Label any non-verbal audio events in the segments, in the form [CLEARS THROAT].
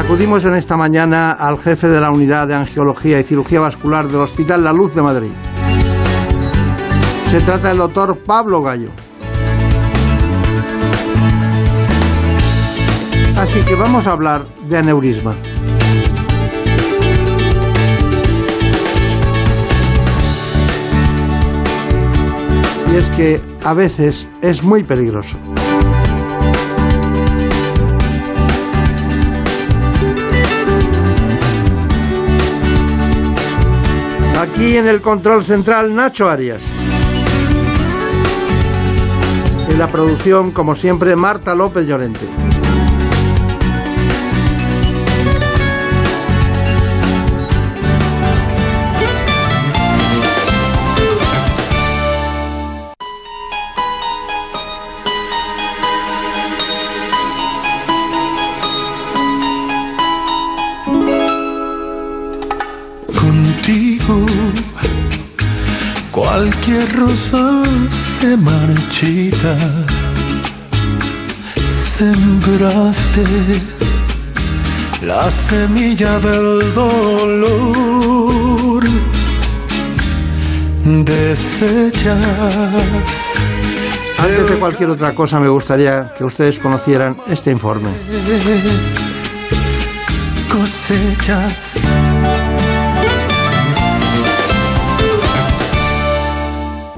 Acudimos en esta mañana al jefe de la Unidad de Angiología y Cirugía Vascular del Hospital La Luz de Madrid. Se trata del doctor Pablo Gallo. Así que vamos a hablar de aneurisma. Y es que a veces es muy peligroso. Aquí en el control central Nacho Arias. En la producción, como siempre, Marta López Llorente. Cualquier rosa se marchita. Sembraste la semilla del dolor. Desechas. Antes de cualquier otra cosa, me gustaría que ustedes conocieran este informe. Cosechas.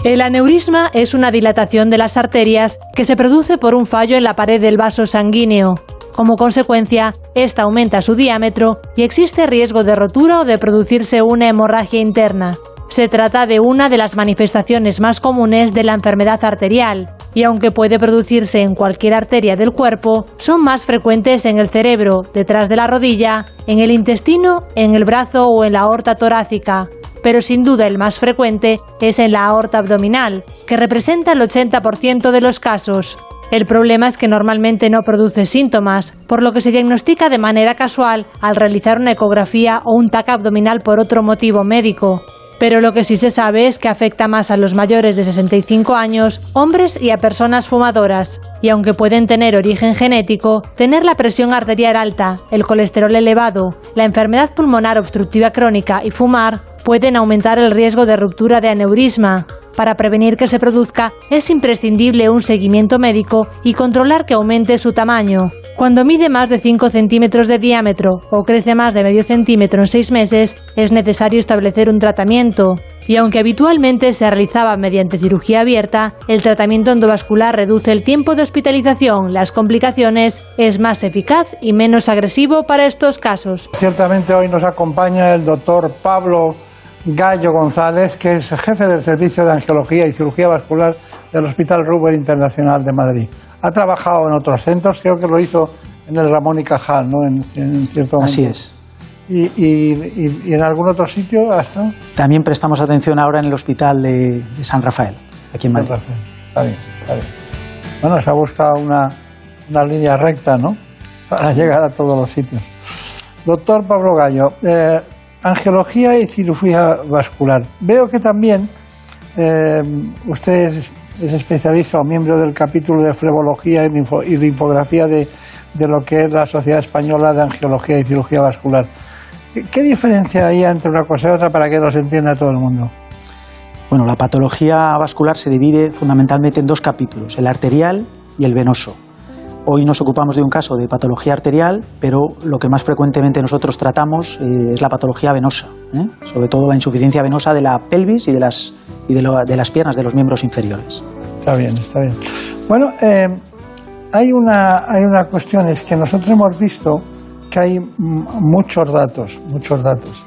El aneurisma es una dilatación de las arterias que se produce por un fallo en la pared del vaso sanguíneo. Como consecuencia, esta aumenta su diámetro y existe riesgo de rotura o de producirse una hemorragia interna. Se trata de una de las manifestaciones más comunes de la enfermedad arterial, y aunque puede producirse en cualquier arteria del cuerpo, son más frecuentes en el cerebro, detrás de la rodilla, en el intestino, en el brazo o en la aorta torácica pero sin duda el más frecuente es en la aorta abdominal, que representa el 80% de los casos. El problema es que normalmente no produce síntomas, por lo que se diagnostica de manera casual al realizar una ecografía o un TAC abdominal por otro motivo médico. Pero lo que sí se sabe es que afecta más a los mayores de 65 años, hombres y a personas fumadoras. Y aunque pueden tener origen genético, tener la presión arterial alta, el colesterol elevado, la enfermedad pulmonar obstructiva crónica y fumar pueden aumentar el riesgo de ruptura de aneurisma. Para prevenir que se produzca es imprescindible un seguimiento médico y controlar que aumente su tamaño. Cuando mide más de 5 centímetros de diámetro o crece más de medio centímetro en 6 meses, es necesario establecer un tratamiento. Y aunque habitualmente se realizaba mediante cirugía abierta, el tratamiento endovascular reduce el tiempo de hospitalización, las complicaciones, es más eficaz y menos agresivo para estos casos. Ciertamente hoy nos acompaña el doctor Pablo Gallo González, que es jefe del Servicio de Angiología y Cirugía Vascular del Hospital Rubén Internacional de Madrid. Ha trabajado en otros centros, creo que lo hizo en el Ramón y Cajal, ¿no? En, en cierto momento. Así es. ¿Y, y, y en algún otro sitio ha estado? También prestamos atención ahora en el Hospital de, de San Rafael, aquí en San Madrid. Rafael. Está bien, está bien. Bueno, se ha buscado una, una línea recta, ¿no? [LAUGHS] Para llegar a todos los sitios. Doctor Pablo Gallo, eh, angiología y cirugía vascular. Veo que también eh, usted es, es, especialista o miembro del capítulo de flebología y, linfo, y linfografía de, de, lo que es la Sociedad Española de Angiología y Cirugía Vascular. ¿Qué, qué diferencia hay entre una cosa y otra para que nos entienda todo el mundo? Bueno, la patología vascular se divide fundamentalmente en dos capítulos, el arterial y el venoso. Hoy nos ocupamos de un caso de patología arterial, pero lo que más frecuentemente nosotros tratamos eh, es la patología venosa, ¿eh? sobre todo la insuficiencia venosa de la pelvis y de las, y de, lo, de las piernas de los miembros inferiores. Está bien, está bien. Bueno, eh, hay, una, hay una cuestión, es que nosotros hemos visto que hay muchos datos, muchos datos.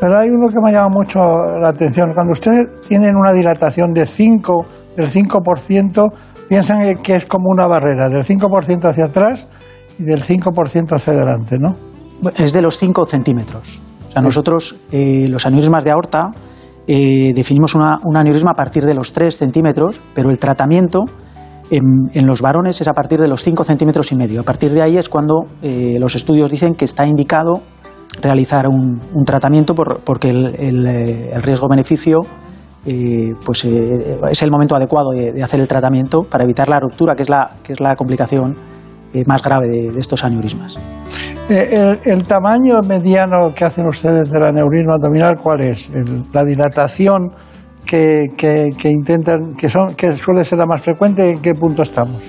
Pero hay uno que me ha llamado mucho la atención. Cuando ustedes tienen una dilatación de 5, del 5%, piensan que es como una barrera del 5% hacia atrás y del 5% hacia adelante, ¿no? Es de los 5 centímetros. O sea, nosotros eh, los aneurismas de aorta eh, definimos una, un aneurisma a partir de los 3 centímetros, pero el tratamiento en, los varones es a partir de los 5 centímetros y medio. A partir de ahí es cuando eh, los estudios dicen que está indicado realizar un, tratamiento por- porque el riesgo-beneficio eh, pues, eh, es el momento adecuado de, de hacer el tratamiento para evitar la ruptura, que es la, que es la complicación eh, más grave de, de estos aneurismas. Eh, el, el tamaño mediano que hacen ustedes del aneurisma abdominal, ¿cuál es? El- la dilatación que, que- que intentan, que, son, que suele ser la más frecuente, ¿en qué punto estamos?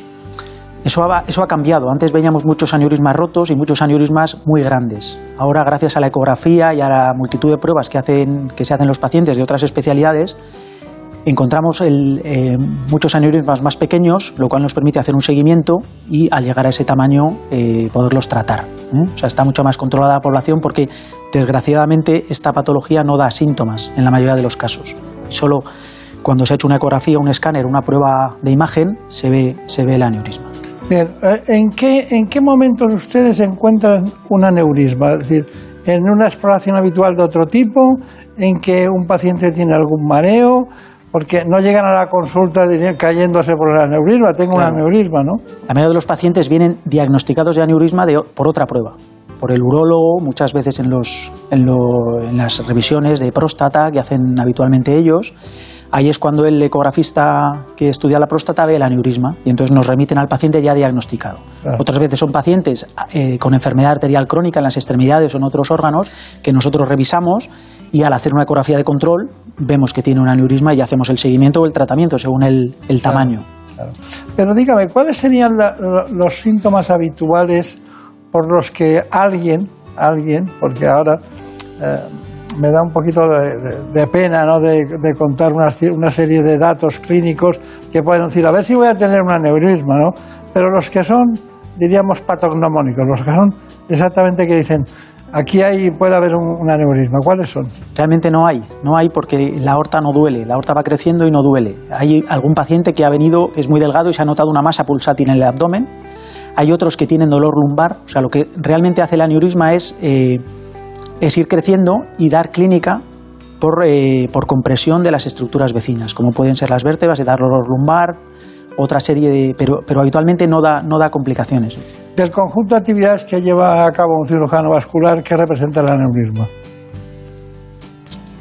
Eso ha, cambiado. Antes veíamos muchos aneurismas rotos y muchos aneurismas muy grandes. Ahora, gracias a la ecografía y a la multitud de pruebas que, hacen, que se hacen los pacientes de otras especialidades, encontramos eh, muchos aneurismas más pequeños, lo cual nos permite hacer un seguimiento y al llegar a ese tamaño eh, poderlos tratar. O sea, está mucho más controlada la población porque desgraciadamente esta patología no da síntomas en la mayoría de los casos. Solo cuando se ha hecho una ecografía, un escáner, una prueba de imagen, se ve, se ve el aneurisma. Bien, eh, ¿en qué, ¿en qué momentos ustedes encuentran un aneurisma? Es decir, ¿en una exploración habitual de otro tipo? ¿En que un paciente tiene algún mareo? Porque no llegan a la consulta cayéndose por el aneurisma, tengo Claro. un aneurisma, ¿no? La mayoría de los pacientes vienen diagnosticados de aneurisma de- por otra prueba, por el urólogo, muchas veces en, los, en, lo- en las revisiones de próstata que hacen habitualmente ellos. Ahí es cuando el ecografista que estudia la próstata ve el aneurisma y entonces nos remiten al paciente ya diagnosticado. Claro. Otras veces son pacientes eh, con enfermedad arterial crónica en las extremidades o en otros órganos que nosotros revisamos y al hacer una ecografía de control vemos que tiene un aneurisma y hacemos el seguimiento o el tratamiento según el, el tamaño. Claro. Pero dígame, ¿cuáles serían la- los síntomas habituales por los que alguien, alguien, porque ahora eh, me da un poquito de, pena ¿no? de, contar una, serie de datos clínicos que pueden decir, a ver si voy a tener un aneurisma, ¿no? Pero los que son, diríamos, patognomónicos, los que son exactamente que dicen, aquí hay, puede haber un, un aneurisma, ¿cuáles son? Realmente no hay, no hay porque la aorta no duele, la aorta va creciendo y no duele. Hay algún paciente que ha venido, es muy delgado y se ha notado una masa pulsátil en el abdomen. Hay otros que tienen dolor lumbar, o sea, lo que realmente hace el aneurisma es, eh, es ir creciendo y dar clínica por, eh, por compresión de las estructuras vecinas, como pueden ser las vértebras y dar dolor lumbar, otra serie de... pero, pero habitualmente no da, no da complicaciones. Del conjunto de actividades que lleva a cabo un cirujano vascular, ¿qué representa el aneurisma?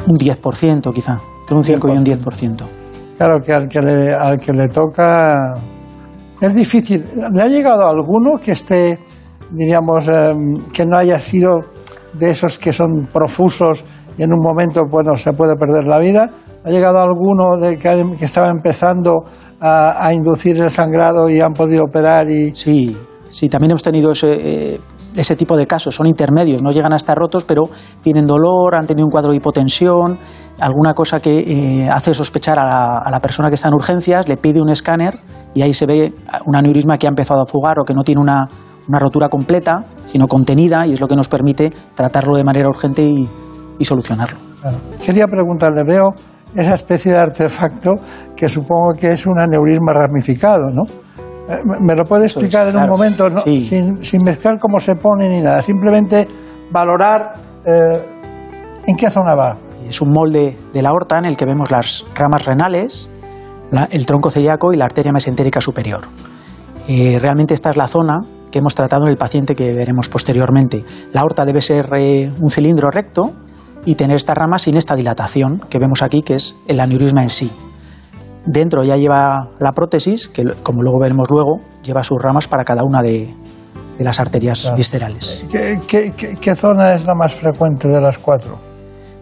Un 10% quizá, entre un 5 y un 10%. Claro que al que le, al que le toca es difícil. ¿Le ha llegado alguno que esté, diríamos, em, que no haya sido de esos que son profusos y en un momento, bueno, se puede perder la vida? ¿Ha llegado alguno de que, que estaba empezando a, inducir el sangrado y han podido operar y Sí, sí, también hemos tenido ese, eh, ese tipo de casos. Son intermedios, no llegan a estar rotos, pero tienen dolor, han tenido un cuadro de hipotensión, alguna cosa que eh, hace sospechar a la persona que está en urgencias, le pide un escáner y ahí se ve un aneurisma que ha empezado a fugar o que no tiene una, una rotura completa, sino contenida, y es lo que nos permite tratarlo de manera urgente y, y solucionarlo. Claro. Quería preguntarle, veo esa especie de artefacto que supongo que es un aneurisma ramificado, ¿no? Eh, ¿Me lo puede es, explicar en claro. un momento, no? Sí. sin, sin mezclar cómo se pone ni nada? Simplemente valorar eh, en qué zona va. Es un molde de la aorta en el que vemos las ramas renales, la- el tronco celíaco y la arteria mesentérica superior. Eh, realmente esta es la zona que hemos tratado en el paciente que veremos posteriormente. La aorta debe ser eh, un cilindro recto y tener esta rama sin esta dilatación que vemos aquí, que es el aneurisma en sí. Dentro ya lleva la prótesis, que como luego veremos luego, lleva sus ramas para cada una de, de las arterias Claro. viscerales. ¿Qué, qué- qué- qué zona es la más frecuente de las cuatro?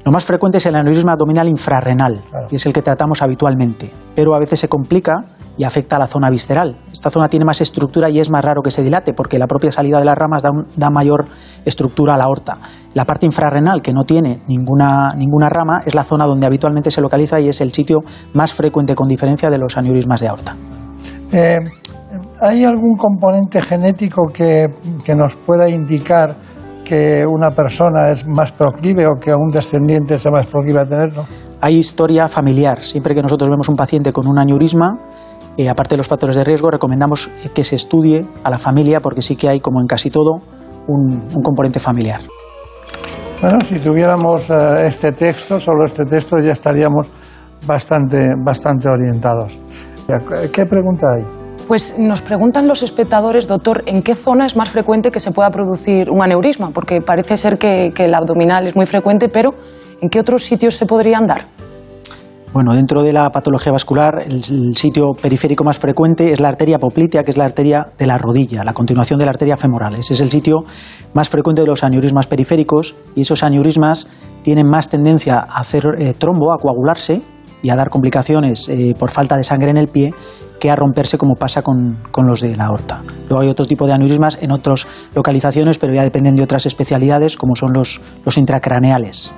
Lo más frecuente es el aneurisma abdominal infrarrenal, Claro. que es el que tratamos habitualmente, pero a veces se complica y afecta a la zona visceral. Esta zona tiene más estructura y es más raro que se dilate porque la propia salida de las ramas da, un- da mayor estructura a la aorta. La parte infrarrenal, que no tiene ninguna, ninguna rama, es la zona donde habitualmente se localiza y es el sitio más frecuente con diferencia de los aneurismas de aorta. Eh, ¿Hay algún componente genético que, que nos pueda indicar que una persona es más proclive o que un descendiente sea más proclive a tenerlo? Hay historia familiar. Siempre que nosotros vemos un paciente con un aneurisma, eh, aparte de los factores de riesgo, recomendamos que se estudie a la familia porque sí que hay, como en casi todo, un, un componente familiar. Bueno, si tuviéramos eh, este texto, solo este texto, ya estaríamos bastante, bastante orientados. ¿Qué pregunta hay? Pues nos preguntan los espectadores, doctor, ¿en qué zona es más frecuente que se pueda producir un aneurisma? Porque parece ser que, que el abdominal es muy frecuente, pero ¿en qué otros sitios se podrían dar? Bueno, dentro de la patología vascular, el, el, sitio periférico más frecuente es la arteria poplitea, que es la arteria de la rodilla, la continuación de la arteria femoral. Ese es el sitio más frecuente de los aneurismas periféricos y esos aneurismas tienen más tendencia a hacer eh, trombo, a coagularse y a dar complicaciones eh, por falta de sangre en el pie que a romperse como pasa con, con, los de la aorta. Luego hay otro tipo de aneurismas en otras localizaciones, pero ya dependen de otras especialidades, como son los, los intracraneales,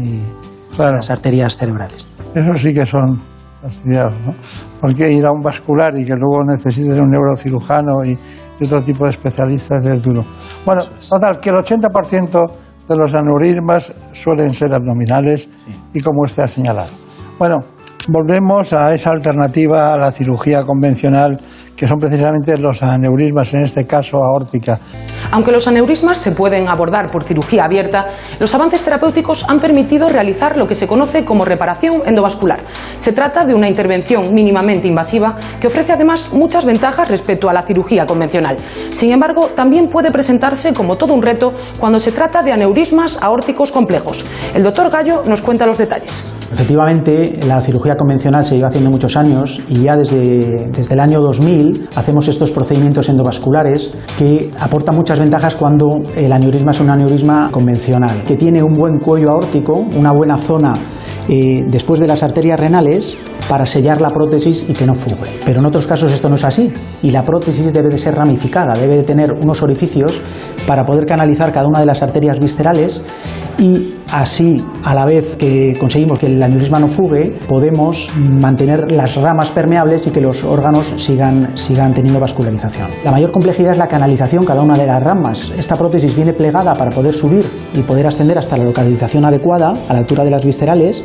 eh, claro. las arterias cerebrales. Eso sí que son fastidiados, ¿no? Porque ir a un vascular y que luego necesites un neurocirujano y, y otro tipo de especialistas es duro. Bueno, total, que el 80% de los aneurismas suelen ser abdominales y como usted ha señalado. Bueno, volvemos a esa alternativa a la cirugía convencional que son precisamente los aneurismas, en este caso aórtica. Aunque los aneurismas se pueden abordar por cirugía abierta, los avances terapéuticos han permitido realizar lo que se conoce como reparación endovascular. Se trata de una intervención mínimamente invasiva que ofrece además muchas ventajas respecto a la cirugía convencional. Sin embargo, también puede presentarse como todo un reto cuando se trata de aneurismas aórticos complejos. El doctor Gallo nos cuenta los detalles. Efectivamente, la cirugía convencional se lleva haciendo muchos años y ya desde, desde el año 2000 hacemos estos procedimientos endovasculares que aportan muchas ventajas cuando el aneurisma es un aneurisma convencional, que tiene un buen cuello aórtico, una buena zona eh, después de las arterias renales para sellar la prótesis y que no fugue. Pero en otros casos esto no es así y la prótesis debe de ser ramificada, debe de tener unos orificios para poder canalizar cada una de las arterias viscerales y así, a la vez que conseguimos que el aneurisma no fugue, podemos mantener las ramas permeables y que los órganos sigan, sigan teniendo vascularización. La mayor complejidad es la canalización cada una de las ramas. Esta prótesis viene plegada para poder subir y poder ascender hasta la localización adecuada, a la altura de las viscerales,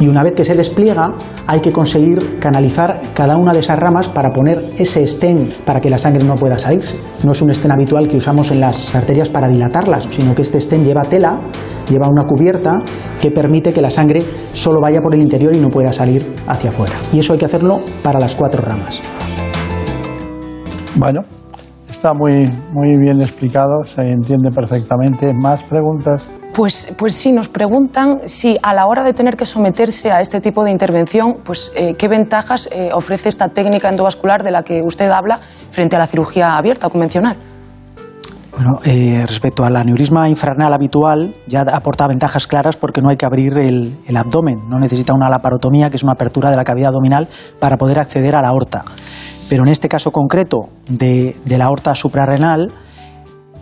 y una vez que se despliega hay que conseguir canalizar cada una de esas ramas para poner ese estén para que la sangre no pueda salirse. No es un estén habitual que usamos en las arterias para dilatarlas, sino que este estén lleva tela, lleva una cubierta que permite que la sangre solo vaya por el interior y no pueda salir hacia afuera. Y eso hay que hacerlo para las cuatro ramas. Bueno, está muy, muy bien explicado, se entiende perfectamente. ¿Más preguntas? Pues, pues sí, nos preguntan si a la hora de tener que someterse a este tipo de intervención, pues eh, qué ventajas eh, ofrece esta técnica endovascular de la que usted habla frente a la cirugía abierta o convencional. Bueno, eh, respecto al aneurisma infrarenal habitual, ya aporta ventajas claras porque no hay que abrir el, el, abdomen, no necesita una laparotomía, que es una apertura de la cavidad abdominal, para poder acceder a la aorta. Pero en este caso concreto de, de la aorta suprarrenal,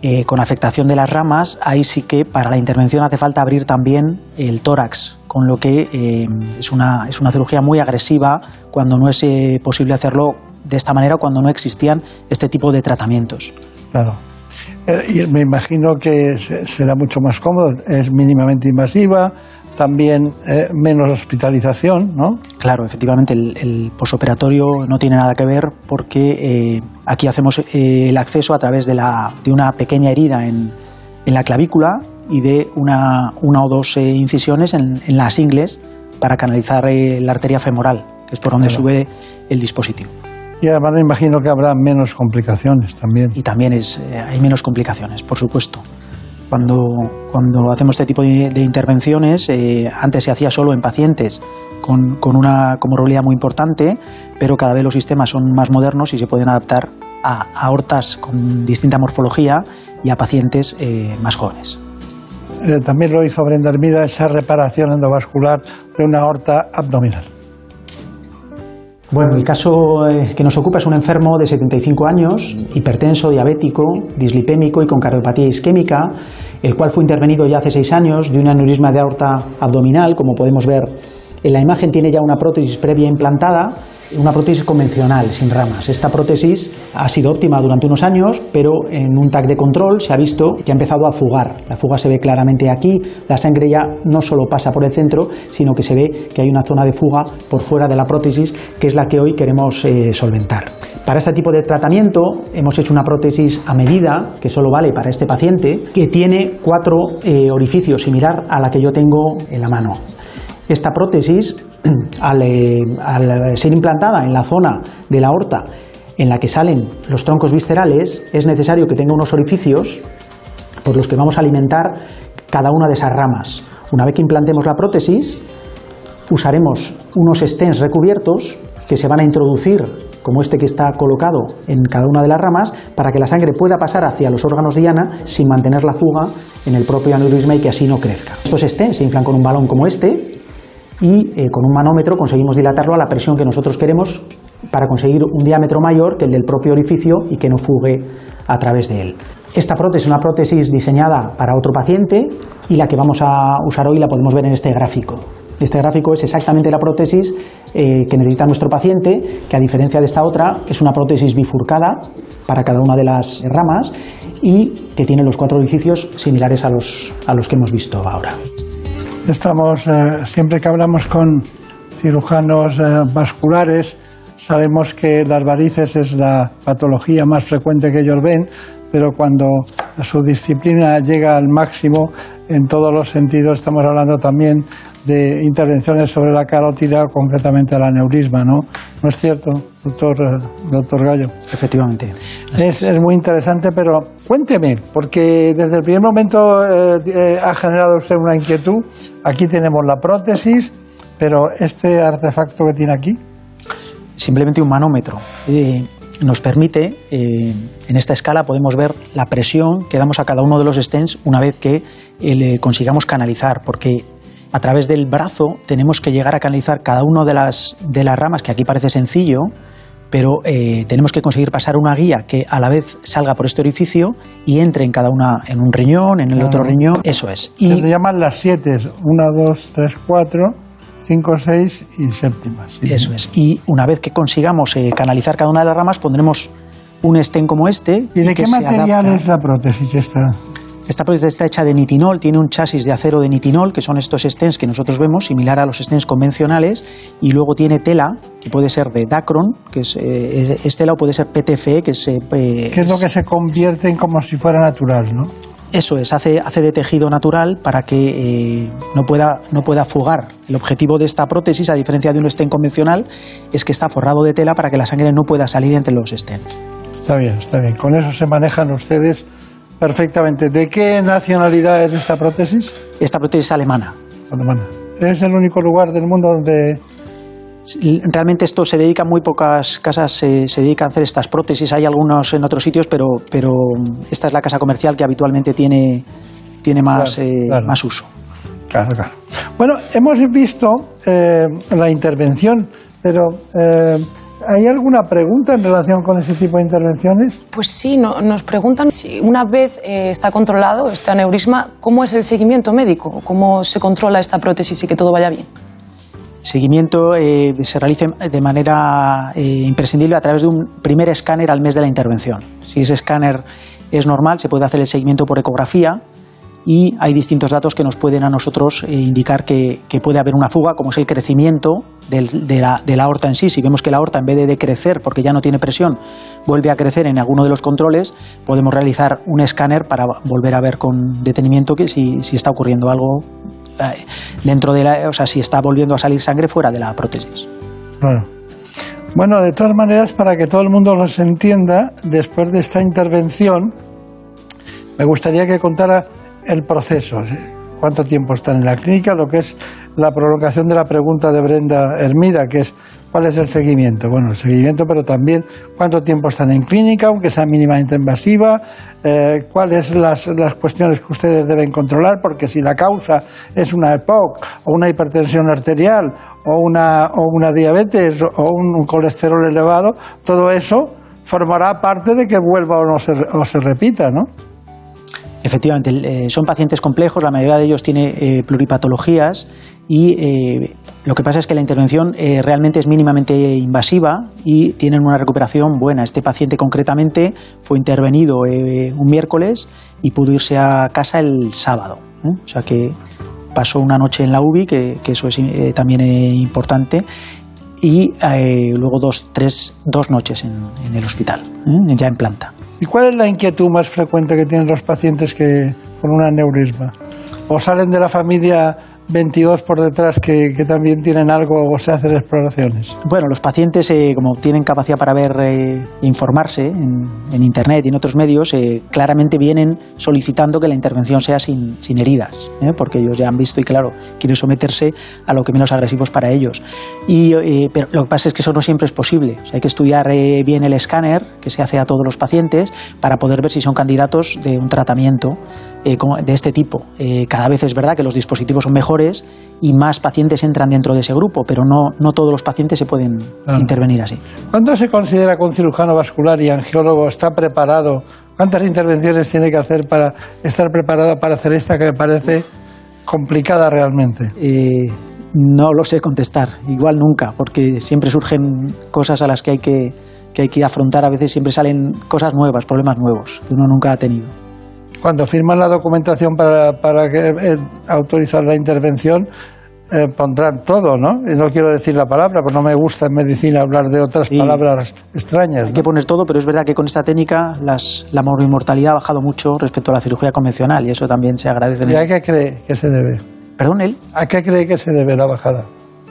eh, con afectación de las ramas, ahí sí que para la intervención hace falta abrir también el tórax, con lo que eh, es, una, es, una, cirugía muy agresiva cuando no es eh, posible hacerlo de esta manera, cuando no existían este tipo de tratamientos. Claro. y me imagino que será mucho más cómodo, es mínimamente invasiva, también eh, menos hospitalización, ¿no? Claro, efectivamente, el, el posoperatorio no tiene nada que ver porque eh, aquí hacemos eh, el acceso a través de, la, de una pequeña herida en, en, la clavícula y de una, una o dos incisiones en, en, las ingles para canalizar la arteria femoral, que es por donde claro. sube el dispositivo. Y además me imagino que habrá menos complicaciones también. Y también es, hay menos complicaciones, por supuesto. Cuando, cuando hacemos este tipo de, intervenciones, eh, antes se hacía solo en pacientes con, con, una comorbilidad muy importante, pero cada vez los sistemas son más modernos y se pueden adaptar a aortas con distinta morfología y a pacientes eh, más jóvenes. Eh, también lo hizo Brenda esa reparación endovascular de una aorta abdominal. Bueno, el caso eh, que nos ocupa es un enfermo de 75 años, hipertenso, diabético, dislipémico y con cardiopatía isquémica, el cual fue intervenido ya hace seis años de un aneurisma de aorta abdominal, como podemos ver en la imagen tiene ya una prótesis previa implantada una prótesis convencional, sin ramas. Esta prótesis ha sido óptima durante unos años, pero en un TAC de control se ha visto que ha empezado a fugar. La fuga se ve claramente aquí, la sangre ya no solo pasa por el centro, sino que se ve que hay una zona de fuga por fuera de la prótesis, que es la que hoy queremos eh, solventar. Para este tipo de tratamiento hemos hecho una prótesis a medida, que solo vale para este paciente, que tiene cuatro eh, orificios, similar a la que yo tengo en la mano. Esta prótesis eh, al, ser implantada en la zona de la aorta en la que salen los troncos viscerales, es necesario que tenga unos orificios por los que vamos a alimentar cada una de esas ramas. Una vez que implantemos la prótesis, usaremos unos stents recubiertos que se van a introducir, como este que está colocado en cada una de las ramas, para que la sangre pueda pasar hacia los órganos diana sin mantener la fuga en el propio aneurisma y que así no crezca. Estos stents se inflan con un balón como este, y eh, con un manómetro conseguimos dilatarlo a la presión que nosotros queremos para conseguir un diámetro mayor que el del propio orificio y que no fugue a través de él. Esta prótesis es una prótesis diseñada para otro paciente y la que vamos a usar hoy la podemos ver en este gráfico. Este gráfico es exactamente la prótesis eh, que necesita nuestro paciente, que a diferencia de esta otra es una prótesis bifurcada para cada una de las ramas y que tiene los cuatro orificios similares a los, a los que hemos visto ahora. Estamos, eh, siempre que hablamos con cirujanos eh, vasculares, sabemos que las varices es la patología más frecuente que ellos ven, pero cuando su disciplina llega al máximo en todos los sentidos, estamos hablando también de intervenciones sobre la carótida, concretamente el aneurisma, ¿no? ¿No es cierto, doctor, doctor Gallo? Efectivamente. Es, es, muy interesante, pero cuénteme, porque desde el primer momento eh, eh, ha generado usted una inquietud. Aquí tenemos la prótesis, pero este artefacto que tiene aquí. Simplemente un manómetro. Eh, nos permite, en esta escala podemos ver la presión que damos a cada uno de los stents una vez que le consigamos canalizar, porque a través del brazo tenemos que llegar a canalizar cada una de las, de las ramas, que aquí parece sencillo, pero eh, tenemos que conseguir pasar una guía que a la vez salga por este orificio y entre en cada una, en un riñón, en el otro riñón, eso es. Y se llaman las siete, una, dos, tres, cuatro, cinco, seis y séptimas. Eso es. Y una vez que consigamos eh, canalizar cada una de las ramas, pondremos un estén como este. ¿Y de qué material es la prótesis esta? Esta prótesis está hecha de nitinol, tiene un chasis de acero de nitinol, que son estos stents que nosotros vemos, similar a los stents convencionales, y luego tiene tela, que puede ser de Dacron, que es, eh, es tela o puede ser PTFE, que es... Eh, ¿Qué es lo que se convierte en como si fuera natural, no? Eso es, hace, hace de tejido natural para que eh, no, pueda, no pueda fugar. El objetivo de esta prótesis, a diferencia de un stent convencional, es que está forrado de tela para que la sangre no pueda salir entre los stents. Está bien, está bien. Con eso se manejan ustedes Perfectamente. ¿De qué nacionalidad es esta prótesis? Esta prótesis es alemana. Alemana. ¿Es el único lugar del mundo donde Realmente esto se dedica, muy pocas casas se, se, dedican a hacer estas prótesis. Hay algunos en otros sitios, pero, pero esta es la casa comercial que habitualmente tiene, tiene más, Claro, eh, claro. más uso. Claro, claro. Bueno, hemos visto eh, la intervención, pero eh, ¿hay alguna pregunta en relación con ese tipo de intervenciones? Pues sí, no- nos preguntan si una vez eh, está controlado este aneurisma, ¿cómo es el seguimiento médico? ¿Cómo se controla esta prótesis y que todo vaya bien? Seguimiento eh, se realiza de manera eh, imprescindible a través de un primer escáner al mes de la intervención. Si ese escáner es normal, se puede hacer el seguimiento por ecografía y hay distintos datos que nos pueden a nosotros eh, indicar que, puede haber una fuga, como es el crecimiento de, la, de aorta en sí. Si vemos que la aorta, en vez de decrecer porque ya no tiene presión, vuelve a crecer en alguno de los controles, podemos realizar un escáner para volver a ver con detenimiento que si, está ocurriendo algo eh, dentro de la, o sea, si está volviendo a salir sangre fuera de la prótesis. Claro. Bueno, de todas maneras, para que todo el mundo los entienda, después de esta intervención, me gustaría que contara el proceso. Cuánto tiempo están en la clínica, lo que es la prolongación de la pregunta de Brenda Hermida, que es cuál es el seguimiento. Bueno, el seguimiento, pero también cuánto tiempo están en clínica, aunque sea mínimamente invasiva, eh, cuáles las, las cuestiones que ustedes deben controlar, porque si la causa es una EPOC o una hipertensión arterial o una, o una diabetes o un, un colesterol elevado, todo eso formará parte de que vuelva o no se, o se repita, ¿no? Efectivamente, eh, son pacientes complejos, la mayoría de ellos tiene eh, pluripatologías y eh, lo que pasa es que la intervención realmente es mínimamente invasiva y tienen una recuperación buena. Este paciente concretamente fue intervenido un miércoles y pudo irse a casa el sábado. O sea que pasó una noche en la UBI, que, que eso es también importante, y luego dos, tres, dos noches en, en el hospital, ya en planta. ¿Y cuál es la inquietud más frecuente que tienen los pacientes que, con un aneurisma? ¿O salen de la familia 22 por detrás que, que también tienen algo o se hacen exploraciones? Bueno, los pacientes, eh, como tienen capacidad para ver e informarse en, en Internet y en otros medios, eh, claramente vienen solicitando que la intervención sea sin, sin heridas, ¿eh? porque ellos ya han visto y, claro, quieren someterse a lo que menos agresivo es para ellos. Y, eh, pero lo que pasa es que eso no siempre es posible. O sea, hay que estudiar eh, bien el escáner que se hace a todos los pacientes para poder ver si son candidatos de un tratamiento eh, de este tipo. Eh, cada vez es verdad que los dispositivos son mejores y más pacientes entran dentro de ese grupo, pero no, no todos los pacientes se pueden Claro. intervenir así. ¿Cuándo se considera que un cirujano vascular y angiólogo está preparado? ¿Cuántas intervenciones tiene que hacer para estar preparado para hacer esta que me parece complicada realmente? Eh, no lo sé contestar, igual nunca, porque siempre surgen cosas a las que hay que, que hay que afrontar, a veces siempre salen cosas nuevas, problemas nuevos que uno nunca ha tenido. Cuando firman la documentación para, para que, eh, autorizar la intervención, eh, pondrán todo, ¿no? Y no quiero decir la palabra, porque no me gusta en medicina hablar de otras Sí. palabras extrañas. Hay ¿no? que poner todo, pero es verdad que con esta técnica las, la mortalidad ha bajado mucho respecto a la cirugía convencional y eso también se agradece. ¿Y a qué cree que se debe? Perdón, él. ¿A qué cree que se debe la bajada?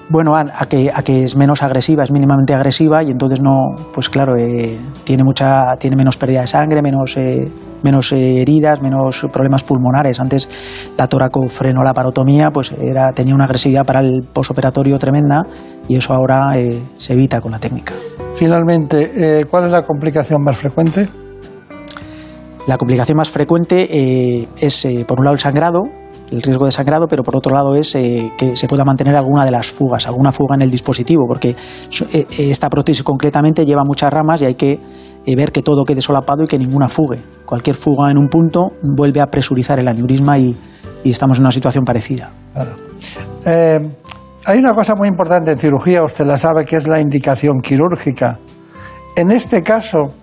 Bueno, a, a que, a que es menos agresiva, es mínimamente agresiva y entonces no, pues claro, eh, tiene mucha, tiene menos pérdida de sangre, menos, eh, menos eh, heridas, menos problemas pulmonares. Antes la toracofrenolaparotomía pues era, tenía una agresividad para el posoperatorio tremenda y eso ahora eh, se evita con la técnica. Finalmente, ¿cuál es la complicación más frecuente? La complicación más frecuente es, por un lado, el sangrado, el riesgo de sangrado, pero por otro lado es eh, que se pueda mantener alguna de las fugas, alguna fuga en el dispositivo, porque eh, eh, esta prótesis concretamente lleva muchas ramas y hay que ver que todo quede solapado y que ninguna fugue. Cualquier fuga en un punto vuelve a presurizar el aneurisma y, y estamos en una situación parecida. Hay una cosa muy importante en cirugía, usted la sabe, que es la indicación quirúrgica. En este caso,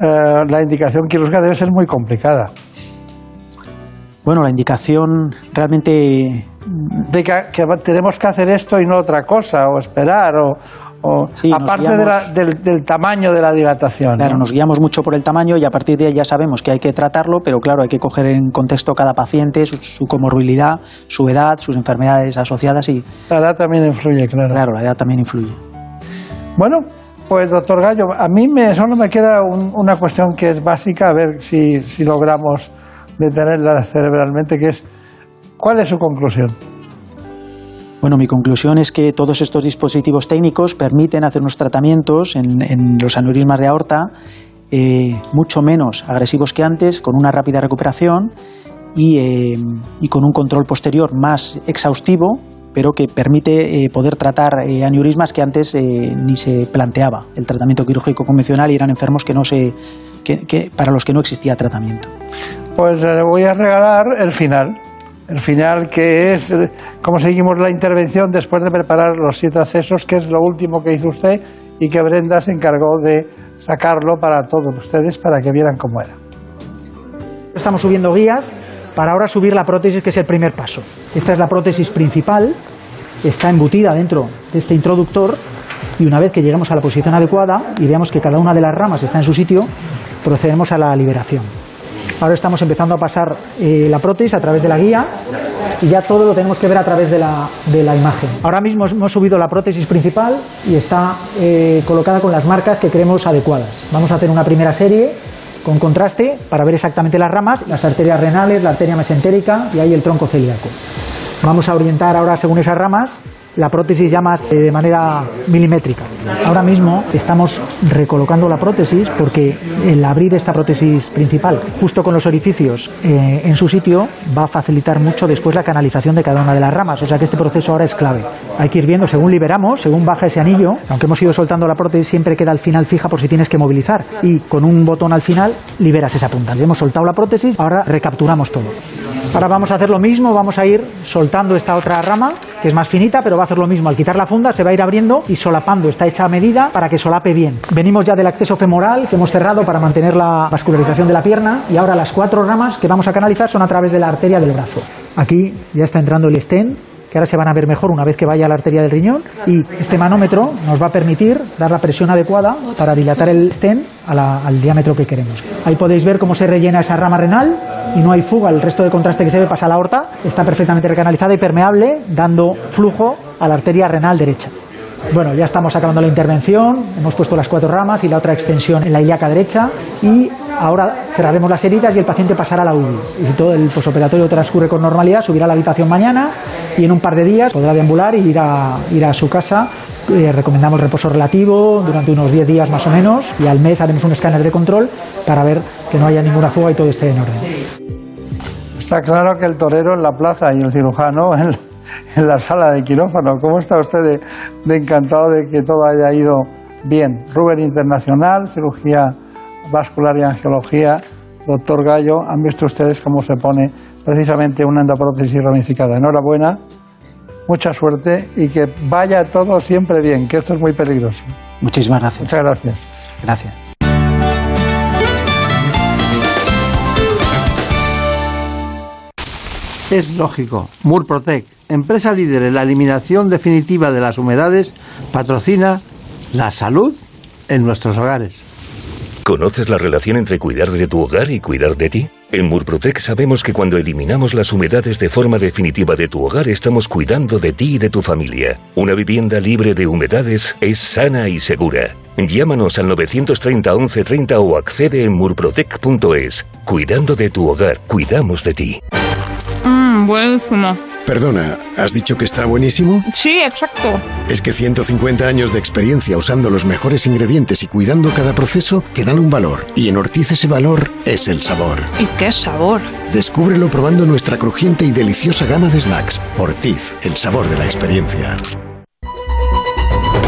la indicación quirúrgica debe ser muy complicada. Bueno, la indicación realmente De que, que tenemos que hacer esto y no otra cosa, o esperar, o, o- Sí, aparte de la- guiamos- del, del tamaño de la dilatación. Claro, ¿no? nos guiamos mucho por el tamaño y a partir de ahí ya sabemos que hay que tratarlo, pero claro, hay que coger en contexto cada paciente, su, su comorbilidad, su edad, sus enfermedades asociadas y, La edad también influye, claro. claro, la edad también influye. Bueno, pues doctor Gallo, a mí me, solo me queda un- una cuestión que es básica, a ver si, si logramos detenerla cerebralmente, que es, ¿cuál es su conclusión? Bueno, mi conclusión es que todos estos dispositivos técnicos permiten hacer unos tratamientos en, los aneurismas de aorta eh, mucho menos agresivos que antes, con una rápida recuperación y, eh, y con un control posterior más exhaustivo, pero que permite eh, poder tratar aneurismas que antes ni se planteaba el tratamiento quirúrgico convencional y eran enfermos que no se, que- que- para los que no existía tratamiento. Pues le voy a regalar el final. El final que es eh, cómo seguimos la intervención después de preparar los siete accesos, que es lo último que hizo usted y que Brenda se encargó de sacarlo para todos ustedes para que vieran cómo era. Estamos subiendo guías para ahora subir la prótesis, que es el primer paso. Esta es la prótesis principal, está embutida dentro de este introductor y una vez que lleguemos a la posición adecuada y veamos que cada una de las ramas está en su sitio, procedemos a la liberación. Ahora estamos empezando a pasar eh, la prótesis a través de la guía y ya todo lo tenemos que ver a través de la, imagen. Ahora mismo hemos subido la prótesis principal y está eh, colocada con las marcas que creemos adecuadas. Vamos a hacer una primera serie con contraste para ver exactamente las ramas, las arterias renales, la arteria mesentérica y ahí el tronco celíaco. Vamos a orientar ahora según esas ramas la prótesis ya más eh, de manera milimétrica. Ahora mismo estamos recolocando la prótesis porque el abrir esta prótesis principal justo con los orificios eh, en su sitio va a facilitar mucho después la canalización de cada una de las ramas. O sea que este proceso ahora es clave. Hay que ir viendo según liberamos, según baja ese anillo, aunque hemos ido soltando la prótesis siempre queda al final fija por si tienes que movilizar y con un botón al final liberas esa punta. Hemos soltado la prótesis, ahora recapturamos todo. Ahora vamos a hacer lo mismo, vamos a ir soltando esta otra rama, que es más finita, pero va a hacer lo mismo. Al quitar la funda se va a ir abriendo y solapando. Está hecha a medida para que solape bien. Venimos ya del acceso femoral que hemos cerrado para mantener la vascularización de la pierna y ahora las cuatro ramas que vamos a canalizar son a través de la arteria del brazo. Aquí ya está entrando el estén que ahora se van a ver mejor una vez que vaya a la arteria del riñón y este manómetro nos va a permitir dar la presión adecuada para dilatar el stent al diámetro que queremos. Ahí podéis ver cómo se rellena esa rama renal y no hay fuga, el resto de contraste que se ve pasa a la aorta, está perfectamente recanalizada y permeable, dando flujo a la arteria renal derecha. Bueno, ya estamos acabando la intervención, hemos puesto las cuatro ramas y la otra extensión en la ilíaca derecha y ahora cerraremos las heridas y el paciente pasará a la UBI. Y si todo el posoperatorio transcurre con normalidad, subirá a la habitación mañana y en un par de días podrá deambular y ir a, a su casa. Eh, recomendamos reposo relativo durante unos 10 días más o menos y al mes haremos un escáner de control para ver que no haya ninguna fuga y todo esté en orden. Está claro que el torero en la plaza y el cirujano en, en la sala de quirófano. ¿Cómo está usted de, de encantado de que todo haya ido bien? Rubén Internacional, cirugía vascular y angiología, doctor Gallo, han visto ustedes cómo se pone precisamente una endoprótesis ramificada. Enhorabuena, mucha suerte y que vaya todo siempre bien, que esto es muy peligroso. Muchísimas gracias. Muchas gracias. Gracias. Es lógico. Murprotec, empresa líder en la eliminación definitiva de las humedades, patrocina la salud en nuestros hogares. ¿Conoces la relación entre cuidar de tu hogar y cuidar de ti? En Murprotec sabemos que cuando eliminamos las humedades de forma definitiva de tu hogar estamos cuidando de ti y de tu familia. Una vivienda libre de humedades es sana y segura. Llámanos al 930 1130 o accede en murprotec.es. Cuidando de tu hogar, cuidamos de ti. Mmm, buenísimo. Perdona, ¿has dicho que está buenísimo? Sí, exacto. Es que 150 años de experiencia usando los mejores ingredientes y cuidando cada proceso te dan un valor. Y en Ortiz ese valor es el sabor. ¿Y qué sabor? Descúbrelo probando nuestra crujiente y deliciosa gama de snacks. Ortiz, el sabor de la experiencia.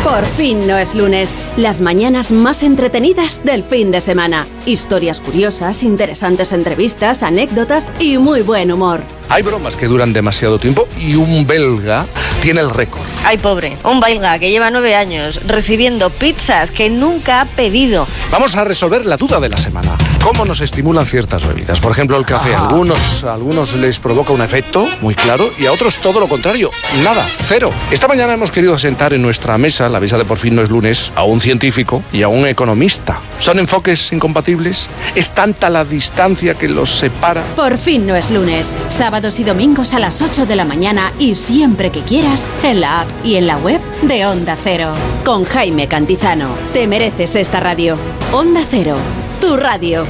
Por fin no es lunes. Las mañanas más entretenidas del fin de semana. Historias curiosas, interesantes entrevistas, anécdotas y muy buen humor. Hay bromas que duran demasiado tiempo y un belga tiene el récord. Ay, pobre, un belga que lleva nueve años recibiendo pizzas que nunca ha pedido. Vamos a resolver la duda de la semana. ¿Cómo nos estimulan ciertas bebidas? Por ejemplo, el café. A algunos, a algunos les provoca un efecto muy claro y a otros todo lo contrario. Nada, cero. Esta mañana hemos querido sentar en nuestra mesa, la mesa de por fin no es lunes, a un científico y a un economista. ¿Son enfoques incompatibles? ¿Es tanta la distancia que los separa? Por fin no es lunes. Sábados y domingos a las 8 de la mañana y siempre que quieras en la app y en la web de Onda Cero. Con Jaime Cantizano. Te mereces esta radio. Onda Cero. Tu radio.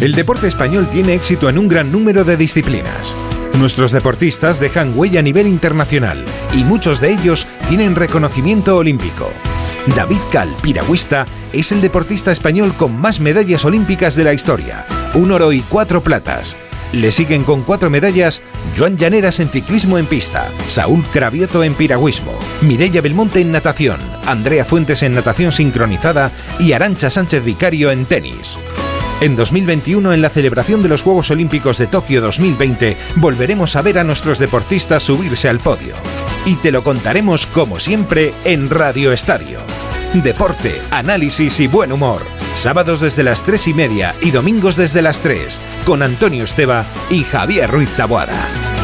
El deporte español tiene éxito en un gran número de disciplinas. Nuestros deportistas dejan huella a nivel internacional y muchos de ellos tienen reconocimiento olímpico. David Cal, piragüista, es el deportista español con más medallas olímpicas de la historia, un oro y cuatro platas. Le siguen con cuatro medallas Joan Llaneras en ciclismo en pista, Saúl Cravioto en piragüismo, Mireia Belmonte en natación, Andrea Fuentes en natación sincronizada y Arancha Sánchez Vicario en tenis. En 2021, en la celebración de los Juegos Olímpicos de Tokio 2020, volveremos a ver a nuestros deportistas subirse al podio. Y te lo contaremos como siempre en Radio Estadio. Deporte, análisis y buen humor. Sábados desde las 3 y media y domingos desde las 3, con Antonio Esteba y Javier Ruiz Taboada.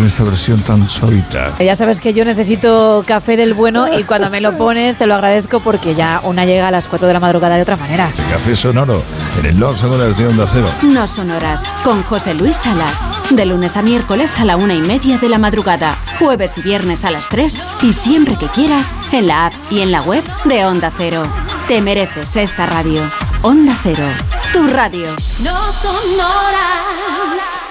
con esta versión tan suavita? Ya sabes que yo necesito café del bueno y cuando me lo pones te lo agradezco porque ya una llega a las 4 de la madrugada de otra manera. Café sonoro en el Long Sonoras de Onda Cero. No Sonoras con José Luis Salas. De lunes a miércoles a la una y media de la madrugada. Jueves y viernes a las 3 y siempre que quieras en la app y en la web de Onda Cero. Te mereces esta radio. Onda Cero, tu radio. No son horas.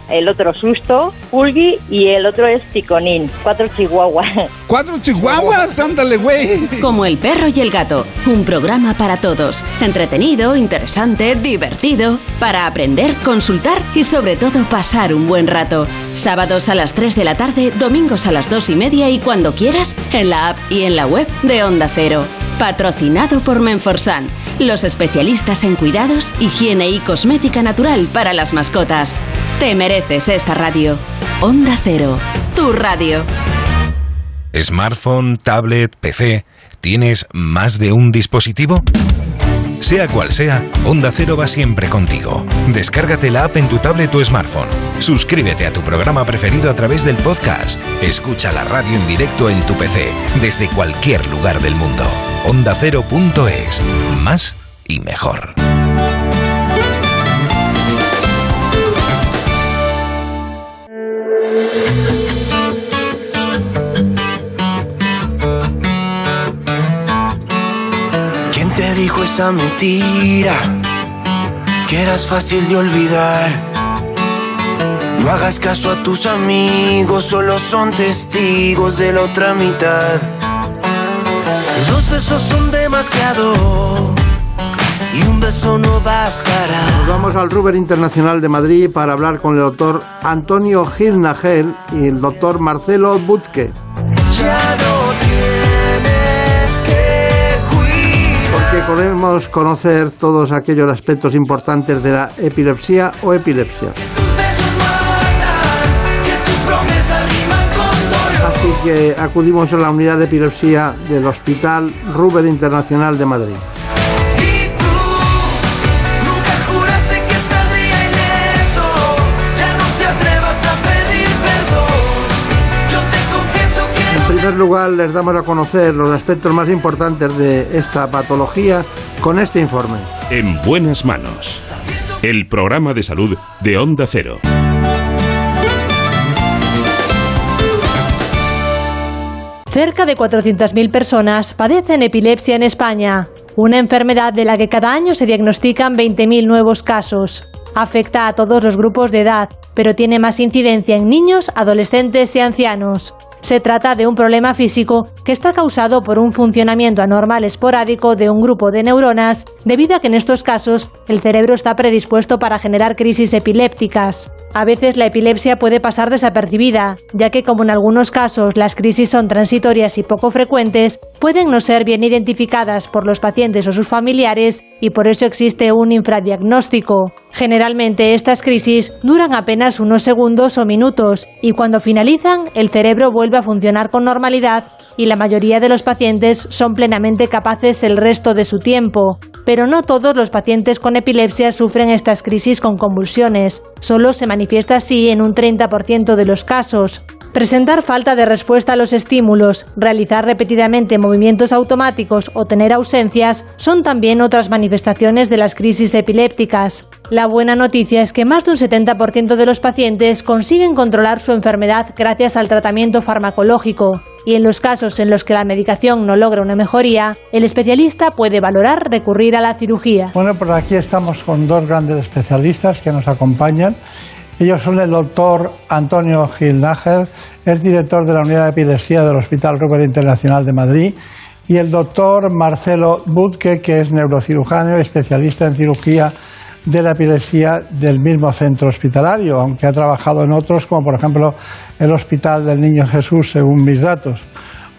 el otro Susto, Pulgi y el otro es Ticonín. Cuatro chihuahuas. [LAUGHS] ¡Cuatro chihuahuas! ¡Ándale, güey! Como el perro y el gato, un programa para todos. Entretenido, interesante, divertido, para aprender, consultar y sobre todo pasar un buen rato. Sábados a las 3 de la tarde, domingos a las 2 y media y cuando quieras, en la app y en la web de Onda Cero. Patrocinado por Menforsan, los especialistas en cuidados, higiene y cosmética natural para las mascotas. Te mereces esta radio. Onda Cero, tu radio. Smartphone, tablet, PC. ¿Tienes más de un dispositivo? Sea cual sea, Onda Cero va siempre contigo. Descárgate la app en tu tablet o smartphone. Suscríbete a tu programa preferido a través del podcast. Escucha la radio en directo en tu PC, desde cualquier lugar del mundo. OndaCero.es. Más y mejor. ¿Quién te dijo esa mentira? Que eras fácil de olvidar. No hagas caso a tus amigos, solo son testigos de la otra mitad. Besos son demasiado y un beso no bastará. Nos vamos al Ruber Internacional de Madrid para hablar con el doctor Antonio Gil Nagel y el doctor Marcelo Butke. Ya no tienes que cuidar. Porque queremos conocer todos aquellos aspectos importantes de la epilepsia o epilepsia. Que acudimos a la unidad de epilepsia del Hospital Ruber Internacional de Madrid. En primer lugar, les damos a conocer los aspectos más importantes de esta patología con este informe. En buenas manos. El programa de salud de Onda Cero. Cerca de 400.000 personas padecen epilepsia en España, una enfermedad de la que cada año se diagnostican 20.000 nuevos casos. Afecta a todos los grupos de edad, pero tiene más incidencia en niños, adolescentes y ancianos. Se trata de un problema físico que está causado por un funcionamiento anormal esporádico de un grupo de neuronas, debido a que en estos casos el cerebro está predispuesto para generar crisis epilépticas. A veces la epilepsia puede pasar desapercibida, ya que como en algunos casos las crisis son transitorias y poco frecuentes, pueden no ser bien identificadas por los pacientes o sus familiares y por eso existe un infradiagnóstico. Generalmente estas crisis duran apenas unos segundos o minutos y cuando finalizan el cerebro vuelve a funcionar con normalidad y la mayoría de los pacientes son plenamente capaces el resto de su tiempo. Pero no todos los pacientes con epilepsia sufren estas crisis con convulsiones. Solo se manifiesta así en un 30% de los casos. Presentar falta de respuesta a los estímulos, realizar repetidamente movimientos automáticos o tener ausencias son también otras manifestaciones de las crisis epilépticas. La buena noticia es que más de un 70% de los pacientes consiguen controlar su enfermedad gracias al tratamiento farmacológico. Y en los casos en los que la medicación no logra una mejoría, el especialista puede valorar recurrir a la cirugía. Bueno, pues aquí estamos con dos grandes especialistas que nos acompañan. Ellos son el doctor Antonio Gil Nájer, es director de la unidad de epilepsia del Hospital Ruber Internacional de Madrid, y el doctor Marcelo Butke, que es neurocirujano y especialista en cirugía de la epilepsia del mismo centro hospitalario, aunque ha trabajado en otros, como por ejemplo el Hospital del Niño Jesús, según mis datos.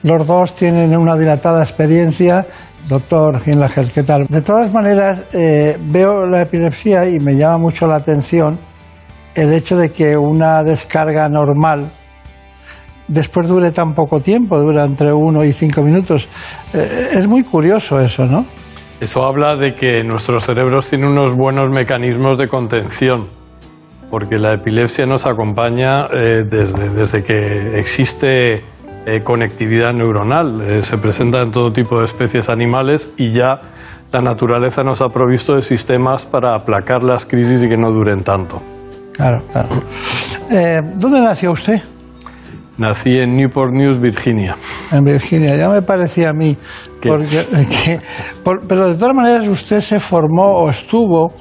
Los dos tienen una dilatada experiencia. Doctor Ginlager, ¿qué tal? De todas maneras, eh, veo la epilepsia y me llama mucho la atención el hecho de que una descarga normal después dure tan poco tiempo, dura entre uno y cinco minutos. Eh, es muy curioso eso, ¿no? Eso habla de que nuestros cerebros tienen unos buenos mecanismos de contención. porque la epilepsia nos acompaña eh, desde, desde que existe eh, conectividad neuronal. Se presenta en todo tipo de especies animales y ya la naturaleza nos ha provisto de sistemas para aplacar las crisis y que no duren tanto. Claro, claro. ¿Dónde nació usted? Nací en Newport News, Virginia. En Virginia, ya me parecía a mí. Porque, que- por- pero de todas maneras usted se formó o estuvo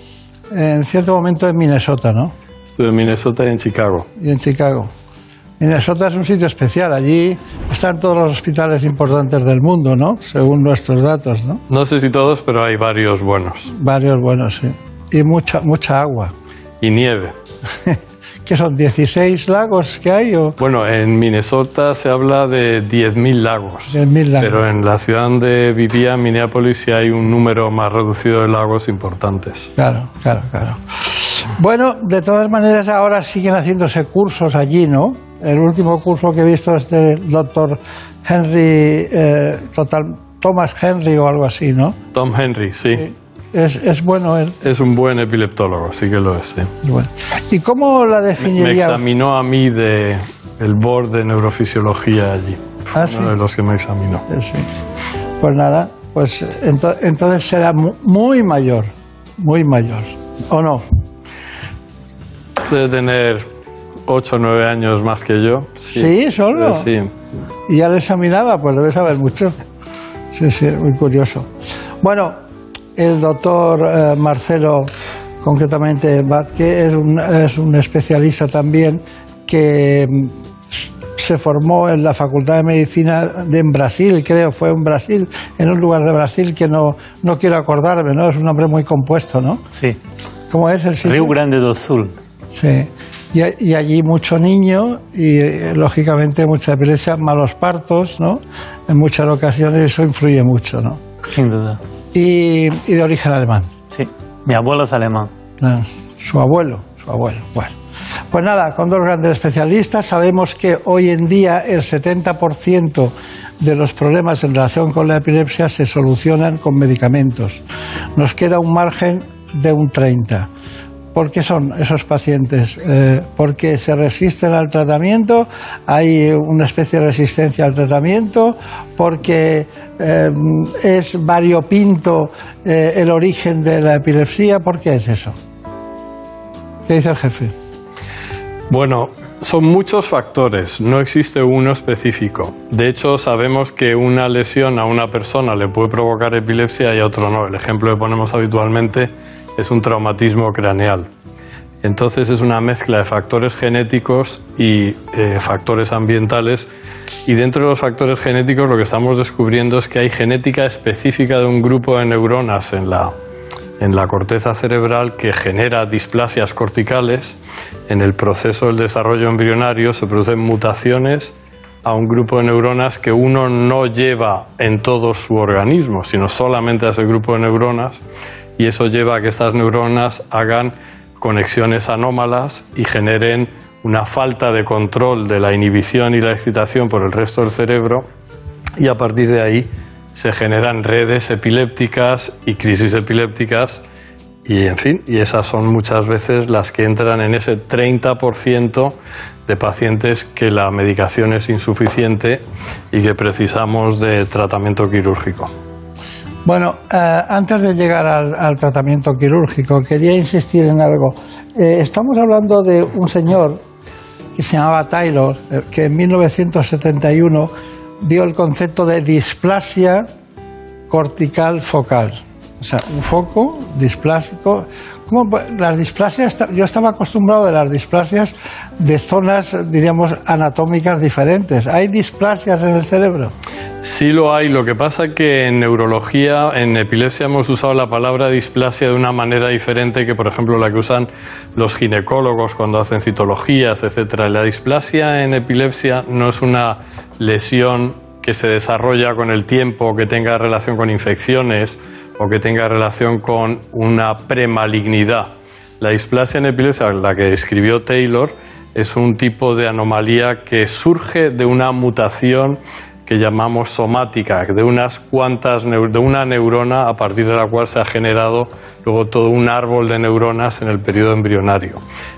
en cierto momento en Minnesota, ¿no? Estuve en Minnesota y en Chicago. Y en Chicago. Minnesota es un sitio especial. Allí están todos los hospitales importantes del mundo, ¿no? Según nuestros datos, ¿no? No sé si todos, pero hay varios buenos. Varios buenos, sí. Y mucha, mucha agua. Y nieve. [LAUGHS] ¿Qué son? ¿16 lagos que hay? O Bueno, en Minnesota se habla de 10.000 lagos. 10.000 lagos. Pero en la ciudad donde vivía, en Minneapolis, sí hay un número más reducido de lagos importantes. Claro, claro, claro. Bueno, de todas maneras ahora siguen haciéndose cursos allí, ¿no? El último curso que he visto es del doctor Henry, eh, total, Thomas Henry o algo así, ¿no? Tom Henry, sí. Es, es bueno él. Es un buen epileptólogo, sí que lo es, sí. Y bueno. ¿Y cómo la Me definiría? examinó a mí de el board de neurofisiología allí. Ah, uno sí. de los que me examinó. Eh, sí. Pues nada, pues ento- entonces será mu- muy mayor, muy mayor, ¿o no? Debe tener 8 o 9 años más que yo. ¿Sí, solo? Sí. Y ya le examinaba, pues debe saber mucho. Sí, sí, muy curioso. Bueno, el doctor eh, Marcelo, concretamente Vázquez, es un, es un especialista también que mm, se formó en la Facultad de Medicina de en Brasil, creo, fue en Brasil, en un lugar de Brasil que no, no quiero acordarme, ¿no? Es un nombre muy compuesto, ¿no? Sí. ¿Cómo es el sitio? Río Grande do Sul. Sí. Y, allí mucho niño y lógicamente mucha epilepsia, malos partos, ¿no? En muchas ocasiones eso influye mucho, ¿no? Sin duda. Y, y de origen alemán. Sí. Mi abuelo es alemán. Ah, Su abuelo, su abuelo. Bueno. Pues nada, con dos grandes especialistas sabemos que hoy en día el 70% de los problemas en relación con la epilepsia se solucionan con medicamentos. Nos queda un margen de un 30%. ¿Por qué son esos pacientes? Eh, porque se resisten al tratamiento, hay una especie de resistencia al tratamiento, porque eh, es variopinto eh, el origen de la epilepsia. ¿Por qué es eso? ¿Qué dice el jefe? Bueno, son muchos factores, no existe uno específico. De hecho, sabemos que una lesión a una persona le puede provocar epilepsia y a otro no. El ejemplo que ponemos habitualmente es un traumatismo craneal. Entonces es una mezcla de factores genéticos y eh, factores ambientales. Y dentro de los factores genéticos lo que estamos descubriendo es que hay genética específica de un grupo de neuronas en la, en la corteza cerebral que genera displasias corticales. En el proceso del desarrollo embrionario se producen mutaciones a un grupo de neuronas que uno no lleva en todo su organismo, sino solamente a ese grupo de neuronas, y eso lleva a que estas neuronas hagan conexiones anómalas y generen una falta de control de la inhibición y la excitación por el resto del cerebro, y a partir de ahí se generan redes epilépticas y crisis epilépticas y en fin, y esas son muchas veces las que entran en ese 30% de pacientes que la medicación es insuficiente y que precisamos de tratamiento quirúrgico. Bueno, eh, antes de llegar al, tratamiento quirúrgico, quería insistir en algo. Eh, estamos hablando de un señor que se llamaba Taylor, eh, que en 1971 dio el concepto de displasia cortical focal. O sea, un foco displásico. ¿Cómo pu- las displasias, yo estaba acostumbrado de las displasias de zonas, diríamos, anatómicas diferentes. ¿Hay displasias en el cerebro? Sí lo hay, lo que pasa que en neurología, en epilepsia hemos usado la palabra displasia de una manera diferente que, por ejemplo, la que usan los ginecólogos cuando hacen citologías, etcétera. La displasia en epilepsia no es una lesión que se desarrolla con el tiempo, que tenga relación con infecciones o que tenga relación con una premalignidad. La displasia en epilepsia, la que describió Taylor, es un tipo de anomalía que surge de una mutación que llamamos somática, de unas cuantas de una neurona a partir de la cual se ha generado luego todo un árbol de neuronas en el periodo embrionario.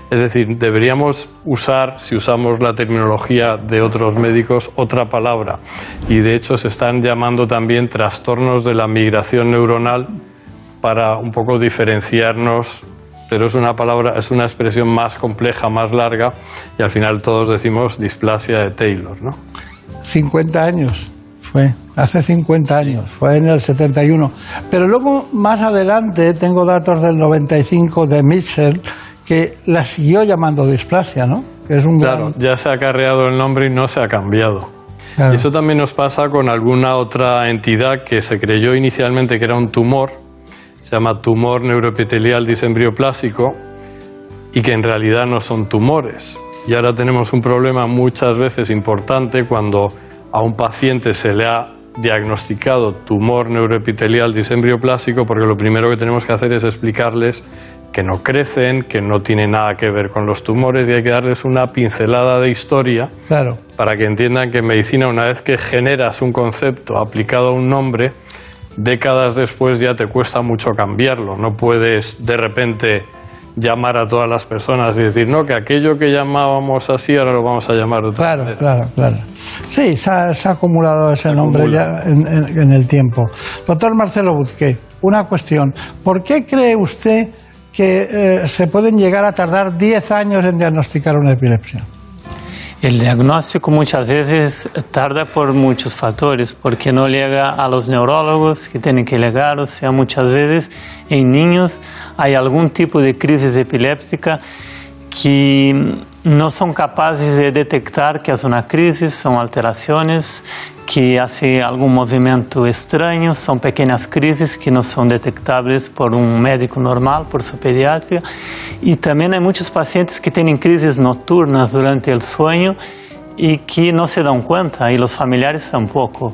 Es decir, deberíamos usar, si usamos la terminología de otros médicos, otra palabra. Y de hecho se están llamando también trastornos de la migración neuronal para un poco diferenciarnos, pero es una palabra, es una expresión más compleja, más larga, y al final todos decimos displasia de Taylor, ¿no? 50 años fue, hace 50 años, fue en el 71. Pero luego, más adelante, tengo datos del 95 de Mitchell, que la siguió llamando displasia, ¿no? Que es un Claro, gran- ya se ha carreado el nombre y no se ha cambiado. Claro. Eso también nos pasa con alguna otra entidad que se creyó inicialmente que era un tumor, se llama tumor neuroepitelial disembrioplásico, y que en realidad no son tumores. Y ahora tenemos un problema muchas veces importante cuando a un paciente se le ha diagnosticado tumor neuroepitelial disembrioplásico, porque lo primero que tenemos que hacer es explicarles que no crecen, que no tiene nada que ver con los tumores y hay que darles una pincelada de historia Claro. para que entiendan que en medicina una vez que generas un concepto aplicado a un nombre, décadas después ya te cuesta mucho cambiarlo. No puedes de repente llamar a todas las personas y decir, no, que aquello que llamábamos así ahora lo vamos a llamar de otra manera. Claro, claro. Sí, se ha, se ha acumulado ese nombre ya en, en- en el tiempo. Doctor Marcelo Buzqué, una cuestión. ¿Por qué cree usted que eh, se pueden llegar a tardar 10 años en diagnosticar una epilepsia? El diagnóstico muchas veces tarda por muchos factores, porque no llega a los neurólogos que tienen que llegar, o sea, muchas veces en niños hay algún tipo de crisis epiléptica que no son capaces de detectar que es una crisis, son alteraciones que hace algún movimiento extraño, son pequeñas crisis que no son detectables por un médico normal, por su pediatría. Y también hay muchos pacientes que tienen crisis nocturnas durante el sueño y que no se dan cuenta, y los familiares tampoco.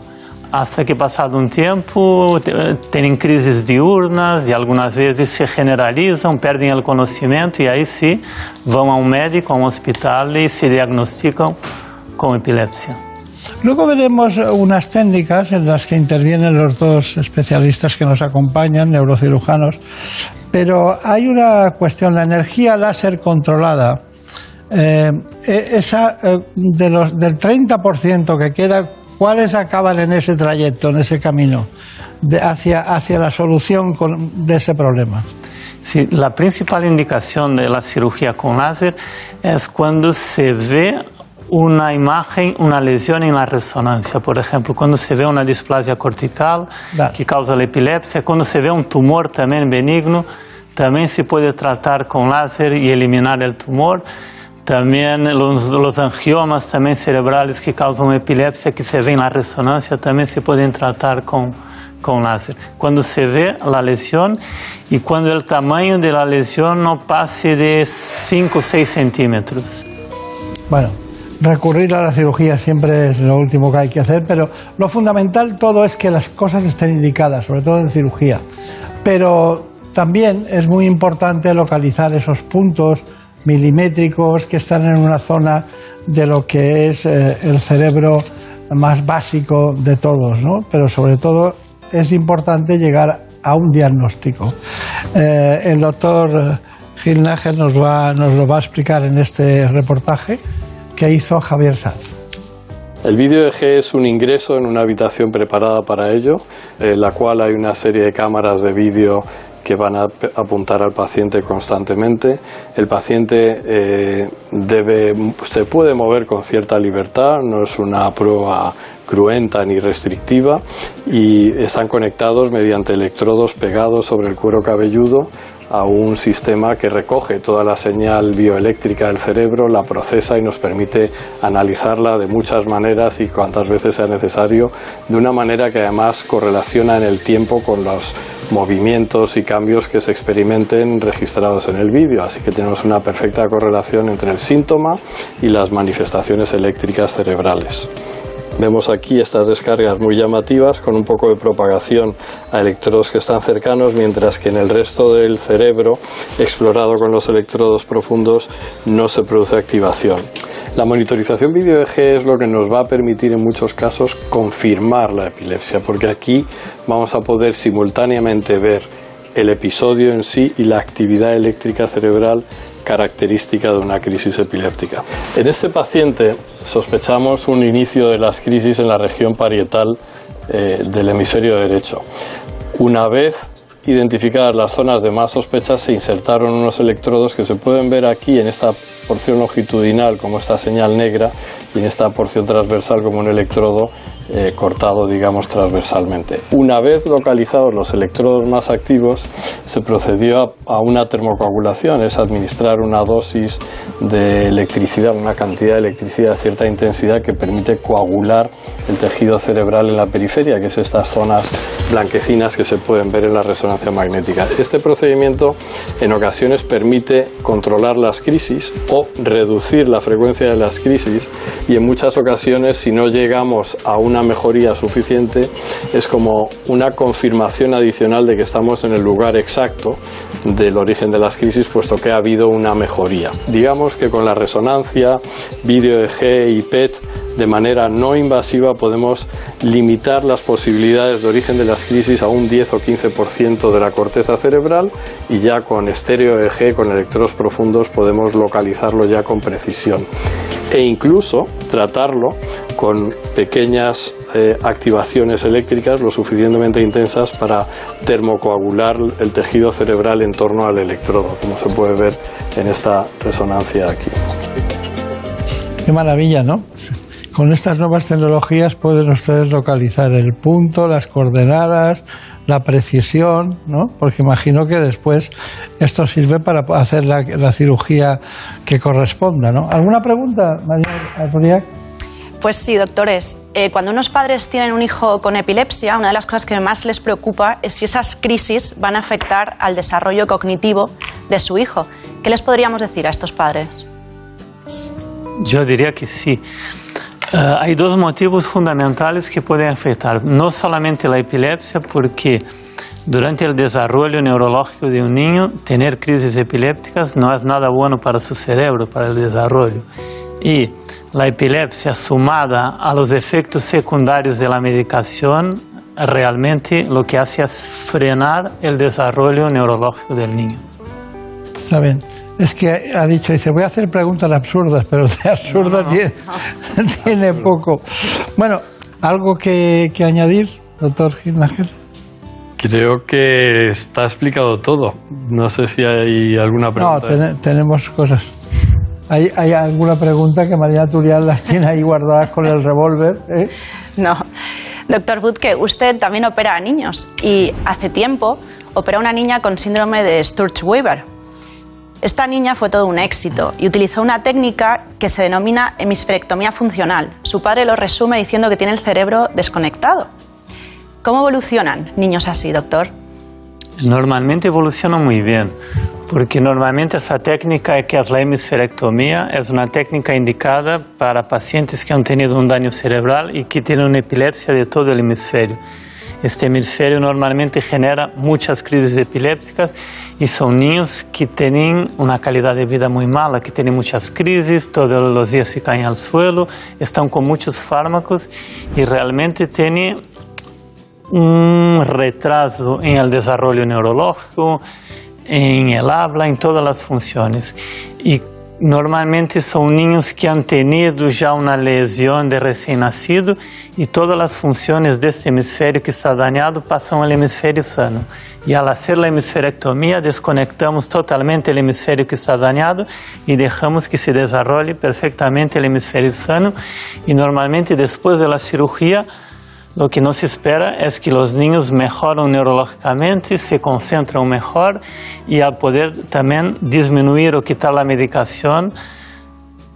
Hasta que pasado un tiempo tienen crisis diurnas y algunas veces se generalizan, pierden el conocimiento y ahí sí van a un médico, a un hospital y se diagnostican con epilepsia. Luego veremos unas técnicas en las que intervienen los dos especialistas que nos acompañan, neurocirujanos, pero hay una cuestión, la energía láser controlada, eh, e- esa, eh, del 30% que queda, ¿cuáles acaban en ese trayecto, en ese camino, de- hacia, hacia la solución con- de ese problema? Sí, la principal indicación de la cirugía con láser es cuando se ve una imagen, una lesión en la resonancia. Por ejemplo, cuando se ve una displasia cortical que causa la epilepsia, cuando se ve un tumor también benigno, también se puede tratar con láser y eliminar el tumor. También los, los angiomas también cerebrales que causan epilepsia, que se ven en la resonancia, también se pueden tratar con, con láser. Cuando se ve la lesión y cuando el tamaño de la lesión no pase de 5 o 6 centímetros. Bueno, recurrir a la cirugía siempre es lo último que hay que hacer, pero lo fundamental todo es que las cosas estén indicadas, sobre todo en cirugía. Pero también es muy importante localizar esos puntos milimétricos que están en una zona de lo que es eh, el cerebro más básico de todos, ¿no? Pero sobre todo es importante llegar a un diagnóstico. Eh, el doctor Gil nos, va, nos lo va a explicar en este reportaje que hizo Javier Saz. El vídeo EG es un ingreso en una habitación preparada para ello, en la cual hay una serie de cámaras de vídeo que van a apuntar al paciente constantemente. El paciente eh, debe, se puede mover con cierta libertad, no es una prueba cruenta ni restrictiva y están conectados mediante electrodos pegados sobre el cuero cabelludo a un sistema que recoge toda la señal bioeléctrica del cerebro, la procesa y nos permite analizarla de muchas maneras y cuantas veces sea necesario, de una manera que además correlaciona en el tiempo con los movimientos y cambios que se experimenten registrados en el vídeo. Así que tenemos una perfecta correlación entre el síntoma y las manifestaciones eléctricas cerebrales. Vemos aquí estas descargas muy llamativas con un poco de propagación a electrodos que están cercanos, mientras que en el resto del cerebro, explorado con los electrodos profundos, no se produce activación. La monitorización video EG es lo que nos va a permitir en muchos casos confirmar la epilepsia, porque aquí vamos a poder simultáneamente ver el episodio en sí y la actividad eléctrica cerebral característica de una crisis epiléptica. En este paciente sospechamos un inicio de las crisis en la región parietal eh, del hemisferio derecho. Una vez identificadas las zonas de más sospecha, se insertaron unos electrodos que se pueden ver aquí en esta porción longitudinal como esta señal negra y en esta porción transversal como un electrodo eh, cortado, digamos, transversalmente. Una vez localizados los electrodos más activos, se procedió a, una termocoagulación, es administrar una dosis de electricidad, una cantidad de electricidad de cierta intensidad que permite coagular el tejido cerebral en la periferia, que es estas zonas blanquecinas que se pueden ver en la resonancia magnética. Este procedimiento en ocasiones permite controlar las crisis o reducir la frecuencia de las crisis y en muchas ocasiones si no llegamos a una mejoría suficiente es como una confirmación adicional de que estamos en el lugar exacto del origen de las crisis puesto que ha habido una mejoría. Digamos que con la resonancia, vídeo EG y PET de manera no invasiva podemos limitar las posibilidades de origen de las crisis a un 10 o 15% de la corteza cerebral y ya con estéreo EG, con electrodos profundos, podemos localizarlo ya con precisión e incluso tratarlo con pequeñas eh, activaciones eléctricas lo suficientemente intensas para termocoagular el tejido cerebral en torno al electrodo, como se puede ver en esta resonancia aquí. Qué maravilla, ¿no? Con estas nuevas tecnologías pueden ustedes localizar el punto, las coordenadas, la precisión, ¿no? Porque imagino que después esto sirve para hacer la, la cirugía que corresponda, ¿no? ¿Alguna pregunta, María Azuriac? Pues sí, doctores. Eh, cuando unos padres tienen un hijo con epilepsia, una de las cosas que más les preocupa es si esas crisis van a afectar al desarrollo cognitivo de su hijo. ¿Qué les podríamos decir a estos padres? Yo diría que sí. Eh, hay dos motivos fundamentales que pueden afectar, no solamente la epilepsia, porque durante el desarrollo neurológico de un niño, tener crisis epilépticas no es nada bueno para su cerebro, para el desarrollo. Y la epilepsia sumada a los efectos secundarios de la medicación, realmente lo que hace es frenar el desarrollo neurológico del niño. Está bien. Es que ha dicho, dice, voy a hacer preguntas absurdas, pero de absurda Tiene, [LAUGHS] tiene, poco. Bueno, ¿algo que, que añadir, doctor Gilnager? Creo que está explicado todo. No sé si hay alguna pregunta. No, ten, tenemos cosas. ¿Hay, ¿Hay, alguna pregunta que María Turial las tiene ahí guardadas con el revólver? ¿eh? [LAUGHS] No. Doctor Budke, usted también opera a niños y hace tiempo operó a una niña con síndrome de Sturge-Weber. Esta niña fue todo un éxito y utilizó una técnica que se denomina hemisferectomía funcional. Su padre lo resume diciendo que tiene el cerebro desconectado. ¿Cómo evolucionan niños así, doctor? Normalmente evolucionan muy bien, porque normalmente esa técnica que la hemisferectomía es una técnica indicada para pacientes que han tenido un daño cerebral y que tienen una epilepsia de todo el hemisferio. Este hemisferio normalmente genera muchas crisis epilépticas y son niños que tienen una calidad de vida muy mala, que tienen muchas crisis, todos los días se caen al suelo, están con muchos fármacos y realmente tienen un retraso en el desarrollo neurológico, en el habla, en todas las funciones. Y normalmente son niños que han tenido ya una lesión de recién nacido y todas las funciones de este hemisferio que está dañado pasan al hemisferio sano. Y al hacer la hemisferectomía desconectamos totalmente el hemisferio que está dañado y dejamos que se desarrolle perfectamente el hemisferio sano. Y normalmente después de la cirugía lo que no se espera es que los niños mejoran neurológicamente, se concentran mejor y al poder también disminuir o quitar la medicación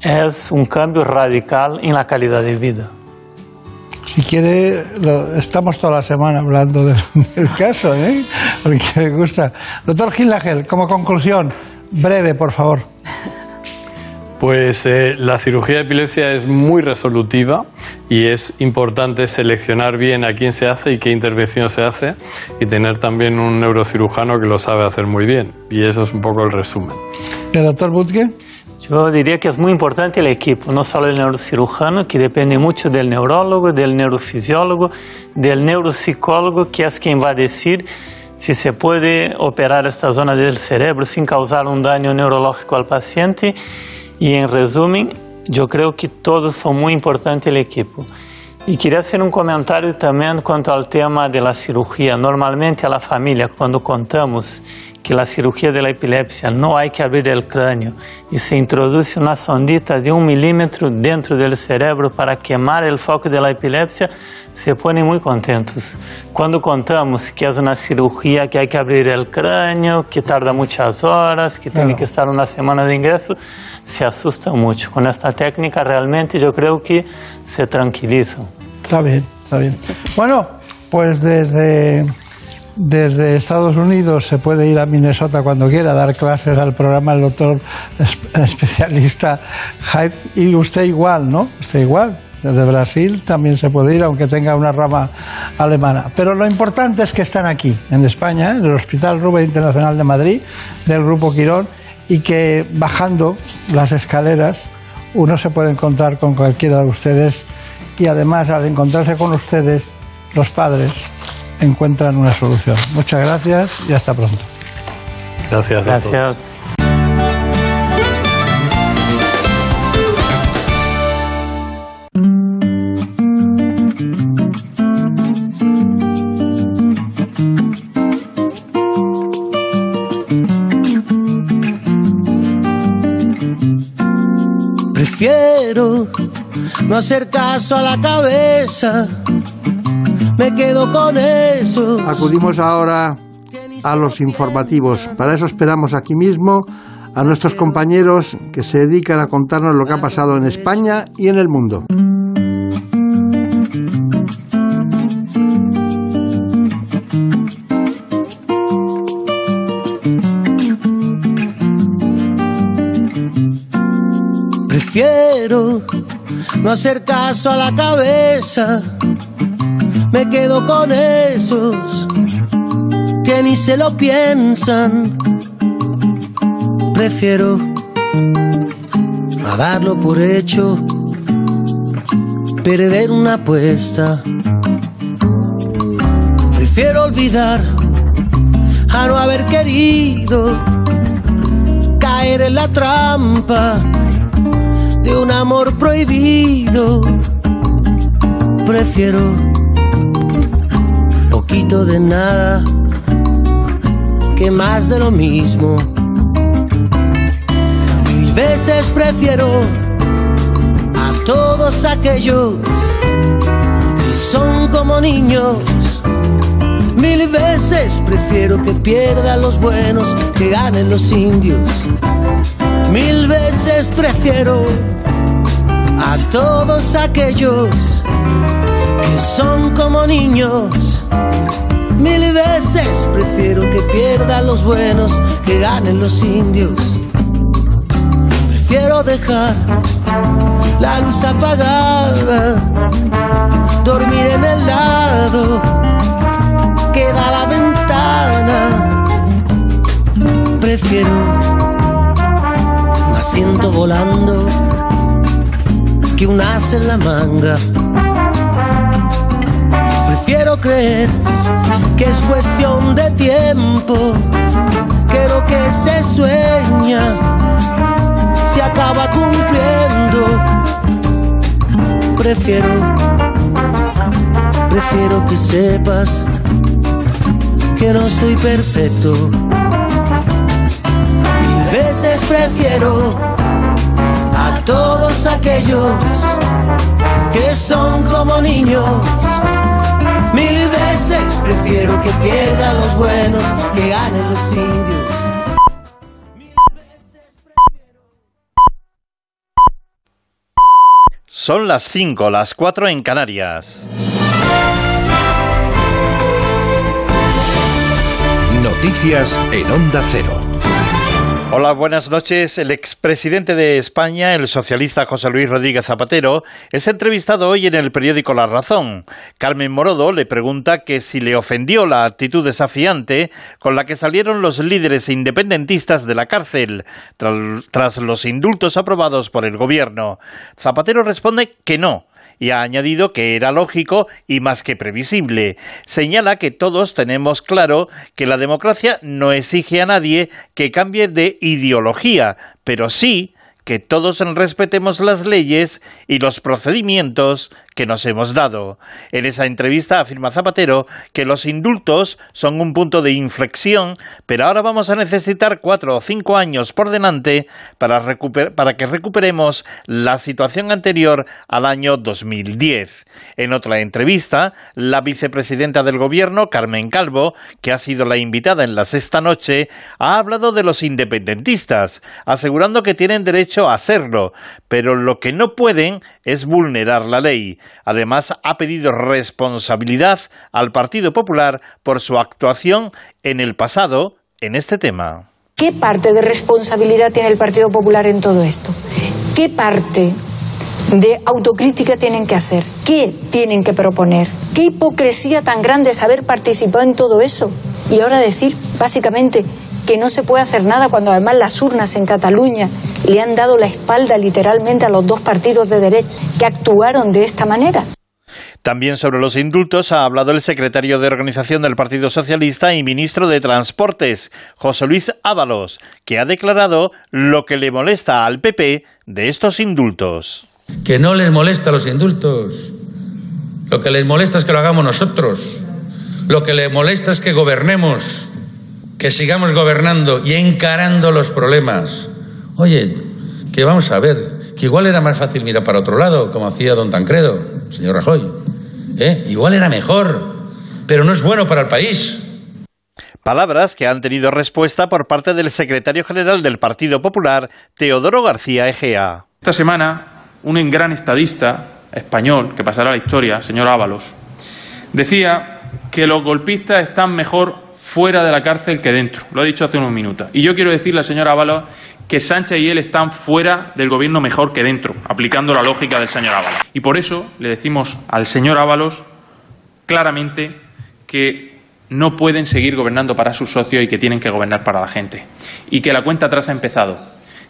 es un cambio radical en la calidad de vida. Si quiere, estamos toda la semana hablando del, [LAUGHS] del caso, ¿eh? porque me gusta. Doctor Gilagel, como conclusión, breve, por favor. Pues eh, la cirugía de epilepsia es muy resolutiva y es importante seleccionar bien a quién se hace y qué intervención se hace y tener también un neurocirujano que lo sabe hacer muy bien. Y eso es un poco el resumen. ¿El doctor Butke? Yo diría que es muy importante el equipo, no solo el neurocirujano, que depende mucho del neurólogo, del neurofisiólogo, del neuropsicólogo, que es quien va a decir si se puede operar esta zona del cerebro sin causar un daño neurológico al paciente. Y en resumen, yo creo que todos son muy importantes el equipo. Y quería hacer un comentario también cuanto al tema de la cirugía. Normalmente a la familia, cuando contamos que la cirugía de la epilepsia no hay que abrir el cráneo y se introduce una sondita de un milímetro dentro del cerebro para quemar el foco de la epilepsia, se ponen muy contentos. Cuando contamos que es una cirugía que hay que abrir el cráneo, que tarda muchas horas, que tiene que estar una semana de ingreso, se asustan mucho. Con esta técnica realmente yo creo que se tranquilizan. Está bien, está bien. Bueno, pues desde, desde Estados Unidos se puede ir a Minnesota cuando quiera a dar clases al programa el doctor es- especialista Haidt. Y usted igual, ¿no? Usted igual. Desde Brasil también se puede ir, aunque tenga una rama alemana. Pero lo importante es que están aquí, en España, en el Hospital Rubén Internacional de Madrid, del Grupo Quirón, y que bajando las escaleras uno se puede encontrar con cualquiera de ustedes y además al encontrarse con ustedes, los padres encuentran una solución. Muchas gracias y hasta pronto. Gracias. a todos. No hacer caso a la cabeza. Me quedo con eso. Acudimos ahora a los informativos. Para eso esperamos aquí mismo a nuestros compañeros que se dedican a contarnos lo que ha pasado en España y en el mundo. Prefiero no hacer caso a la cabeza. Me quedo con esos que ni se lo piensan. Prefiero a darlo por hecho, perder una apuesta. Prefiero olvidar a no haber querido caer en la trampa de un amor prohibido. Prefiero poquito de nada que más de lo mismo. Mil veces prefiero a todos aquellos que son como niños. Mil veces prefiero que pierdan los buenos que ganen los indios. Mil veces prefiero a todos aquellos que son como niños. Mil veces prefiero que pierdan los buenos que ganen los indios. Prefiero dejar la luz apagada, dormir en el lado que da la ventana. Prefiero un asiento volando un as en la manga. Prefiero creer que es cuestión de tiempo, que lo que se sueña se acaba cumpliendo. Prefiero, prefiero que sepas que no estoy perfecto. Mil veces prefiero a todos aquellos que son como niños. Mil veces prefiero que pierdan los buenos que ganen los indios. Son las 5, las 4 en Canarias. Noticias en Onda Cero. Hola, buenas noches. El expresidente de España, el socialista José Luis Rodríguez Zapatero, es entrevistado hoy en el periódico La Razón. Carmen Morodo le pregunta que si le ofendió la actitud desafiante con la que salieron los líderes independentistas de la cárcel tras, tras los indultos aprobados por el gobierno. Zapatero responde que no y ha añadido que era lógico y más que previsible. Señala que todos tenemos claro que la democracia no exige a nadie que cambie de ideología, pero sí que todos respetemos las leyes y los procedimientos que nos hemos dado. En esa entrevista afirma Zapatero que los indultos son un punto de inflexión, pero ahora vamos a necesitar cuatro o cinco años por delante para, para que recuperemos la situación anterior al año 2010. En otra entrevista, la vicepresidenta del Gobierno, Carmen Calvo, que ha sido la invitada en la sexta noche, ha hablado de los independentistas, asegurando que tienen derecho a serlo, pero lo que no pueden es vulnerar la ley. Además, ha pedido responsabilidad al Partido Popular por su actuación en el pasado en este tema. ¿Qué parte de responsabilidad tiene el Partido Popular en todo esto? ¿Qué parte de autocrítica tienen que hacer? ¿Qué tienen que proponer? ¿Qué hipocresía tan grande es haber participado en todo eso? Y ahora decir, básicamente, que no se puede hacer nada cuando además las urnas en Cataluña le han dado la espalda literalmente a los dos partidos de derecha que actuaron de esta manera. También sobre los indultos ha hablado el secretario de organización del Partido Socialista y ministro de Transportes, José Luis Ábalos, que ha declarado lo que le molesta al PP de estos indultos. Que no les molesta los indultos. Lo que les molesta es que lo hagamos nosotros. Lo que les molesta es que gobernemos que sigamos gobernando y encarando los problemas. Oye, que vamos a ver, que igual era más fácil mirar para otro lado, como hacía don Tancredo, señor Rajoy. ¿Eh? Igual era mejor, pero no es bueno para el país. Palabras que han tenido respuesta por parte del secretario general del Partido Popular, Teodoro García Egea. Esta semana, un gran estadista español que pasará a la historia, señor Ábalos, decía que los golpistas están mejor fuera de la cárcel que dentro. Lo ha dicho hace unos minutos. Y yo quiero decirle al señor Ábalos que Sánchez y él están fuera del gobierno mejor que dentro, aplicando la lógica del señor Ábalos. Y por eso le decimos al señor Ábalos claramente que no pueden seguir gobernando para sus socios y que tienen que gobernar para la gente. Y que la cuenta atrás ha empezado.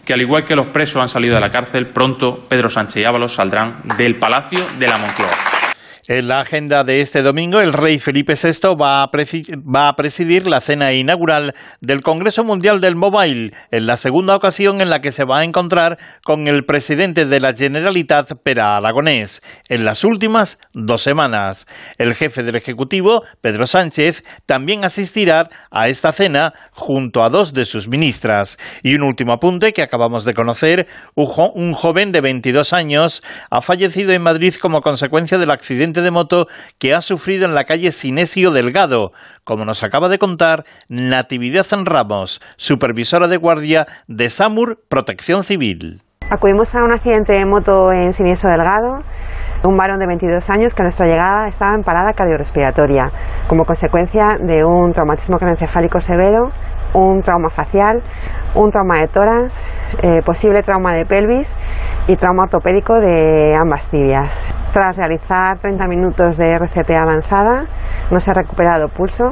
Que al igual que los presos han salido de la cárcel, pronto Pedro Sánchez y Ábalos saldrán del Palacio de la Moncloa. En la agenda de este domingo, el rey Felipe VI va a, presidir la cena inaugural del Congreso Mundial del Mobile, en la segunda ocasión en la que se va a encontrar con el presidente de la Generalitat, Pera Aragonés, en las últimas dos semanas. El jefe del Ejecutivo, Pedro Sánchez, también asistirá a esta cena junto a dos de sus ministras. Y un último apunte que acabamos de conocer, un joven de 22 años ha fallecido en Madrid como consecuencia del accidente de moto que ha sufrido en la calle Sinesio Delgado, como nos acaba de contar Natividad Ramos, supervisora de guardia de SAMUR Protección Civil. Acudimos a un accidente de moto en Sinesio Delgado un varón de 22 años que a nuestra llegada estaba en parada cardiorrespiratoria como consecuencia de un traumatismo craneoencefálico severo, un trauma facial, un trauma de tórax, eh, posible trauma de pelvis y trauma ortopédico de ambas tibias. Tras realizar 30 minutos de RCP avanzada, no se ha recuperado pulso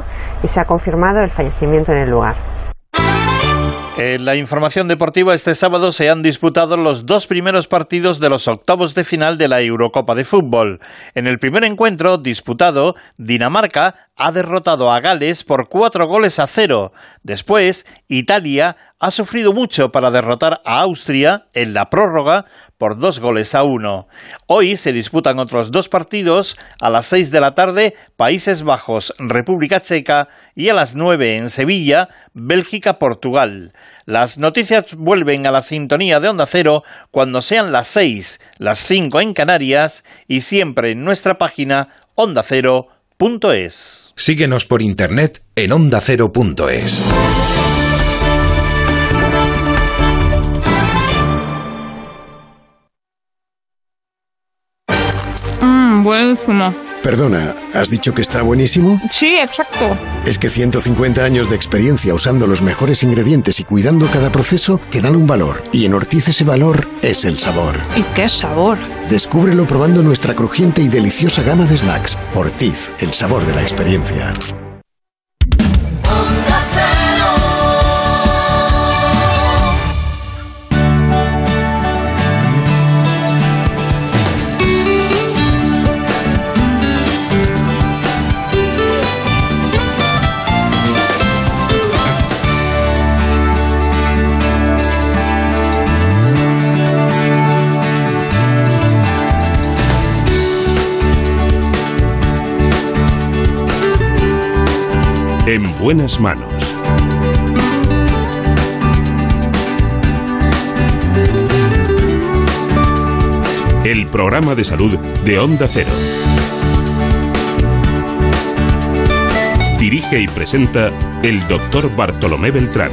y se ha confirmado el fallecimiento en el lugar. En la información deportiva, este sábado se han disputado los dos primeros partidos de los octavos de final de la Eurocopa de Fútbol. En el primer encuentro disputado, Dinamarca ha derrotado a Gales por cuatro goles a cero. Después, Italia ha sufrido mucho para derrotar a Austria en la prórroga por dos goles a uno. Hoy se disputan otros dos partidos a las seis de la tarde, Países Bajos, República Checa y a las nueve en Sevilla, Bélgica, Portugal. Las noticias vuelven a la sintonía de Onda Cero cuando sean las seis, las cinco en Canarias y siempre en nuestra página ondacero.es. Síguenos por internet en ondacero.es. buenísimo. Perdona, ¿has dicho que está buenísimo? Sí, exacto. Es que 150 años de experiencia usando los mejores ingredientes y cuidando cada proceso te dan un valor. Y en Ortiz ese valor es el sabor. ¿Y qué sabor? Descúbrelo probando nuestra crujiente y deliciosa gama de snacks. Ortiz, el sabor de la experiencia. En buenas manos. El programa de salud de Onda Cero. Dirige y presenta el doctor Bartolomé Beltrán.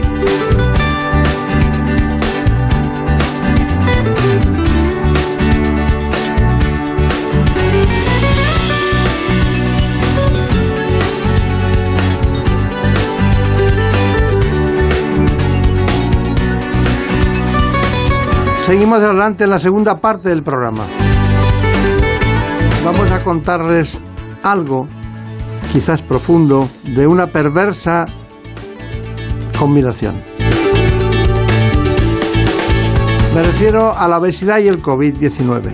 Seguimos adelante en la segunda parte del programa. Vamos a contarles algo, quizás profundo, de una perversa combinación. Me refiero a la obesidad y el COVID-19.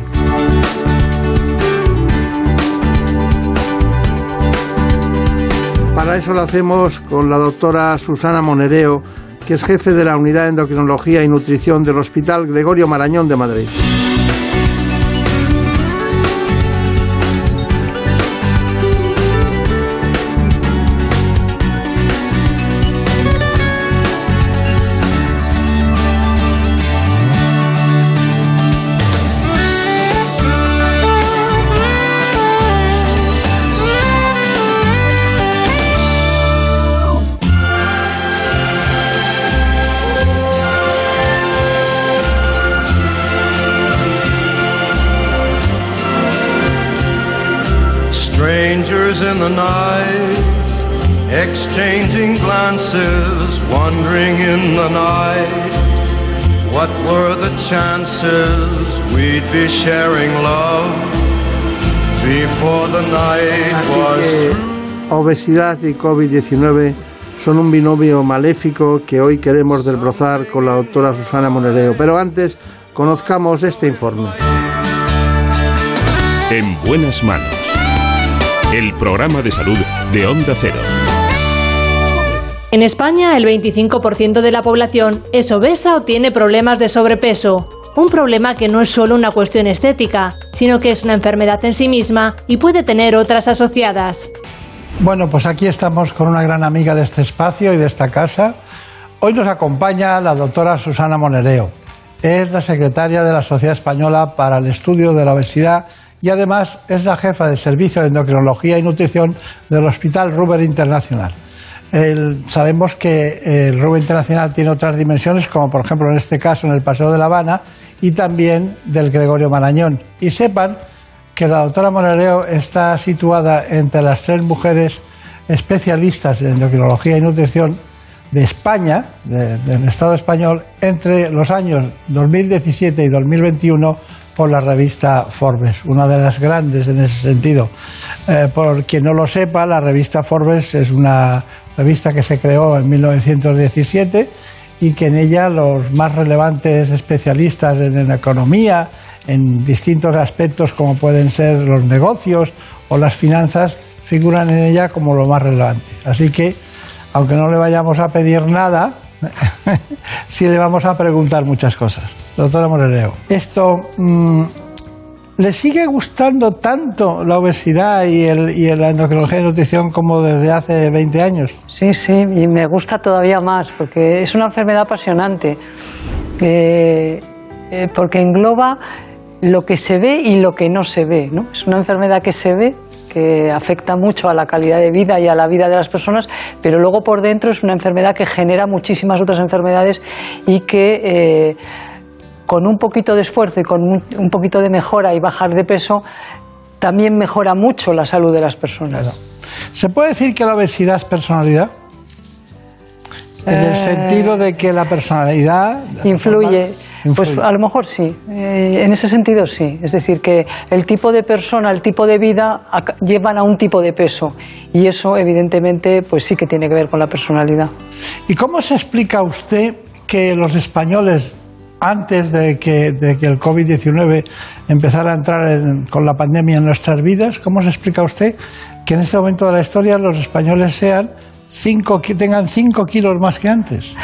Para eso lo hacemos con la doctora Susana Monereo, que es jefe de la Unidad de Endocrinología y Nutrición del Hospital Gregorio Marañón de Madrid. Strangers in the night, exchanging glances, wondering in the night. What were the chances we'd be sharing love before the night was que obesidad y COVID-19 son un binomio maléfico que hoy queremos desbrozar con la doctora Susana Monereo. Pero antes, conozcamos este informe. En buenas manos. El programa de salud de Onda Cero. En España, el 25% de la población es obesa o tiene problemas de sobrepeso. Un problema que no es solo una cuestión estética, sino que es una enfermedad en sí misma y puede tener otras asociadas. Bueno, pues aquí estamos con una gran amiga de este espacio y de esta casa. Hoy nos acompaña la doctora Susana Monereo. Es la secretaria de la Sociedad Española para el Estudio de la Obesidad y además es la jefa del Servicio de Endocrinología y Nutrición del Hospital Ruber Internacional. Sabemos que el Ruber Internacional tiene otras dimensiones, como por ejemplo en este caso en el Paseo de La Habana y también del Gregorio Marañón. Y sepan que la doctora Monereo está situada entre las tres mujeres especialistas en endocrinología y nutrición de España, de- del Estado español, entre los años 2017 y 2021 por la revista Forbes, una de las grandes en ese sentido. Eh, por quien no lo sepa, la revista Forbes es una revista que se creó en 1917 y que en ella los más relevantes especialistas en, en economía, en distintos aspectos como pueden ser los negocios o las finanzas, figuran en ella como lo más relevante. Así que, aunque no le vayamos a pedir nada, [LAUGHS] sí le vamos a preguntar muchas cosas. Doctora Moreleo, esto, mm, ¿le sigue gustando tanto la obesidad y, el, y la endocrinología y nutrición como desde hace 20 años? Sí, sí, y me gusta todavía más porque es una enfermedad apasionante, eh, eh, porque engloba lo que se ve y lo que no se ve. ¿no? Es una enfermedad que se ve, que afecta mucho a la calidad de vida y a la vida de las personas, pero luego por dentro es una enfermedad que genera muchísimas otras enfermedades y que eh, con un poquito de esfuerzo y con un, poquito de mejora y bajar de peso, también mejora mucho la salud de las personas. ¿Se puede decir que la obesidad es personalidad? En el Eh, sentido de que la personalidad... Influye. forma, Pues a lo mejor sí, Eh, en ese sentido sí. Es decir, que el tipo de persona, el tipo de vida llevan a un tipo de peso y eso evidentemente pues sí que tiene que ver con la personalidad. ¿Y cómo se explica usted que los españoles, antes de que, de que el COVID-19 empezara a entrar en- con la pandemia en nuestras vidas, cómo se explica usted que en este momento de la historia los españoles sean cinco, que tengan 5 kilos más que antes?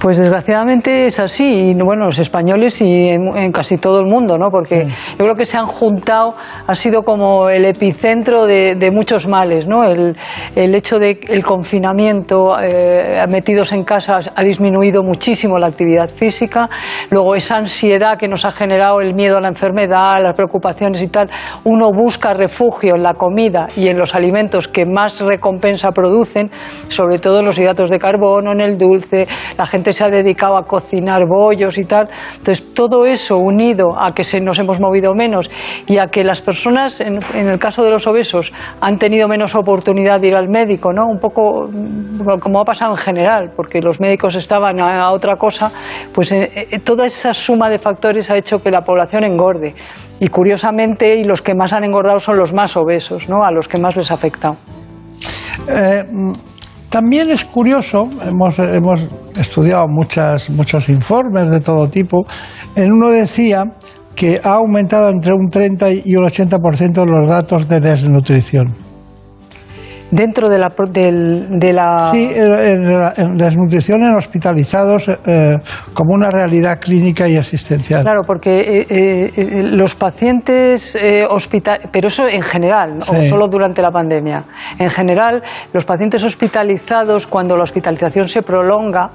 Pues desgraciadamente es así, y bueno, los españoles y en, en casi todo el mundo, ¿no? Porque yo creo que se han juntado, ha sido como el epicentro de, de muchos males, ¿no? El, el hecho de el confinamiento, eh, metidos en casa, ha disminuido muchísimo la actividad física, luego esa ansiedad que nos ha generado el miedo a la enfermedad, las preocupaciones y tal, uno busca refugio en la comida y en los alimentos que más recompensa producen, sobre todo los hidratos de carbono, en el dulce, la gente se ha dedicado a cocinar bollos y tal. Entonces, todo eso unido a que se, nos hemos movido menos y a que las personas, en, en el caso de los obesos, han tenido menos oportunidad de ir al médico, ¿no? Un poco mm, como ha pasado en general, porque los médicos estaban a, a otra cosa, pues eh, eh, toda esa suma de factores ha hecho que la población engorde. Y curiosamente, y los que más han engordado son los más obesos, ¿no? A los que más les ha afectado. Eh, mm, también es curioso, hemos, hemos estudiado muchos informes de todo tipo, en uno decía que ha aumentado entre un 30 y un 80% los datos de desnutrición. Dentro de la... del- de la... Sí, en, desnutrición en hospitalizados eh, como una realidad clínica y asistencial. Claro, porque eh, eh, eh, los pacientes eh, hospita- pero eso en general, o solo durante la pandemia. En general, los pacientes hospitalizados, cuando la hospitalización se prolonga,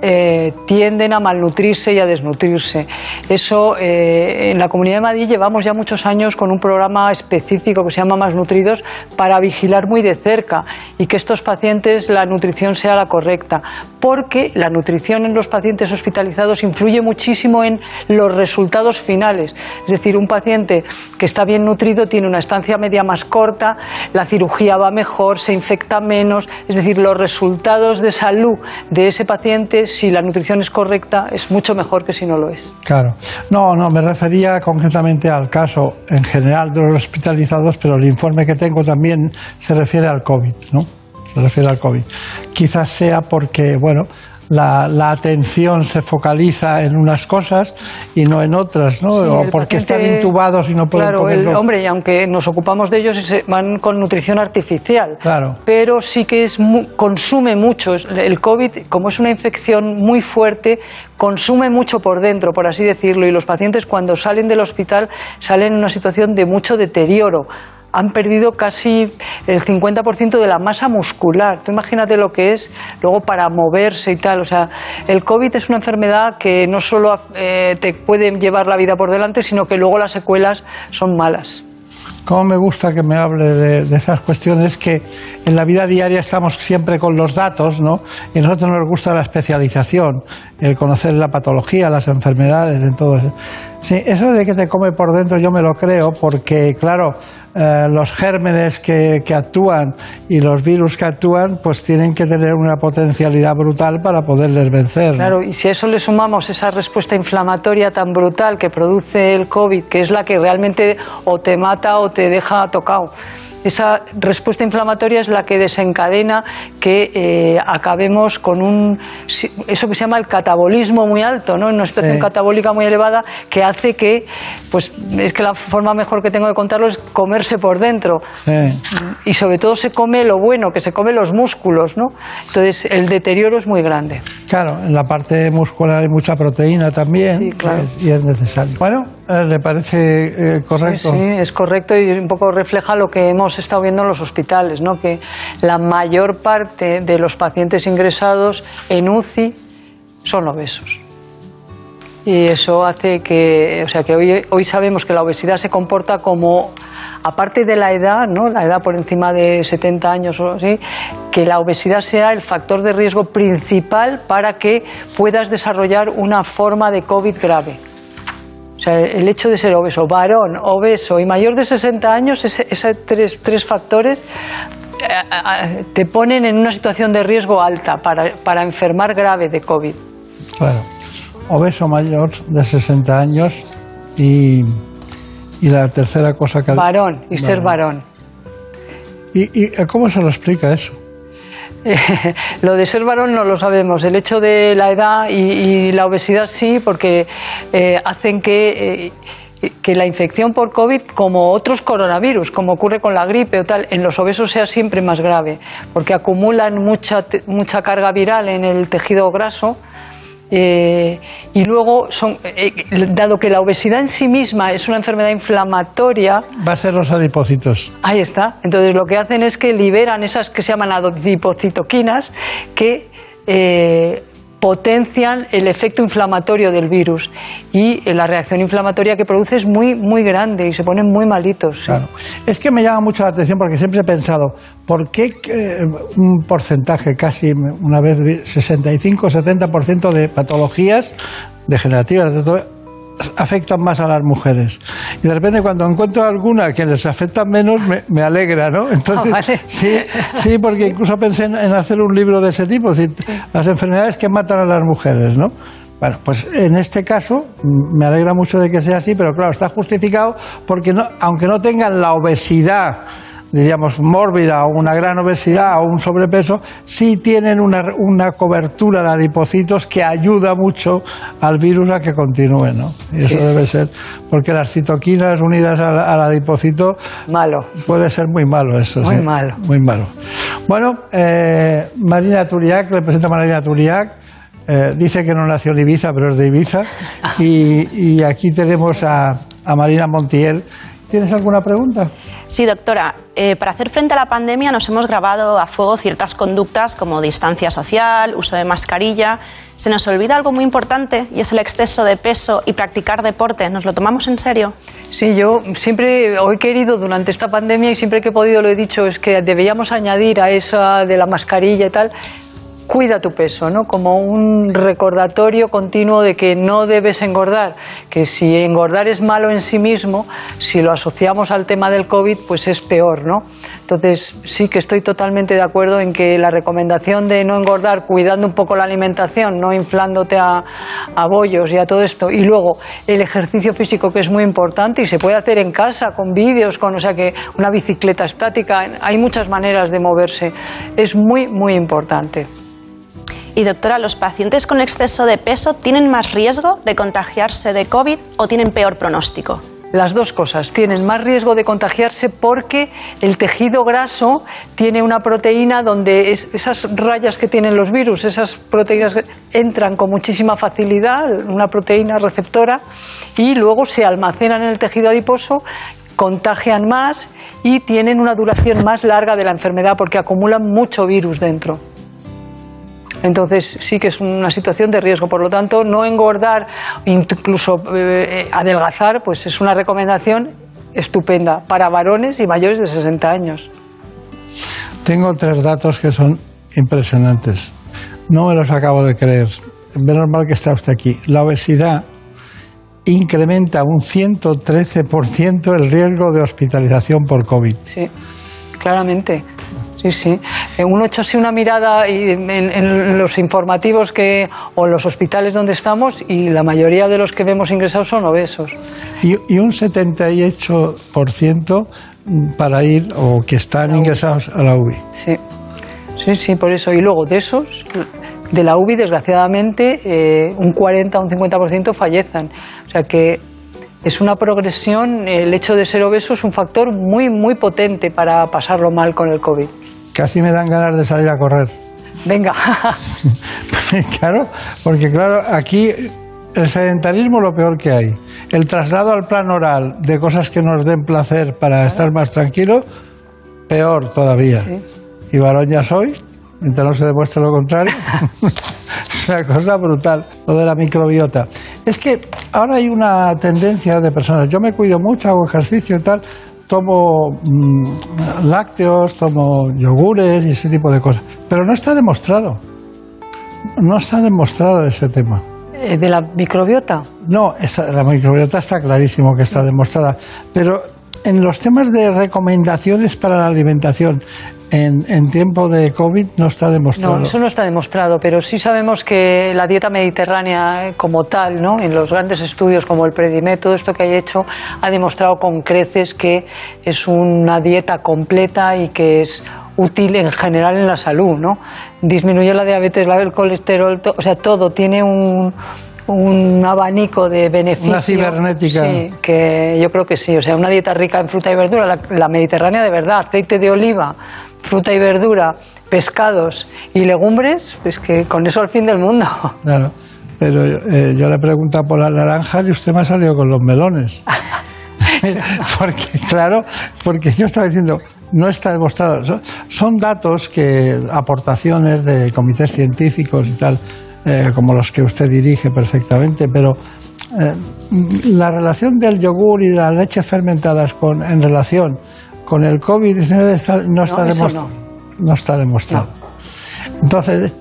eh, tienden a malnutrirse y a desnutrirse. Eso, eh, en la Comunidad de Madrid llevamos ya muchos años con un programa específico que se llama Más Nutridos para vigilar muy de cerca y que estos pacientes la nutrición sea la correcta, porque la nutrición en los pacientes hospitalizados influye muchísimo en los resultados finales. Es decir, un paciente que está bien nutrido tiene una estancia media más corta, la cirugía va mejor, se infecta menos, es decir, los resultados de salud de ese paciente, si la nutrición es correcta, es mucho mejor que si no lo es. Claro. No, no, me refería concretamente al caso en general de los hospitalizados, pero el informe que tengo también se refiere al COVID, ¿no? Se refiere al COVID. Quizás sea porque, bueno, la, la atención se focaliza en unas cosas y no en otras, ¿no? Sí, o porque paciente- están intubados y no pueden Claro, el, hombre, y aunque nos ocupamos de ellos, van con nutrición artificial. Claro. Pero sí que es consume mucho. El COVID, como es una infección muy fuerte, consume mucho por dentro, por así decirlo. Y los pacientes, cuando salen del hospital, salen en una situación de mucho deterioro. Han perdido casi el 50% de la masa muscular. Tú imagínate lo que es luego para moverse y tal. O sea, el COVID es una enfermedad que no solo eh, te puede llevar la vida por delante, sino que luego las secuelas son malas. Cómo me gusta que me hable de, de esas cuestiones que en la vida diaria estamos siempre con los datos, ¿no? Y a nosotros nos gusta la especialización, el conocer la patología, las enfermedades, en todo eso. Sí, eso de que te come por dentro yo me lo creo porque, claro, eh, los gérmenes que, que actúan y los virus que actúan, pues tienen que tener una potencialidad brutal para poderles vencer. ¿no? Claro, y si a eso le sumamos esa respuesta inflamatoria tan brutal que produce el COVID, que es la que realmente o te mata o te deja tocado. Esa respuesta inflamatoria es la que desencadena que eh, acabemos con un eso que se llama el catabolismo muy alto, ¿no? En una situación Sí. catabólica muy elevada que hace que, pues es que la forma mejor que tengo de contarlo es comerse por dentro y sobre todo se come lo bueno, que se come los músculos, ¿no? Entonces el deterioro es muy grande. Claro, en la parte muscular hay mucha proteína también Sí, claro. eh, y es necesario. Bueno, ¿le parece eh, correcto? Sí, sí, es correcto y un poco refleja lo que hemos estado viendo en los hospitales, ¿no? que la mayor parte de los pacientes ingresados en UCI son obesos. Y eso hace que, o sea, que hoy, hoy sabemos que la obesidad se comporta como, aparte de la edad, ¿no? la edad por encima de 70 años o así, que la obesidad sea el factor de riesgo principal para que puedas desarrollar una forma de COVID grave. O sea, el hecho de ser obeso, varón, obeso y mayor de 60 años, esos tres, tres factores eh, te ponen en una situación de riesgo alta para, para enfermar grave de COVID. Claro. Obeso mayor de 60 años y, y la tercera cosa que... Varón, y ser varón. ¿Y, ¿Y cómo se lo explica eso? [LAUGHS] lo de ser varón no lo sabemos. El hecho de la edad y, y la obesidad sí, porque eh, hacen que, eh, que la infección por COVID, como otros coronavirus, como ocurre con la gripe o tal, en los obesos sea siempre más grave, porque acumulan mucha, mucha carga viral en el tejido graso. Eh, y luego, son, eh, dado que la obesidad en sí misma es una enfermedad inflamatoria. Va a ser los adipocitos. Ahí está. Entonces, lo que hacen es que liberan esas que se llaman adipocitoquinas que. Eh, potencian el efecto inflamatorio del virus y la reacción inflamatoria que produce es muy muy grande y se ponen muy malitos. ¿sí? Claro. Es que me llama mucho la atención porque siempre he pensado, ¿por qué eh, un porcentaje, casi una vez 65-70% de patologías degenerativas, de todo, afectan más a las mujeres. Y de repente cuando encuentro alguna que les afecta menos, me, me alegra, ¿no? [LAUGHS] Entonces, Ah, vale. sí, sí, porque incluso pensé en, en hacer un libro de ese tipo, es decir, las enfermedades que matan a las mujeres, ¿no? Bueno, pues en este caso me alegra mucho de que sea así, pero claro, está justificado porque no, aunque no tengan la obesidad, diríamos, mórbida o una gran obesidad o un sobrepeso, sí tienen una, una cobertura de adipocitos que ayuda mucho al virus a que continúe, ¿no? Y eso Sí, sí. debe ser, porque las citoquinas unidas al, al adipocito... Malo. Puede ser muy malo eso, Muy sí. malo. Muy malo. Bueno, eh, Marina Turiac, le presento a Marina Turiac. eh, dice que no nació en Ibiza, pero es de Ibiza. [LAUGHS] Y, y aquí tenemos a, a Marina Montiel. ¿Tienes alguna pregunta? Sí, doctora. Eh, para hacer frente a la pandemia nos hemos grabado a fuego ciertas conductas como distancia social, uso de mascarilla. Se nos olvida algo muy importante y es el exceso de peso y practicar deporte. ¿Nos lo tomamos en serio? Sí, yo siempre he querido durante esta pandemia y siempre que he podido lo he dicho, es que deberíamos añadir a esa de la mascarilla y tal, cuida tu peso, ¿no? Como un recordatorio continuo de que no debes engordar, que si engordar es malo en sí mismo, si lo asociamos al tema del COVID, pues es peor, ¿no? Entonces sí que estoy totalmente de acuerdo en que la recomendación de no engordar, cuidando un poco la alimentación, no inflándote a, a bollos y a todo esto, y luego el ejercicio físico que es muy importante y se puede hacer en casa con vídeos, con, o sea que una bicicleta estática, hay muchas maneras de moverse, es muy muy importante. Y doctora, ¿los pacientes con exceso de peso tienen más riesgo de contagiarse de COVID o tienen peor pronóstico? Las dos cosas. Tienen más riesgo de contagiarse porque el tejido graso tiene una proteína donde es- esas rayas que tienen los virus, esas proteínas entran con muchísima facilidad, una proteína receptora, y luego se almacenan en el tejido adiposo contagian más y tienen una duración más larga de la enfermedad porque acumulan mucho virus dentro. Entonces sí que es una situación de riesgo. Por lo tanto, no engordar, incluso eh, adelgazar, pues es una recomendación estupenda para varones y mayores de 60 años. Tengo tres datos que son impresionantes. No me los acabo de creer. Menos mal que está usted aquí. La obesidad incrementa un 113% el riesgo de hospitalización por COVID. Sí, claramente. Sí, sí. Eh, Uno echa así una mirada y en, en los informativos que, o en los hospitales donde estamos y la mayoría de los que vemos ingresados son obesos. Y, y un 78% para ir o que están ingresados a la UBI. Sí, sí, sí, por eso. Y luego de esos, de la UBI, desgraciadamente, eh, un 40 o un 50% fallecen. O sea que es una progresión, el hecho de ser obeso es un factor muy, muy potente para pasarlo mal con el COVID. Casi me dan ganas de salir a correr. Venga. [LAUGHS] claro, porque claro, aquí el sedentarismo es lo peor que hay. El traslado al plan oral de cosas que nos den placer para estar más tranquilos, peor todavía. Y varón ya soy, mientras no se demuestre lo contrario. [LAUGHS] es una cosa brutal, lo de la microbiota. Es que ahora hay una tendencia de personas, yo me cuido mucho, hago ejercicio y tal, tomo mm, lácteos, tomo yogures y ese tipo de cosas. Pero no está demostrado. No está demostrado ese tema. Eh, ¿De la microbiota? No, esta- la microbiota está clarísimo que está demostrada, pero en los temas de recomendaciones para la alimentación en, en tiempo de COVID no está demostrado. No, eso no está demostrado, pero sí sabemos que la dieta mediterránea como tal, ¿no? en los grandes estudios como el Predimed, todo esto que hay hecho, ha demostrado con creces que es una dieta completa y que es útil en general en la salud. ¿no? Disminuye la diabetes, la- el colesterol, o sea, todo tiene un, un abanico de beneficios. Una cibernética. Sí, que yo creo que sí. O sea, una dieta rica en fruta y verdura, la, la mediterránea de verdad, aceite de oliva, fruta y verdura, pescados y legumbres, pues que con eso al fin del mundo. [LAUGHS] Claro, pero eh, yo le he preguntado por las naranjas y usted me ha salido con los melones. [LAUGHS] [LAUGHS] porque, claro, porque yo estaba diciendo, no está demostrado. Son, son datos que, aportaciones de comités científicos y tal, eh, como los que usted dirige perfectamente, pero eh, la relación del yogur y de las leches fermentadas con, en relación con el COVID-19 está- no está demostrado. No está demostrado. Entonces,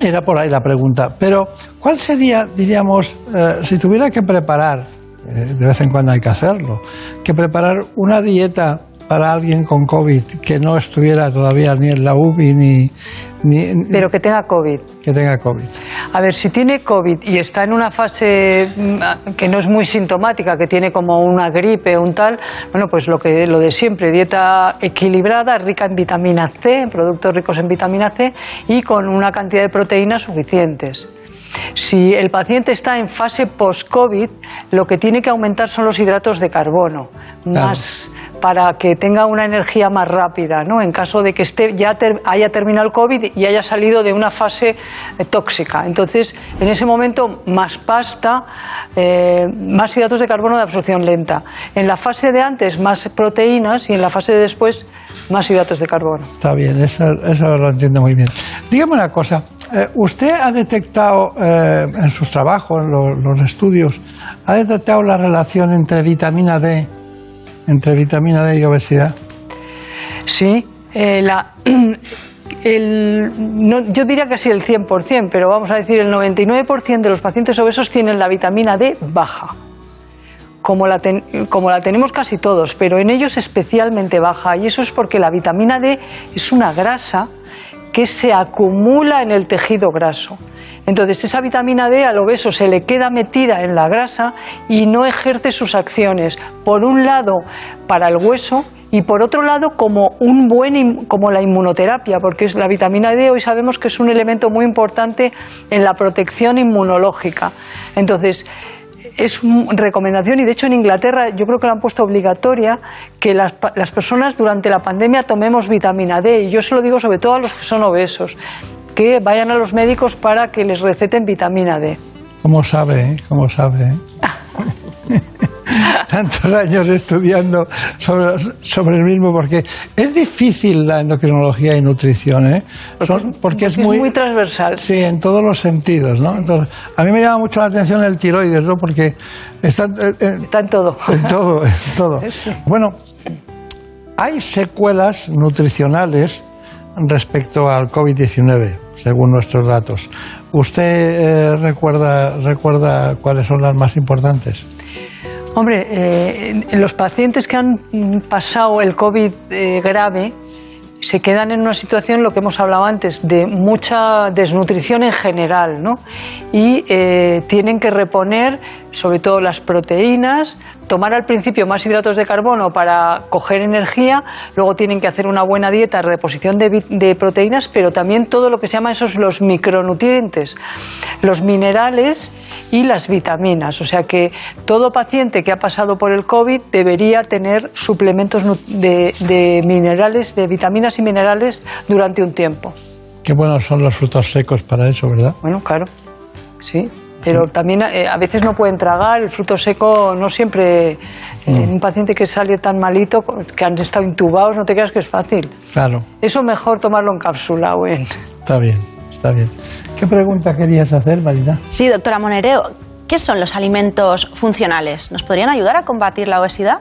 era por ahí la pregunta. Pero, ¿cuál sería, diríamos, eh, si tuviera que preparar, eh, de vez en cuando hay que hacerlo, que preparar una dieta para alguien con COVID que no estuviera todavía ni en la UBI ni, ni Pero que tenga COVID. que tenga COVID? A ver, si tiene COVID y está en una fase mm, que no es muy sintomática, que tiene como una gripe o un tal, bueno, pues lo, que, lo de siempre, dieta equilibrada, rica en vitamina C, en productos ricos en vitamina C y con una cantidad de proteínas suficientes. Si el paciente está en fase post-COVID, lo que tiene que aumentar son los hidratos de carbono, más para que tenga una energía más rápida, ¿no? En caso de que esté, ya ter- haya terminado el COVID y haya salido de una fase eh, tóxica. Entonces, en ese momento, más pasta, eh, más hidratos de carbono de absorción lenta. En la fase de antes, más proteínas y en la fase de después, más hidratos de carbono. Está bien, eso, eso lo entiendo muy bien. Dígame una cosa, eh, ¿usted ha detectado eh, en sus trabajos, en lo- los estudios, ha detectado la relación entre vitamina D, entre vitamina D y obesidad? Sí, eh, la, [CLEARS THROAT] yo diría casi el 100%, pero vamos a decir el 99% de los pacientes obesos tienen la vitamina D baja. Como la, ten- como la tenemos casi todos, pero en ellos especialmente baja. Y eso es porque la vitamina D es una grasa que se acumula en el tejido graso. Entonces esa vitamina D al obeso se le queda metida en la grasa y no ejerce sus acciones. Por un lado, para el hueso y por otro lado como un buen como la inmunoterapia, porque la vitamina D hoy sabemos que es un elemento muy importante en la protección inmunológica. Entonces, es una recomendación y de hecho en Inglaterra yo creo que la han puesto obligatoria que las, las personas durante la pandemia tomemos vitamina D y yo se lo digo sobre todo a los que son obesos que vayan a los médicos para que les receten vitamina D. ¿Cómo sabe? eh? ¿Cómo sabe? [LAUGHS] [LAUGHS] Tantos años estudiando sobre, sobre el mismo, porque es difícil la endocrinología y nutrición, ¿eh? Son- porque, es, muy, transversal. Sí, en todos los sentidos, ¿no? Entonces, a mí me llama mucho la atención el tiroides, ¿no? Porque está, eh, eh, Está en todo. En todo, en todo. [LAUGHS] Bueno, hay secuelas nutricionales respecto al COVID-19, según nuestros datos. ¿Usted eh, recuerda, recuerda cuáles son las más importantes? Hombre, eh, los pacientes que han pasado el COVID eh, grave se quedan en una situación, lo que hemos hablado antes, de mucha desnutrición en general, ¿no? Y eh, tienen que reponer, sobre todo las proteínas, tomar al principio más hidratos de carbono para coger energía, luego tienen que hacer una buena dieta reposición de, de proteínas, pero también todo lo que se llama esos los micronutrientes, los minerales y las vitaminas. O sea que todo paciente que ha pasado por el COVID debería tener suplementos de, de minerales, de vitaminas y minerales durante un tiempo. Qué buenos son los frutos secos para eso, ¿verdad? Bueno, claro, sí. Pero también eh, a veces no pueden tragar, el fruto seco no siempre. En un paciente que sale tan malito, que han estado intubados, no te creas que es fácil. Claro, Eso mejor tomarlo en cápsula o en. está bien, está bien. ¿Qué pregunta querías hacer, Marina? Sí, doctora Monereo, ¿qué son los alimentos funcionales? ¿Nos podrían ayudar a combatir la obesidad?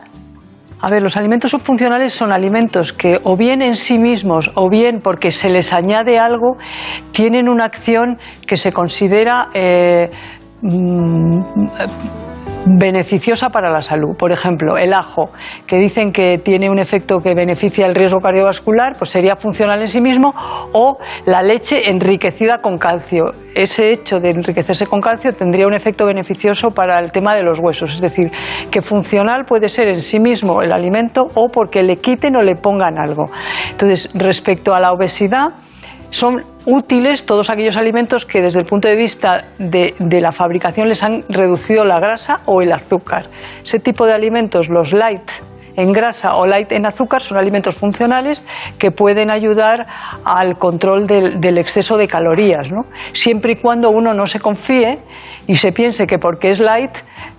A ver, los alimentos subfuncionales son alimentos que o bien en sí mismos o bien porque se les añade algo, tienen una acción que se considera eh, mm, beneficiosa para la salud. Por ejemplo, el ajo, que dicen que tiene un efecto que beneficia el riesgo cardiovascular, pues sería funcional en sí mismo, o la leche enriquecida con calcio. Ese hecho de enriquecerse con calcio tendría un efecto beneficioso para el tema de los huesos. Es decir, que funcional puede ser en sí mismo el alimento o porque le quiten o le pongan algo. Entonces, respecto a la obesidad, son útiles todos aquellos alimentos que desde el punto de vista de, la fabricación les han reducido la grasa o el azúcar. Ese tipo de alimentos, los light en grasa o light en azúcar, son alimentos funcionales que pueden ayudar al control del, exceso de calorías, ¿no? siempre y cuando uno no se confíe y se piense que porque es light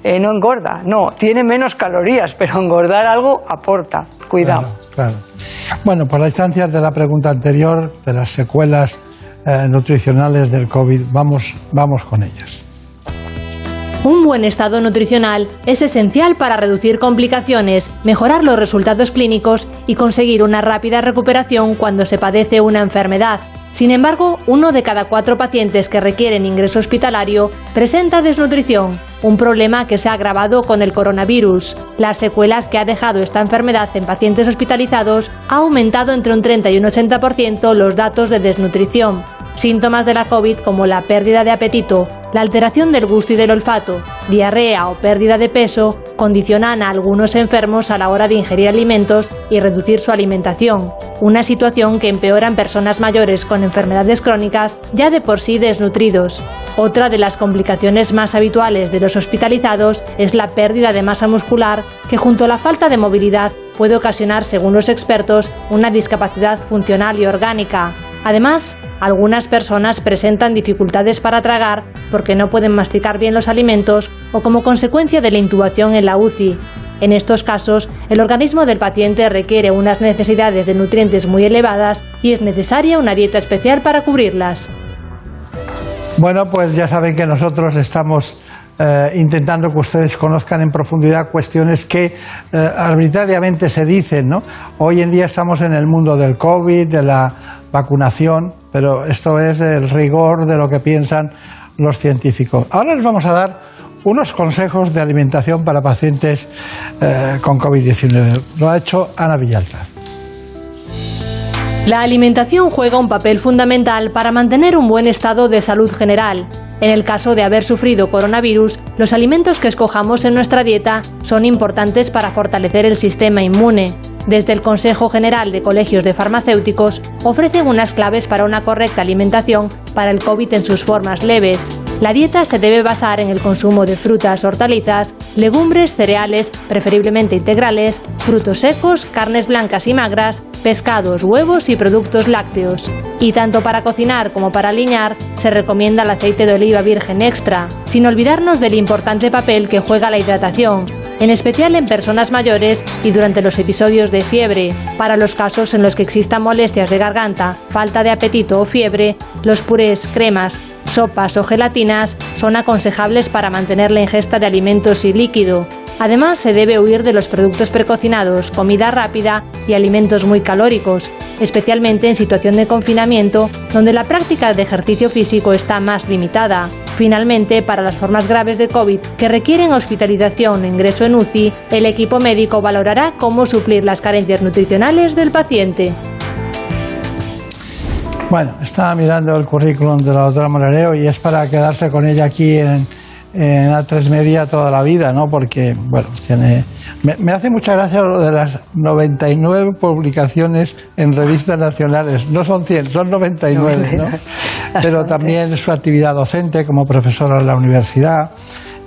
eh, no engorda. No, tiene menos calorías, pero engordar algo aporta. Cuidado. Claro. Bueno, por las instancias de la pregunta anterior, de las secuelas eh, nutricionales del COVID, vamos, vamos con ellas. Un buen estado nutricional es esencial para reducir complicaciones, mejorar los resultados clínicos y conseguir una rápida recuperación cuando se padece una enfermedad. Sin embargo, uno de cada cuatro pacientes que requieren ingreso hospitalario presenta desnutrición, un problema que se ha agravado con el coronavirus. Las secuelas que ha dejado esta enfermedad en pacientes hospitalizados ha aumentado entre un 30 y un 80% los datos de desnutrición. Síntomas de la COVID como la pérdida de apetito, la alteración del gusto y del olfato, diarrea o pérdida de peso condicionan a algunos enfermos a la hora de ingerir alimentos y reducir su alimentación, una situación que empeora en personas mayores con enfermedades crónicas ya de por sí desnutridos. Otra de las complicaciones más habituales de los hospitalizados es la pérdida de masa muscular que junto a la falta de movilidad puede ocasionar, según los expertos, una discapacidad funcional y orgánica. Además, algunas personas presentan dificultades para tragar porque no pueden masticar bien los alimentos o como consecuencia de la intubación en la UCI. En estos casos, el organismo del paciente requiere unas necesidades de nutrientes muy elevadas y es necesaria una dieta especial para cubrirlas. Bueno, pues ya saben que nosotros estamos eh, intentando que ustedes conozcan en profundidad cuestiones que eh, arbitrariamente se dicen. ¿no? Hoy en día estamos en el mundo del COVID, de la vacunación, pero esto es el rigor de lo que piensan los científicos. Ahora les vamos a dar unos consejos de alimentación para pacientes eh, con COVID-19. Lo ha hecho Ana Villalta. La alimentación juega un papel fundamental para mantener un buen estado de salud general. En el caso de haber sufrido coronavirus, los alimentos que escojamos en nuestra dieta son importantes para fortalecer el sistema inmune. Desde el Consejo General de Colegios de Farmacéuticos ofrecen unas claves para una correcta alimentación para el COVID en sus formas leves. La dieta se debe basar en el consumo de frutas, hortalizas, legumbres, cereales, preferiblemente integrales, frutos secos, carnes blancas y magras, pescados, huevos y productos lácteos. Y tanto para cocinar como para aliñar se recomienda el aceite de oliva virgen extra, sin olvidarnos del importante papel que juega la hidratación, en especial en personas mayores y durante los episodios de fiebre. Para los casos en los que existan molestias de garganta, falta de apetito o fiebre, los purés, cremas, sopas o gelatinas son aconsejables para mantener la ingesta de alimentos y líquido. Además, se debe huir de los productos precocinados, comida rápida y alimentos muy calóricos, especialmente en situación de confinamiento, donde la práctica de ejercicio físico está más limitada. Finalmente, para las formas graves de COVID que requieren hospitalización o ingreso en UCI, el equipo médico valorará cómo suplir las carencias nutricionales del paciente. Bueno, estaba mirando el currículum de la doctora Morareo y es para quedarse con ella aquí en, en A3 Media toda la vida, ¿no? Porque, bueno, tiene... Me, me, hace mucha gracia lo de las 99 publicaciones en revistas nacionales. No son 100, son 99, ¿no? [LAUGHS] Pero también su actividad docente como profesora en la universidad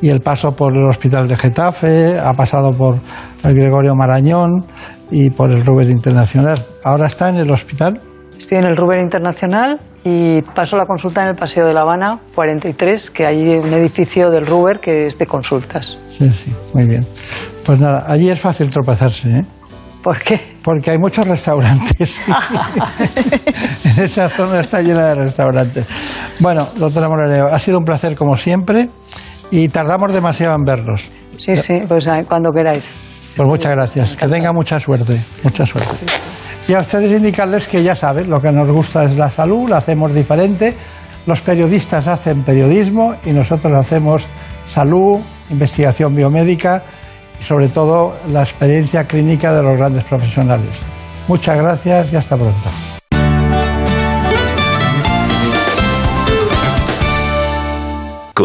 y el paso por el Hospital de Getafe, ha pasado por el Gregorio Marañón y por el Ruber Internacional. Ahora está en el hospital. Estoy en el Ruber Internacional y paso la consulta en el Paseo de La Habana 43, que hay un edificio del Ruber que es de consultas. Sí, sí, muy bien. Pues nada, allí es fácil tropezarse, ¿eh? ¿Por qué? Porque hay muchos restaurantes. [LAUGHS] [LAUGHS] en esa zona está llena de restaurantes. Bueno, doctora Morareo, ha sido un placer como siempre y tardamos demasiado en verlos. Sí, sí, pues cuando queráis. Pues muchas gracias. Que tenga mucha suerte. Mucha suerte. Y a ustedes indicarles que ya saben, lo que nos gusta es la salud, la hacemos diferente, Los periodistas hacen periodismo y nosotros hacemos salud, investigación biomédica y sobre todo la experiencia clínica de los grandes profesionales. Muchas gracias y hasta pronto.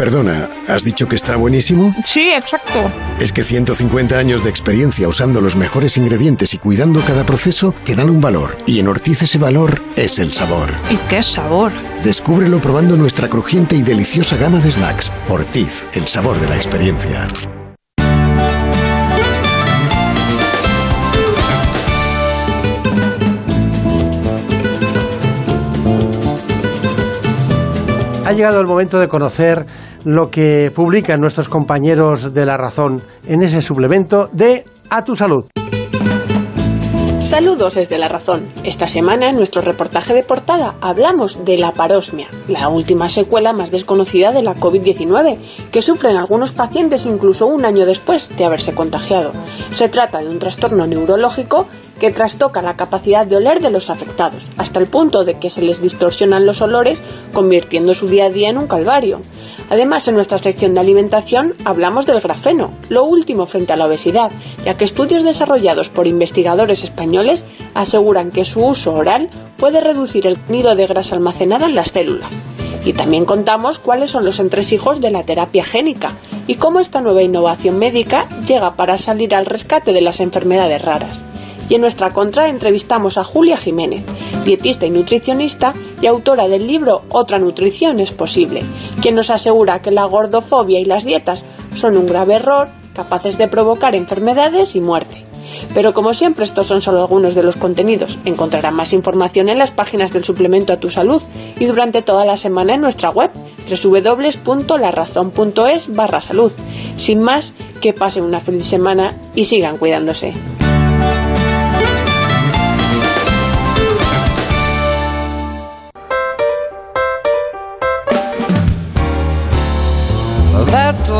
Perdona, ¿has dicho que está buenísimo? Sí, exacto. Es que 150 años de experiencia usando los mejores ingredientes y cuidando cada proceso te dan un valor. Y en Ortiz ese valor es el sabor. ¿Y qué sabor? Descúbrelo probando nuestra crujiente y deliciosa gama de snacks. Ortiz, el sabor de la experiencia. Ha llegado el momento de conocer lo que publican nuestros compañeros de La Razón en ese suplemento de A tu Salud. Saludos desde La Razón. Esta semana en nuestro reportaje de portada hablamos de la parosmia, la última secuela más desconocida de la COVID-19, que sufren algunos pacientes incluso un año después de haberse contagiado. Se trata de un trastorno neurológico que trastoca la capacidad de oler de los afectados, hasta el punto de que se les distorsionan los olores, convirtiendo su día a día en un calvario. Además, en nuestra sección de alimentación hablamos del grafeno, lo último frente a la obesidad, ya que estudios desarrollados por investigadores españoles aseguran que su uso oral puede reducir el nido de grasa almacenada en las células. Y también contamos cuáles son los entresijos de la terapia génica y cómo esta nueva innovación médica llega para salir al rescate de las enfermedades raras y en nuestra contra entrevistamos a Julia Jiménez, dietista y nutricionista y autora del libro Otra nutrición es posible, quien nos asegura que la gordofobia y las dietas son un grave error capaces de provocar enfermedades y muerte. Pero como siempre estos son solo algunos de los contenidos. Encontrarán más información en las páginas del suplemento a tu salud y durante toda la semana en nuestra web www.larazón.es barra salud. Sin más, que pasen una feliz semana y sigan cuidándose.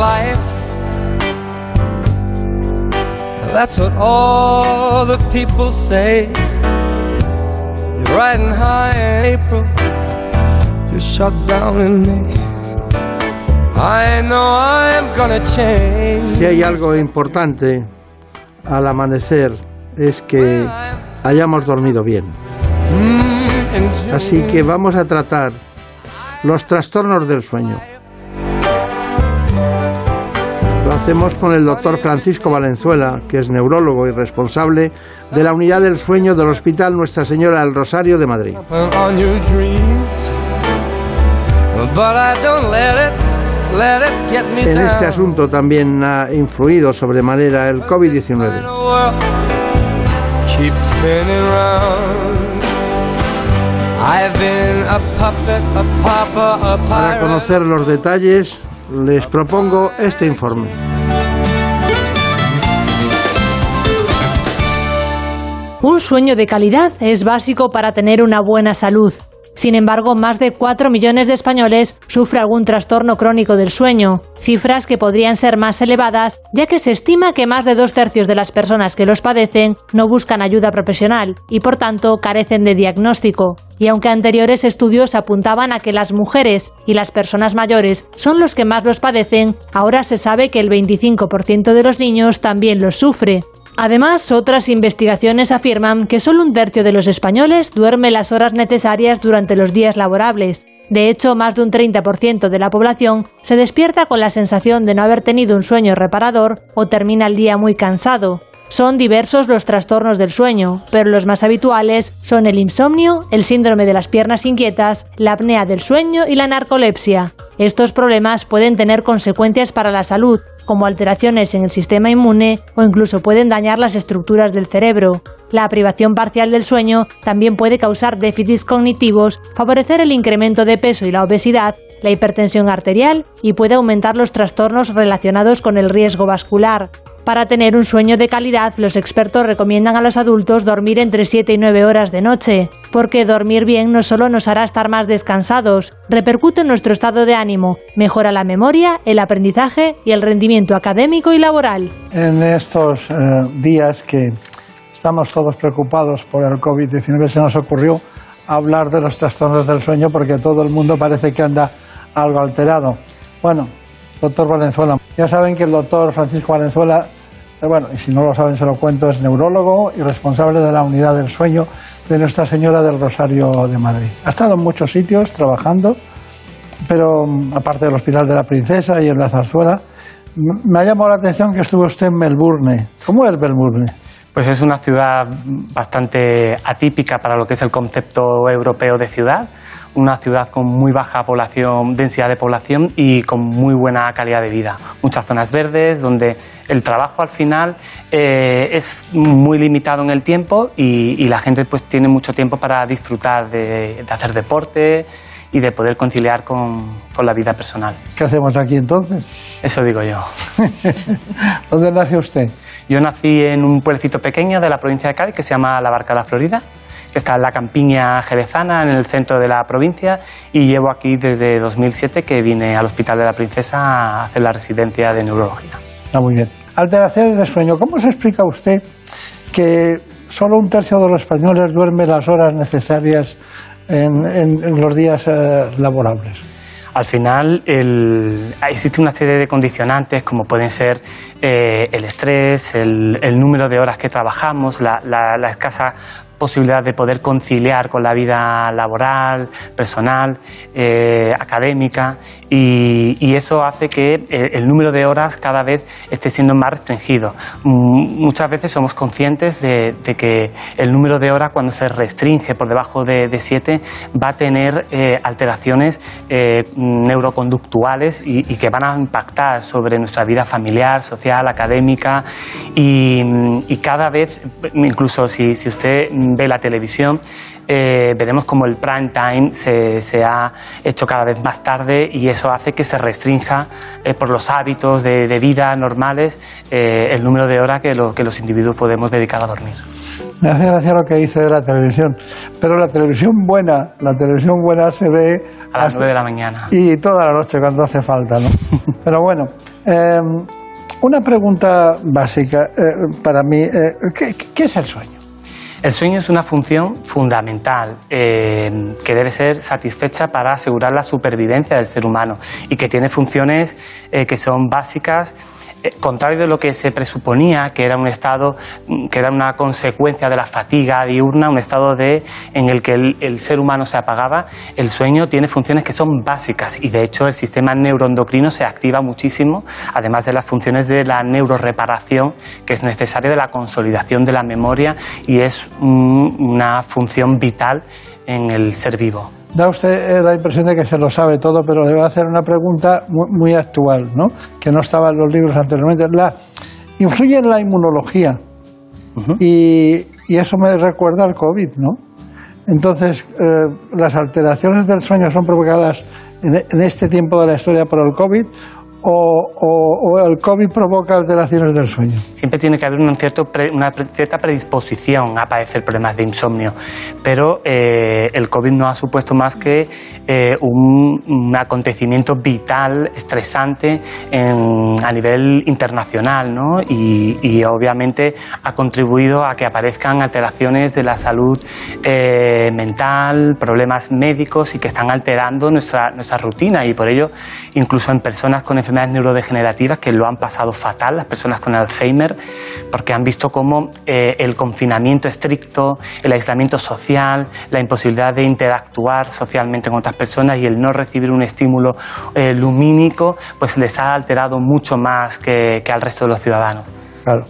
Life. That's what all the people say. You're riding high in April. You're shut down in May. I know I'm gonna change. Si hay algo importante al amanecer es que hayamos dormido bien. Así que vamos a tratar los trastornos del sueño. Hacemos con el doctor Francisco Valenzuela, que es neurólogo y responsable de la unidad del sueño del Hospital Nuestra Señora del Rosario de Madrid. En este asunto también ha influido sobremanera el COVID-19. Para conocer los detalles, les propongo este informe. Un sueño de calidad es básico para tener una buena salud. Sin embargo, más de 4 millones de españoles sufren algún trastorno crónico del sueño, cifras que podrían ser más elevadas, ya que se estima que más de dos tercios de las personas que los padecen no buscan ayuda profesional y por tanto carecen de diagnóstico. Y aunque anteriores estudios apuntaban a que las mujeres y las personas mayores son los que más los padecen, ahora se sabe que el 25% de los niños también los sufre. Además, otras investigaciones afirman que solo un tercio de los españoles duerme las horas necesarias durante los días laborables. De hecho, más de un 30% de la población se despierta con la sensación de no haber tenido un sueño reparador o termina el día muy cansado. Son diversos los trastornos del sueño, pero los más habituales son el insomnio, el síndrome de las piernas inquietas, la apnea del sueño y la narcolepsia. Estos problemas pueden tener consecuencias para la salud, como alteraciones en el sistema inmune o incluso pueden dañar las estructuras del cerebro. La privación parcial del sueño también puede causar déficits cognitivos, favorecer el incremento de peso y la obesidad, la hipertensión arterial y puede aumentar los trastornos relacionados con el riesgo vascular. Para tener un sueño de calidad, los expertos recomiendan a los adultos dormir entre 7 y 9 horas de noche, porque dormir bien no solo nos hará estar más descansados, repercute en nuestro estado de ánimo, mejora la memoria, el aprendizaje y el rendimiento académico y laboral. En estos eh, días que estamos todos preocupados por el COVID-19 se nos ocurrió hablar de los trastornos del sueño porque todo el mundo parece que anda algo alterado. Bueno, doctor Valenzuela, ya saben que el doctor Francisco Valenzuela, eh, bueno, y si no lo saben se lo cuento, es neurólogo y responsable de la unidad del sueño de Nuestra Señora del Rosario de Madrid. Ha estado en muchos sitios trabajando, pero mm, aparte del Hospital de la Princesa y en la Zarzuela, me ha llamado la atención que estuvo usted en Melbourne. ¿Cómo es Melbourne? Pues es una ciudad bastante atípica para lo que es el concepto europeo de ciudad. Una ciudad con muy baja población, densidad de población y con muy buena calidad de vida. Muchas zonas verdes donde el trabajo al final eh, es muy limitado en el tiempo y, y la gente pues tiene mucho tiempo para disfrutar de, de hacer deporte y de poder conciliar con, con la vida personal. ¿Qué hacemos aquí entonces? Eso digo yo. [LAUGHS] ¿Dónde nació usted? Yo nací en un pueblecito pequeño de la provincia de Cádiz que se llama La Barca de la Florida, que está en la campiña jerezana, en el centro de la provincia, y llevo aquí desde 2007 que vine al Hospital de la Princesa a hacer la residencia de neurología. Está muy bien. Alteraciones de sueño. ¿Cómo se explica usted que solo un tercio de los españoles duerme las horas necesarias en, en- en los días eh, laborables? Al final el- existe una serie de condicionantes como pueden ser eh, el estrés, el, el número de horas que trabajamos, la, la- la escasa posibilidad de poder conciliar con la vida laboral, personal, eh, académica y, eso hace que el, el número de horas cada vez esté siendo más restringido. Mm, Muchas veces somos conscientes de, que el número de horas cuando se restringe por debajo de, siete va a tener eh, alteraciones eh, neuroconductuales y, que van a impactar sobre nuestra vida familiar, social, académica y, cada vez, incluso si, si usted ve la televisión, eh, veremos como el prime time se, se ha hecho cada vez más tarde y eso hace que se restrinja eh, por los hábitos de, de vida normales eh, el número de horas que, lo- que los individuos podemos dedicar a dormir. Me hace gracia lo que dice de la televisión. Pero la televisión buena, la televisión buena se ve A las hasta- 9 de la mañana. y toda la noche cuando hace falta, ¿no? [LAUGHS] Pero bueno, una pregunta básica eh, para mí. eh, ¿qué, qué es el sueño? El sueño es una función fundamental eh, que debe ser satisfecha para asegurar la supervivencia del ser humano y que tiene funciones eh, que son básicas. Eh, contrario de lo que se presuponía, que era un estado, mm, que era una consecuencia de la fatiga diurna, un estado de, en el que el, ser humano se apagaba, el sueño tiene funciones que son básicas y de hecho el sistema neuroendocrino se activa muchísimo, además de las funciones de la neuroreparación que es necesaria de la consolidación de la memoria y es mm, una función vital en el ser vivo. Da usted eh, la impresión de que se lo sabe todo, pero le voy a hacer una pregunta muy, muy actual, ¿no? Que no estaba en los libros anteriormente. La, influye en la inmunología y, y eso me recuerda al COVID, ¿no? Entonces, eh, las alteraciones del sueño son provocadas en, en este tiempo de la historia por el COVID o, o- o el COVID provoca alteraciones del sueño. Siempre tiene que haber un cierto pre- una cierta predisposición a padecer problemas de insomnio, pero eh, el COVID no ha supuesto más que eh, un, un acontecimiento vital, estresante en- a nivel internacional, ¿no? Y, y obviamente ha contribuido a que aparezcan alteraciones de la salud eh, mental, problemas médicos y que están alterando nuestra, nuestra rutina y por ello incluso en personas con enfermedades neurodegenerativas que lo han pasado fatal, las personas con Alzheimer, porque han visto cómo eh, el confinamiento estricto, el aislamiento social, la imposibilidad de interactuar socialmente con otras personas y el no recibir un estímulo eh, lumínico, pues les ha alterado mucho más que, que al resto de los ciudadanos. Claro.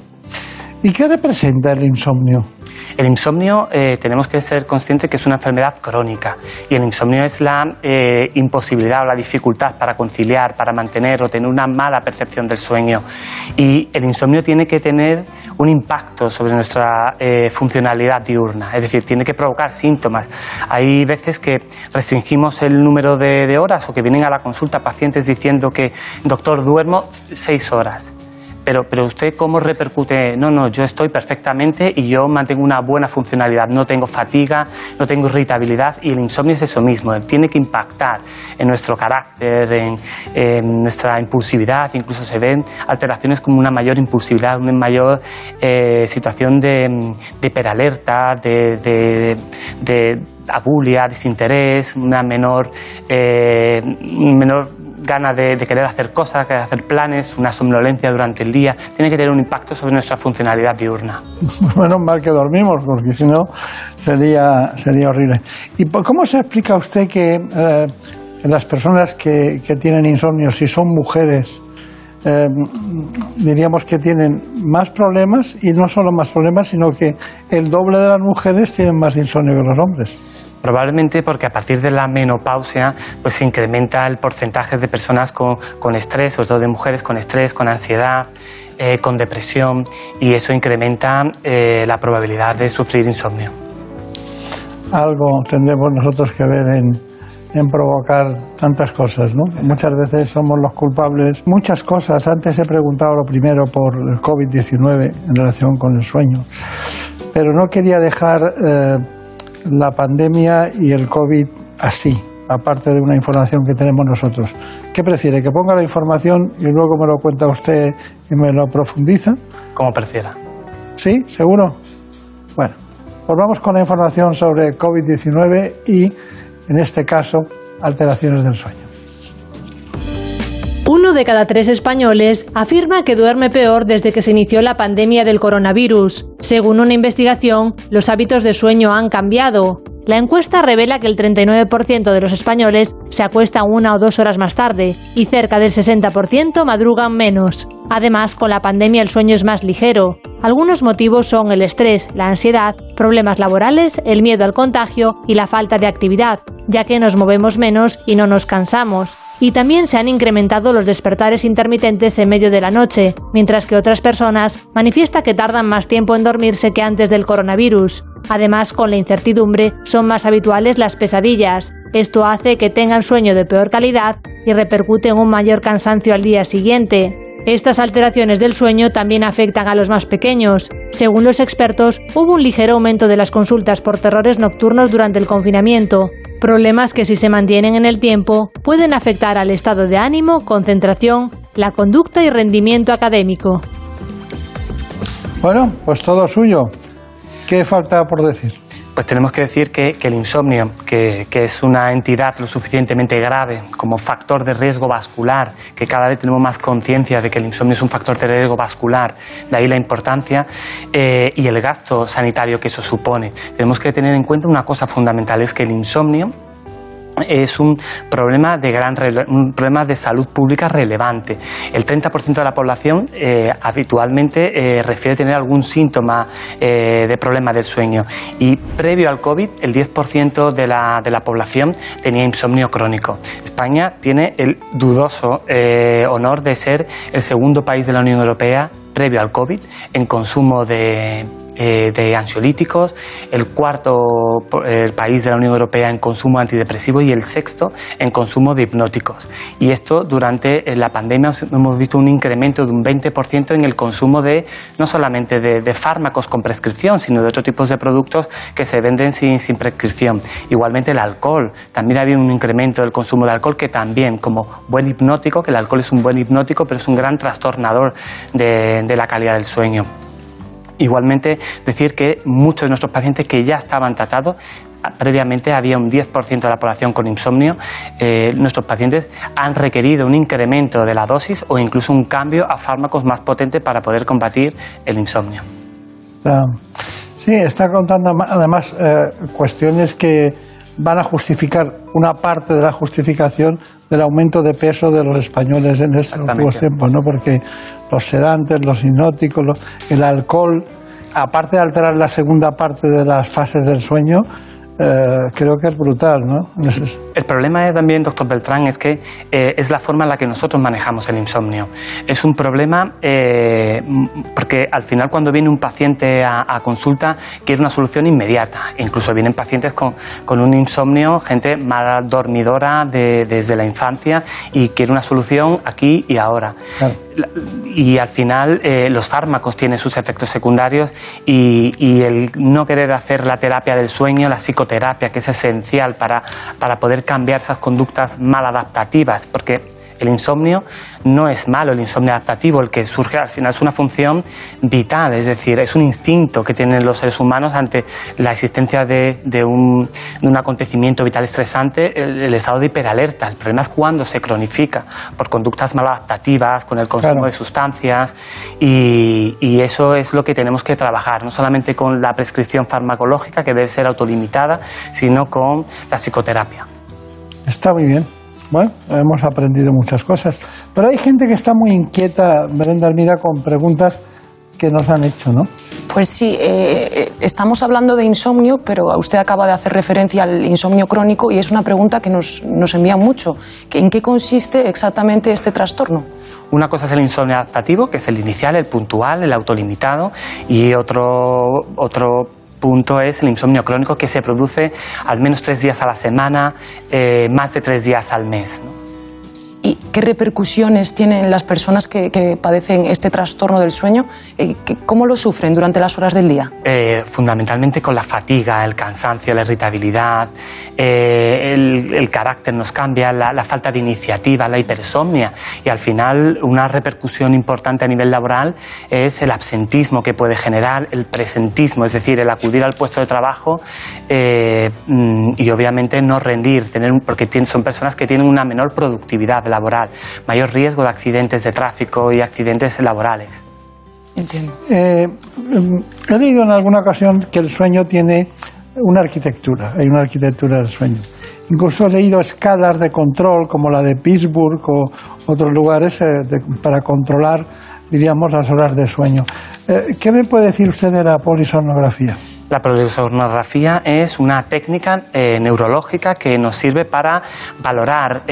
¿Y qué representa el insomnio? El insomnio eh, tenemos que ser conscientes que es una enfermedad crónica y el insomnio es la eh, imposibilidad o la dificultad para conciliar, para mantener o tener una mala percepción del sueño. Y el insomnio tiene que tener un impacto sobre nuestra eh, funcionalidad diurna, es decir, tiene que provocar síntomas. Hay veces que restringimos el número de, de horas o que vienen a la consulta pacientes diciendo que, doctor, duermo seis horas pero, pero usted cómo repercute, no, no, yo estoy perfectamente y yo mantengo una buena funcionalidad, no tengo fatiga, no tengo irritabilidad y el insomnio es eso mismo, tiene que impactar en nuestro carácter, en, nuestra impulsividad, incluso se ven alteraciones como una mayor impulsividad, una mayor eh, situación de, de hiperalerta, de, de, de abulia, desinterés, una menor, eh, menor gana de, querer hacer cosas, querer hacer planes, una somnolencia durante el día, tiene que tener un impacto sobre nuestra funcionalidad diurna. [LAUGHS] Menos mal que dormimos, porque si no sería, sería horrible. ¿Y cómo se explica usted que eh, las personas que, que, tienen insomnio, si son mujeres, eh, diríamos que tienen más problemas y no solo más problemas, sino que el doble de las mujeres tienen más insomnio que los hombres? Probablemente porque a partir de la menopausia pues se incrementa el porcentaje de personas con, con estrés, sobre todo de mujeres con estrés, con ansiedad, eh, con depresión y eso incrementa eh, la probabilidad de sufrir insomnio. Algo tendremos nosotros que ver en, en provocar tantas cosas, ¿no? Exacto. Muchas veces somos los culpables. Muchas cosas. Antes he preguntado lo primero por el COVID-19 en relación con el sueño, pero no quería dejar eh, la pandemia y el COVID así, aparte de una información que tenemos nosotros. ¿Qué prefiere? ¿Que ponga la información y luego me lo cuenta usted y me lo profundiza? Como prefiera. ¿Sí? ¿Seguro? Bueno, pues vamos con la información sobre COVID-19 y, en este caso, alteraciones del sueño. Uno de cada tres españoles afirma que duerme peor desde que se inició la pandemia del coronavirus. Según una investigación, los hábitos de sueño han cambiado. La encuesta revela que el 39% de los españoles se acuestan una o dos horas más tarde y cerca del 60% madrugan menos. Además, con la pandemia el sueño es más ligero. Algunos motivos son el estrés, la ansiedad, problemas laborales, el miedo al contagio y la falta de actividad, ya que nos movemos menos y no nos cansamos y también se han incrementado los despertares intermitentes en medio de la noche, mientras que otras personas manifiestan que tardan más tiempo en dormirse que antes del coronavirus. Además, con la incertidumbre, son más habituales las pesadillas. Esto hace que tengan sueño de peor calidad y repercute en un mayor cansancio al día siguiente. Estas alteraciones del sueño también afectan a los más pequeños. Según los expertos, hubo un ligero aumento de las consultas por terrores nocturnos durante el confinamiento, problemas que si se mantienen en el tiempo pueden afectar al estado de ánimo, concentración, la conducta y rendimiento académico. Bueno, pues todo suyo. ¿Qué falta por decir? Pues tenemos que decir que, el insomnio, que, que, es una entidad lo suficientemente grave como factor de riesgo vascular, que cada vez tenemos más conciencia de que el insomnio es un factor de riesgo vascular, de ahí la importancia eh, y el gasto sanitario que eso supone. Tenemos que tener en cuenta una cosa fundamental, es que el insomnio es un problema de gran problema de salud pública relevante. El 30% de la población eh, habitualmente eh, refiere tener algún síntoma eh, de problema del sueño y previo al COVID el 10% de la, de la población tenía insomnio crónico. España tiene el dudoso honor de ser el segundo país de la Unión Europea previo al COVID en consumo de, eh, de ansiolíticos, el cuarto el país de la Unión Europea en consumo antidepresivo y el sexto en consumo de hipnóticos. Y esto durante la pandemia hemos visto un incremento de un 20% en el consumo de no solamente de, fármacos con prescripción, sino de otros tipos de productos que se venden sin, prescripción. Igualmente el alcohol, también ha habido un incremento del consumo de alcohol que también como buen hipnótico, que el alcohol es un buen hipnótico, pero es un gran trastornador de la calidad del sueño. Igualmente, decir que muchos de nuestros pacientes que ya estaban tratados, previamente había un 10% de la población con insomnio, eh, nuestros pacientes han requerido un incremento de la dosis o incluso un cambio a fármacos más potentes para poder combatir el insomnio. Sí, está contando además eh, cuestiones que van a justificar una parte de la justificación del aumento de peso de los españoles en estos últimos tiempos, ¿no? Porque los sedantes, los hipnóticos, los, el alcohol, aparte de alterar la segunda parte de las fases del sueño, eh, creo que es brutal, ¿no? El problema es también, doctor Beltrán, es que eh, es la forma en la que nosotros manejamos el insomnio. Es un problema eh, porque al final cuando viene un paciente a, a, consulta quiere una solución inmediata. Incluso vienen pacientes con, con un insomnio, gente mal dormidora de, desde la infancia y quiere una solución aquí y ahora. Claro y al final eh, los fármacos tienen sus efectos secundarios y, y el no querer hacer la terapia del sueño, la psicoterapia, que es esencial para, para poder cambiar esas conductas maladaptativas, porque el insomnio no es malo, el insomnio adaptativo, el que surge al final es una función vital, es decir, es un instinto que tienen los seres humanos ante la existencia de, de un, de un acontecimiento vital estresante, el, el estado de hiperalerta. El problema es cuando se cronifica por conductas maladaptativas, con el consumo Claro. de sustancias y, y eso es lo que tenemos que trabajar, no solamente con la prescripción farmacológica, que debe ser autolimitada, sino con la psicoterapia. Está muy bien. Bueno, hemos aprendido muchas cosas. Pero hay gente que está muy inquieta, Merenda Armida, con preguntas que nos han hecho, ¿no? Pues sí, eh, eh, estamos hablando de insomnio, pero usted acaba de hacer referencia al insomnio crónico y es una pregunta que nos, nos envía mucho. ¿En qué consiste exactamente este trastorno? Una cosa es el insomnio adaptativo, que es el inicial, el puntual, el autolimitado, y otro, otro punto es el insomnio crónico, que se produce al menos tres días a la semana, eh, más de tres días al mes. ¿Y qué repercusiones tienen las personas que, padecen este trastorno del sueño? Eh, ¿Cómo lo sufren durante las horas del día? Eh, fundamentalmente con la fatiga, el cansancio, la irritabilidad, eh, el, carácter nos cambia, la, falta de iniciativa, la hipersomnia y al final una repercusión importante a nivel laboral es el absentismo que puede generar, el presentismo, es decir, el acudir al puesto de trabajo mm, y obviamente no rendir, tener, porque son personas que tienen una menor productividad laboral, mayor riesgo de accidentes de tráfico y accidentes laborales. Entiendo. Eh, mm, he leído en alguna ocasión que el sueño tiene una arquitectura, hay una arquitectura del sueño. Incluso he leído escalas de control como la de Pittsburgh o otros lugares eh, de- para controlar, diríamos, las horas de sueño. Eh, ¿Qué me puede decir usted de la polisomnografía? La polisomnografía es una técnica eh, neurológica que nos sirve para valorar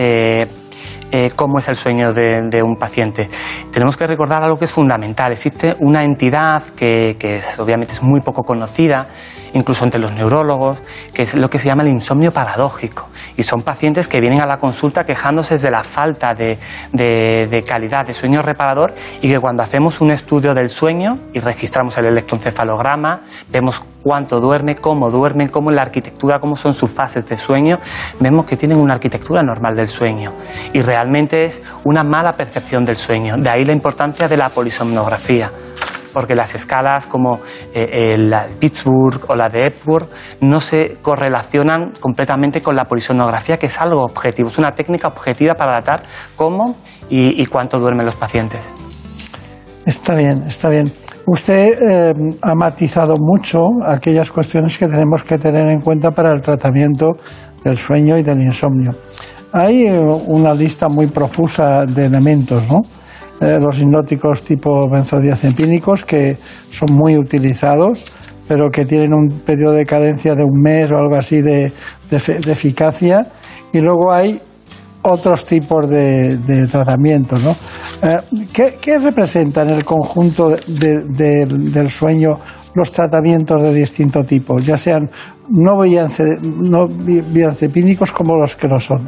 eh, cómo es el sueño de, de un paciente. Tenemos que recordar algo que es fundamental. Existe una entidad que, que es, obviamente es muy poco conocida, incluso entre los neurólogos, que es lo que se llama el insomnio paradójico. Y son pacientes que vienen a la consulta quejándose de la falta de, calidad de sueño reparador y que cuando hacemos un estudio del sueño y registramos el electroencefalograma, vemos cuánto duerme, cómo duerme, cómo la arquitectura, cómo son sus fases de sueño, vemos que tienen una arquitectura normal del sueño y realmente es una mala percepción del sueño. De ahí la importancia de la polisomnografía porque las escalas como eh, eh, la de Pittsburgh o la de Epworth no se correlacionan completamente con la polisomnografía, que es algo objetivo, es una técnica objetiva para datar cómo y, y cuánto duermen los pacientes. Está bien, está bien. Usted eh, ha matizado mucho aquellas cuestiones que tenemos que tener en cuenta para el tratamiento del sueño y del insomnio. Hay eh, una lista muy profusa de elementos, ¿no? Eh, los hipnóticos tipo benzodiazepínicos que son muy utilizados, pero que tienen un periodo de cadencia de un mes o algo así de, de de eficacia. Y luego hay otros tipos de, de tratamientos. ¿no? Eh, ¿qué, qué representa en el conjunto de- de- del sueño los tratamientos de distinto tipo, ya sean no, biance- no como los que lo son?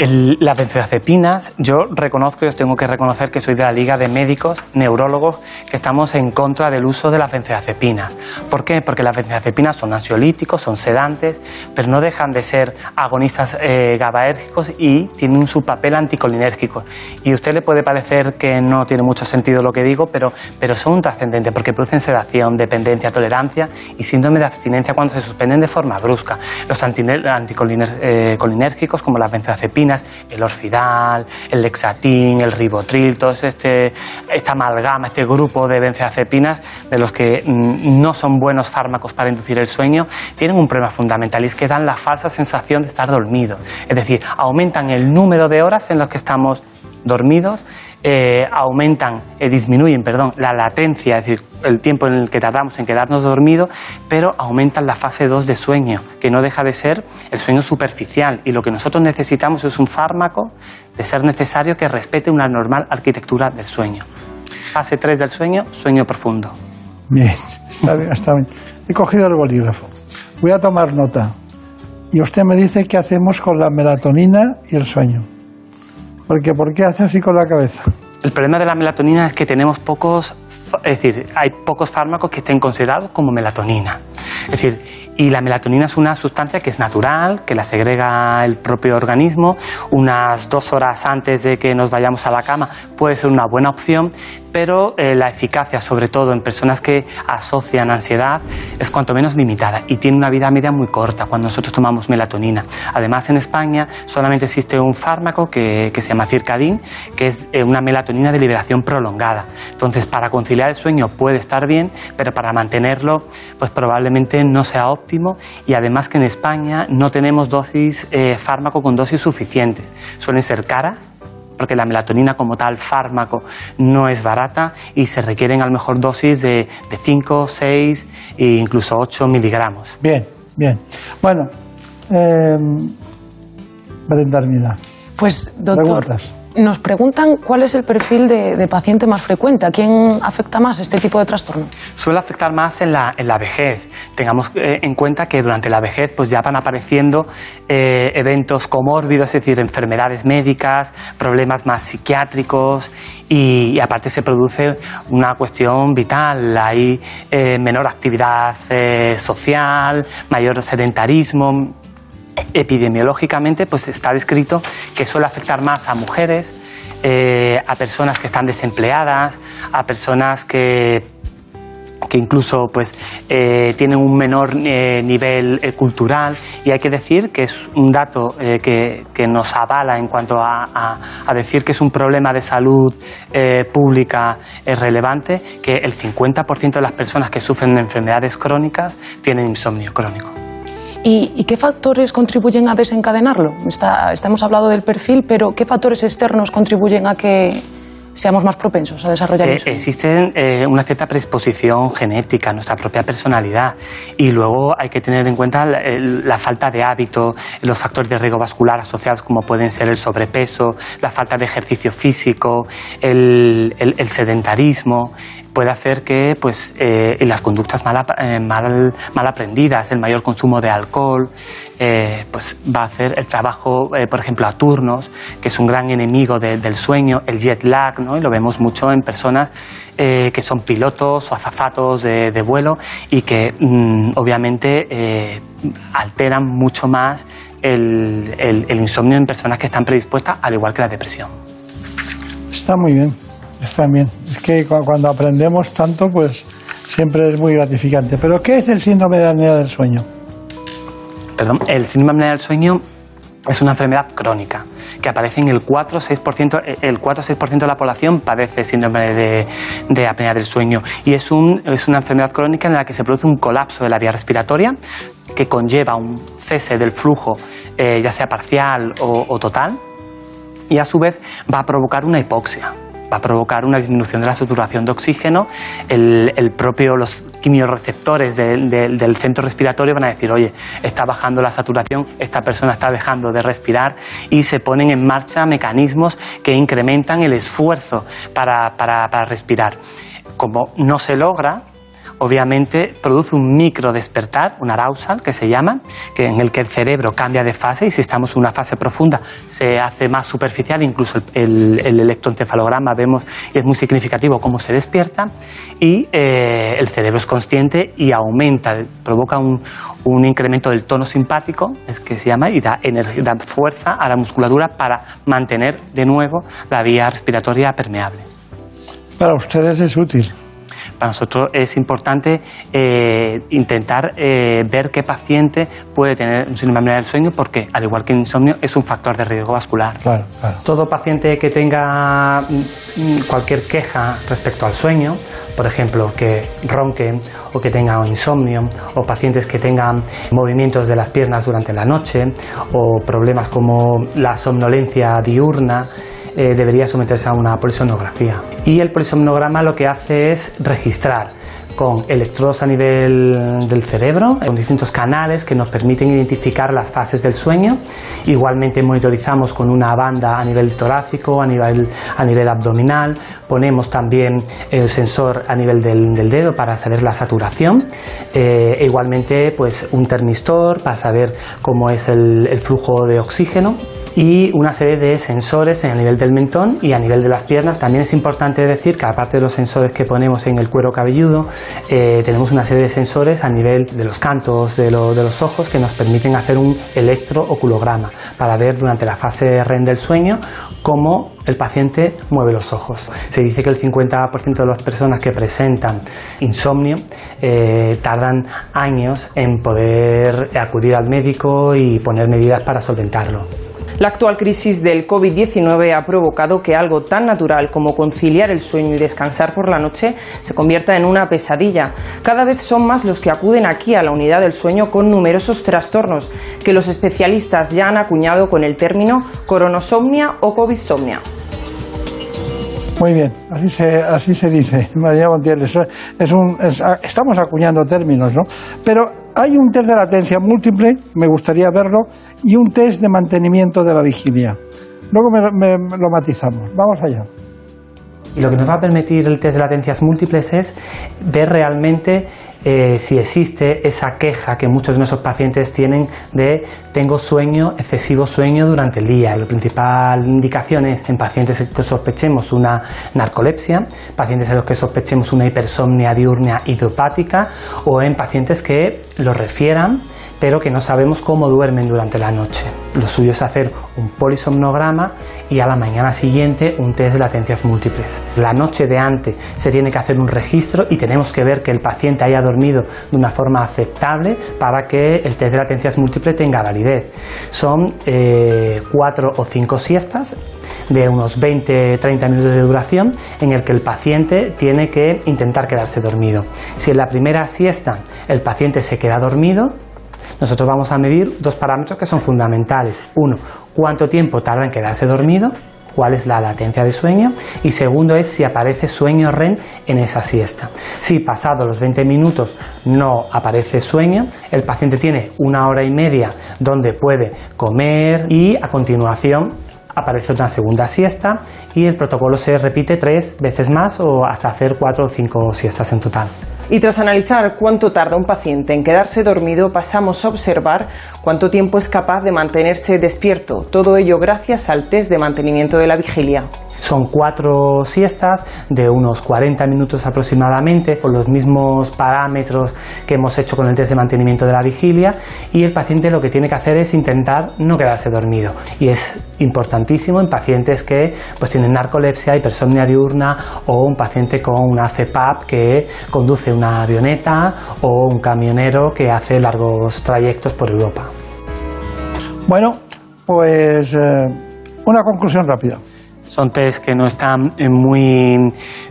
Las benzodiazepinas, yo reconozco y os tengo que reconocer que soy de la Liga de Médicos, Neurólogos, que estamos en contra del uso de las benzodiazepinas. ¿Por qué? Porque las benzodiazepinas son ansiolíticos, son sedantes, pero no dejan de ser agonistas eh, GABAérgicos y tienen su papel anticolinérgico. Y a usted le puede parecer que no tiene mucho sentido lo que digo, pero, pero son trascendentes porque producen sedación, dependencia, tolerancia y síndrome de abstinencia cuando se suspenden de forma brusca. Los anticolinérgicos, como las benzodiazepinas, el orfidal, el lexatín, el ribotril, todo este, esta amalgama, este grupo de benzodiazepinas, de los que mm, no son buenos fármacos para inducir el sueño, tienen un problema fundamental y es que dan la falsa sensación de estar dormido. Es decir, aumentan el número de horas en las que estamos dormidos, eh, aumentan, eh, disminuyen, perdón, la latencia, es decir, el tiempo en el que tardamos en quedarnos dormidos, pero aumentan la fase 2 de sueño, que no deja de ser el sueño superficial. Y lo que nosotros necesitamos es un fármaco, de ser necesario, que respete una normal arquitectura del sueño. Fase 3 del sueño, sueño profundo. Bien, está bien, está bien. He cogido el bolígrafo. Voy a tomar nota. Y usted me dice qué hacemos con la melatonina y el sueño. Porque ¿por qué hace así con la cabeza? El problema de la melatonina es que tenemos pocos, es decir, hay pocos fármacos que estén considerados como melatonina. Es decir, y la melatonina es una sustancia que es natural, que la segrega el propio organismo. Unas dos horas antes de que nos vayamos a la cama puede ser una buena opción, pero eh, la eficacia, sobre todo en personas que asocian ansiedad, es cuanto menos limitada y tiene una vida media muy corta cuando nosotros tomamos melatonina. Además, en España solamente existe un fármaco que, que se llama Circadin, que es eh, una melatonina de liberación prolongada. Entonces, para conciliar el sueño puede estar bien, pero para mantenerlo, pues probablemente no sea óptimo y además que en España no tenemos dosis eh, fármaco con dosis suficientes. Suelen ser caras porque la melatonina como tal fármaco no es barata y se requieren a lo mejor dosis de, de 5, 6 e incluso 8 miligramos. Bien, bien. Bueno, eh, Brenda Armida. Pues, doctor, Preguntas. Nos preguntan cuál es el perfil de, paciente más frecuente, a quién afecta más este tipo de trastorno. Suele afectar más en la, en la vejez. Tengamos eh, en cuenta que durante la vejez pues ya van apareciendo eh, eventos comórbidos, es decir, enfermedades médicas, problemas más psiquiátricos y, aparte se produce una cuestión vital. Hay eh, menor actividad social, mayor sedentarismo, epidemiológicamente pues está descrito que suele afectar más a mujeres, eh, a personas que están desempleadas, a personas que que incluso pues eh, tienen un menor eh, nivel cultural y hay que decir que es un dato que, que nos avala en cuanto a, a- decir que es un problema de salud pública relevante que el 50% de las personas que sufren de enfermedades crónicas tienen insomnio crónico. ¿Y, y qué factores contribuyen a desencadenarlo? Está, está- hemos hablado del perfil, pero ¿qué factores externos contribuyen a que seamos más propensos a desarrollar Eh, insomnio? existe eh, una cierta predisposición genética, nuestra propia personalidad, y luego hay que tener en cuenta la, falta de hábito, los factores de riesgo vascular asociados como pueden ser el sobrepeso, la falta de ejercicio físico, el, el- el sedentarismo, puede hacer que pues, eh, las conductas mal, eh, mal, mal aprendidas, el mayor consumo de alcohol, eh, pues va a hacer el trabajo, eh, por ejemplo, a turnos, que es un gran enemigo de- del sueño, el jet lag, ¿no? y lo vemos mucho en personas que son pilotos o azafatos de, de vuelo y que mm, obviamente alteran mucho más el, el- el insomnio en personas que están predispuestas, al igual que la depresión. Está muy bien, está bien. Es que cu- cuando aprendemos tanto, pues siempre es muy gratificante. Pero ¿qué es el síndrome de apnea del sueño? Perdón, el síndrome de apnea del sueño es una enfermedad crónica que aparece en el 4-6%, eh, el 4-6% de la población padece síndrome de, de apnea del sueño y es, un, es una enfermedad crónica en la que se produce un colapso de la vía respiratoria que conlleva un cese del flujo, eh, ya sea parcial o, o total, y a su vez va a provocar una hipoxia. Va a provocar una disminución de la saturación de oxígeno. El, propio, los quimiorreceptores del centro respiratorio van a decir, oye, está bajando la saturación, esta persona está dejando de respirar y se ponen en marcha mecanismos que incrementan el esfuerzo para, para- para respirar. Como no se logra, obviamente produce un micro despertar, un arousal que se llama, que en el que el cerebro cambia de fase y si estamos en una fase profunda se hace más superficial, incluso el, el- el electroencefalograma vemos y es muy significativo cómo se despierta y eh, el cerebro es consciente y aumenta, provoca un, un incremento del tono simpático, es que se llama, y da, energía, da fuerza a la musculatura para mantener de nuevo la vía respiratoria permeable. Para ustedes es útil. Para nosotros es importante eh, intentar eh, ver qué paciente puede tener un síndrome del sueño porque, al igual que el insomnio, es un factor de riesgo vascular. Claro, claro. Todo paciente que tenga mm, mm, cualquier queja respecto al sueño, por ejemplo, que ronque o que tenga insomnio, o pacientes que tengan movimientos de las piernas durante la noche, o problemas como la somnolencia diurna, eh, debería someterse a una polisomnografía. Y el polisomnograma lo que hace es registrar con electrodos a nivel del cerebro, con distintos canales que nos permiten identificar las fases del sueño. Igualmente monitorizamos con una banda a nivel torácico, a nivel, a nivel abdominal. Ponemos también el sensor a nivel del, dedo para saber la saturación. Eh, e igualmente pues un termistor para saber cómo es el flujo de oxígeno y una serie de sensores en el nivel del mentón y a nivel de las piernas. También es importante decir que aparte de los sensores que ponemos en el cuero cabelludo, eh, tenemos una serie de sensores a nivel de los cantos de, lo- de los ojos que nos permiten hacer un electrooculograma para ver durante la fase REM del sueño cómo el paciente mueve los ojos. Se dice que el 50% de las personas que presentan insomnio eh, tardan años en poder acudir al médico y poner medidas para solventarlo. La actual crisis del COVID-19 ha provocado que algo tan natural como conciliar el sueño y descansar por la noche se convierta en una pesadilla. Cada vez son más los que acuden aquí a la unidad del sueño con numerosos trastornos que los especialistas ya han acuñado con el término coronosomnia o covidsomnia. Muy bien, así se, así se dice, [LAUGHS] María Montiel. Estamos acuñando términos, ¿no? Pero hay un test de latencia múltiple, me gustaría verlo, y un test de mantenimiento de la vigilia. Luego me- lo matizamos. Vamos allá. Y lo que nos va a permitir el test de latencias múltiples es ver realmente eh, si existe esa queja que muchos de nuestros pacientes tienen de tengo sueño, excesivo sueño durante el día. Y la principal indicación es en pacientes que sospechemos una narcolepsia, pacientes en los que sospechemos una hipersomnia diurna idiopática o en pacientes que lo refieran pero que no sabemos cómo duermen durante la noche. Lo suyo es hacer un polisomnograma y a la mañana siguiente un test de latencias múltiples. La noche de antes se tiene que hacer un registro y tenemos que ver que el paciente haya dormido de una forma aceptable para que el test de latencias múltiples tenga validez. Son eh, cuatro o cinco siestas de unos 20-30 minutos de duración en el que el paciente tiene que intentar quedarse dormido. Si en la primera siesta el paciente se queda dormido, nosotros vamos a medir dos parámetros que son fundamentales. Uno, cuánto tiempo tarda en quedarse dormido, cuál es la latencia de sueño y segundo es si aparece sueño REM en esa siesta. Si pasado los 20 minutos no aparece sueño, el paciente tiene una hora y media donde puede comer y a continuación aparece una segunda siesta y el protocolo se repite tres veces más o hasta hacer cuatro o cinco siestas en total. Y tras analizar cuánto tarda un paciente en quedarse dormido, pasamos a observar cuánto tiempo es capaz de mantenerse despierto. Todo ello gracias al test de mantenimiento de la vigilia. Son cuatro siestas de unos 40 minutos aproximadamente, con los mismos parámetros que hemos hecho con el test de mantenimiento de la vigilia, y el paciente lo que tiene que hacer es intentar no quedarse dormido. Y es importantísimo en pacientes que pues, tienen narcolepsia, hipersomnia diurna o un paciente con una CPAP que conduce una avioneta o un camionero que hace largos trayectos por Europa. Bueno, pues eh, una conclusión rápida. Son test que no están muy,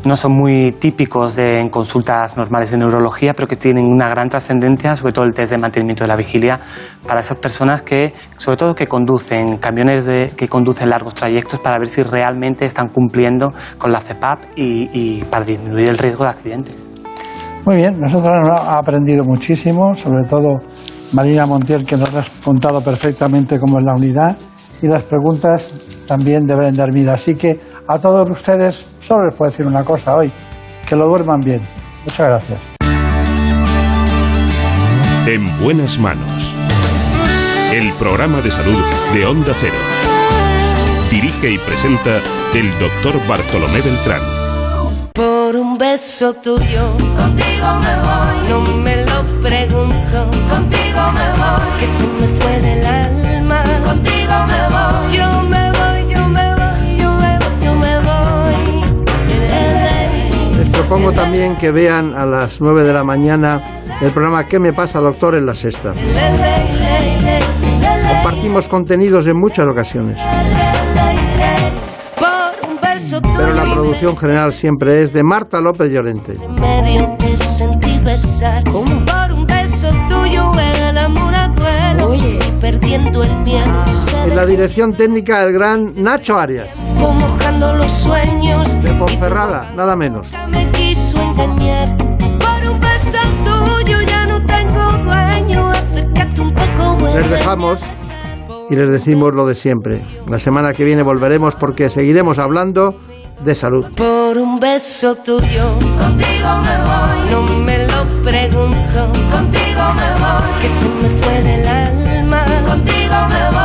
no son muy típicos de, en consultas normales de neurología, pero que tienen una gran trascendencia, sobre todo el test de mantenimiento de la vigilia, para esas personas que, sobre todo que conducen camiones de- que conducen largos trayectos, para ver si realmente están cumpliendo con la CEPAP y, y para disminuir el riesgo de accidentes. Muy bien, nosotros hemos aprendido muchísimo, sobre todo Marina Montiel, que nos ha contado perfectamente cómo es la unidad, y las preguntas también deben dar vida. Así que a todos ustedes solo les puedo decir una cosa hoy, que lo duerman bien. Muchas gracias. En buenas manos. El programa de salud de Onda Cero. Dirige y presenta el doctor Bartolomé Beltrán. Por un beso tuyo, contigo me voy. No me lo pregunto, contigo me voy. Que se me fue propongo también que vean a las 9 de la mañana el programa ¿Qué me pasa, doctor? en la sexta. Compartimos contenidos en muchas ocasiones, pero la producción general siempre es de Marta López Llorente. un beso tuyo en el amor a duelo. Y perdiendo el miedo. Se En la dirección técnica el gran Nacho Arias. Mojando los sueños. De Ponferrada, nada menos. me quiso engañar. Por un beso tuyo ya no tengo dueño. Acércate un poco más. Les dejamos y les decimos lo de siempre. La semana que viene volveremos porque seguiremos hablando de salud. Por un beso tuyo, contigo me voy. No me lo pregunto, contigo me voy. Que se me fue del alma, contigo me voy.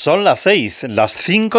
Son las seis, las cinco en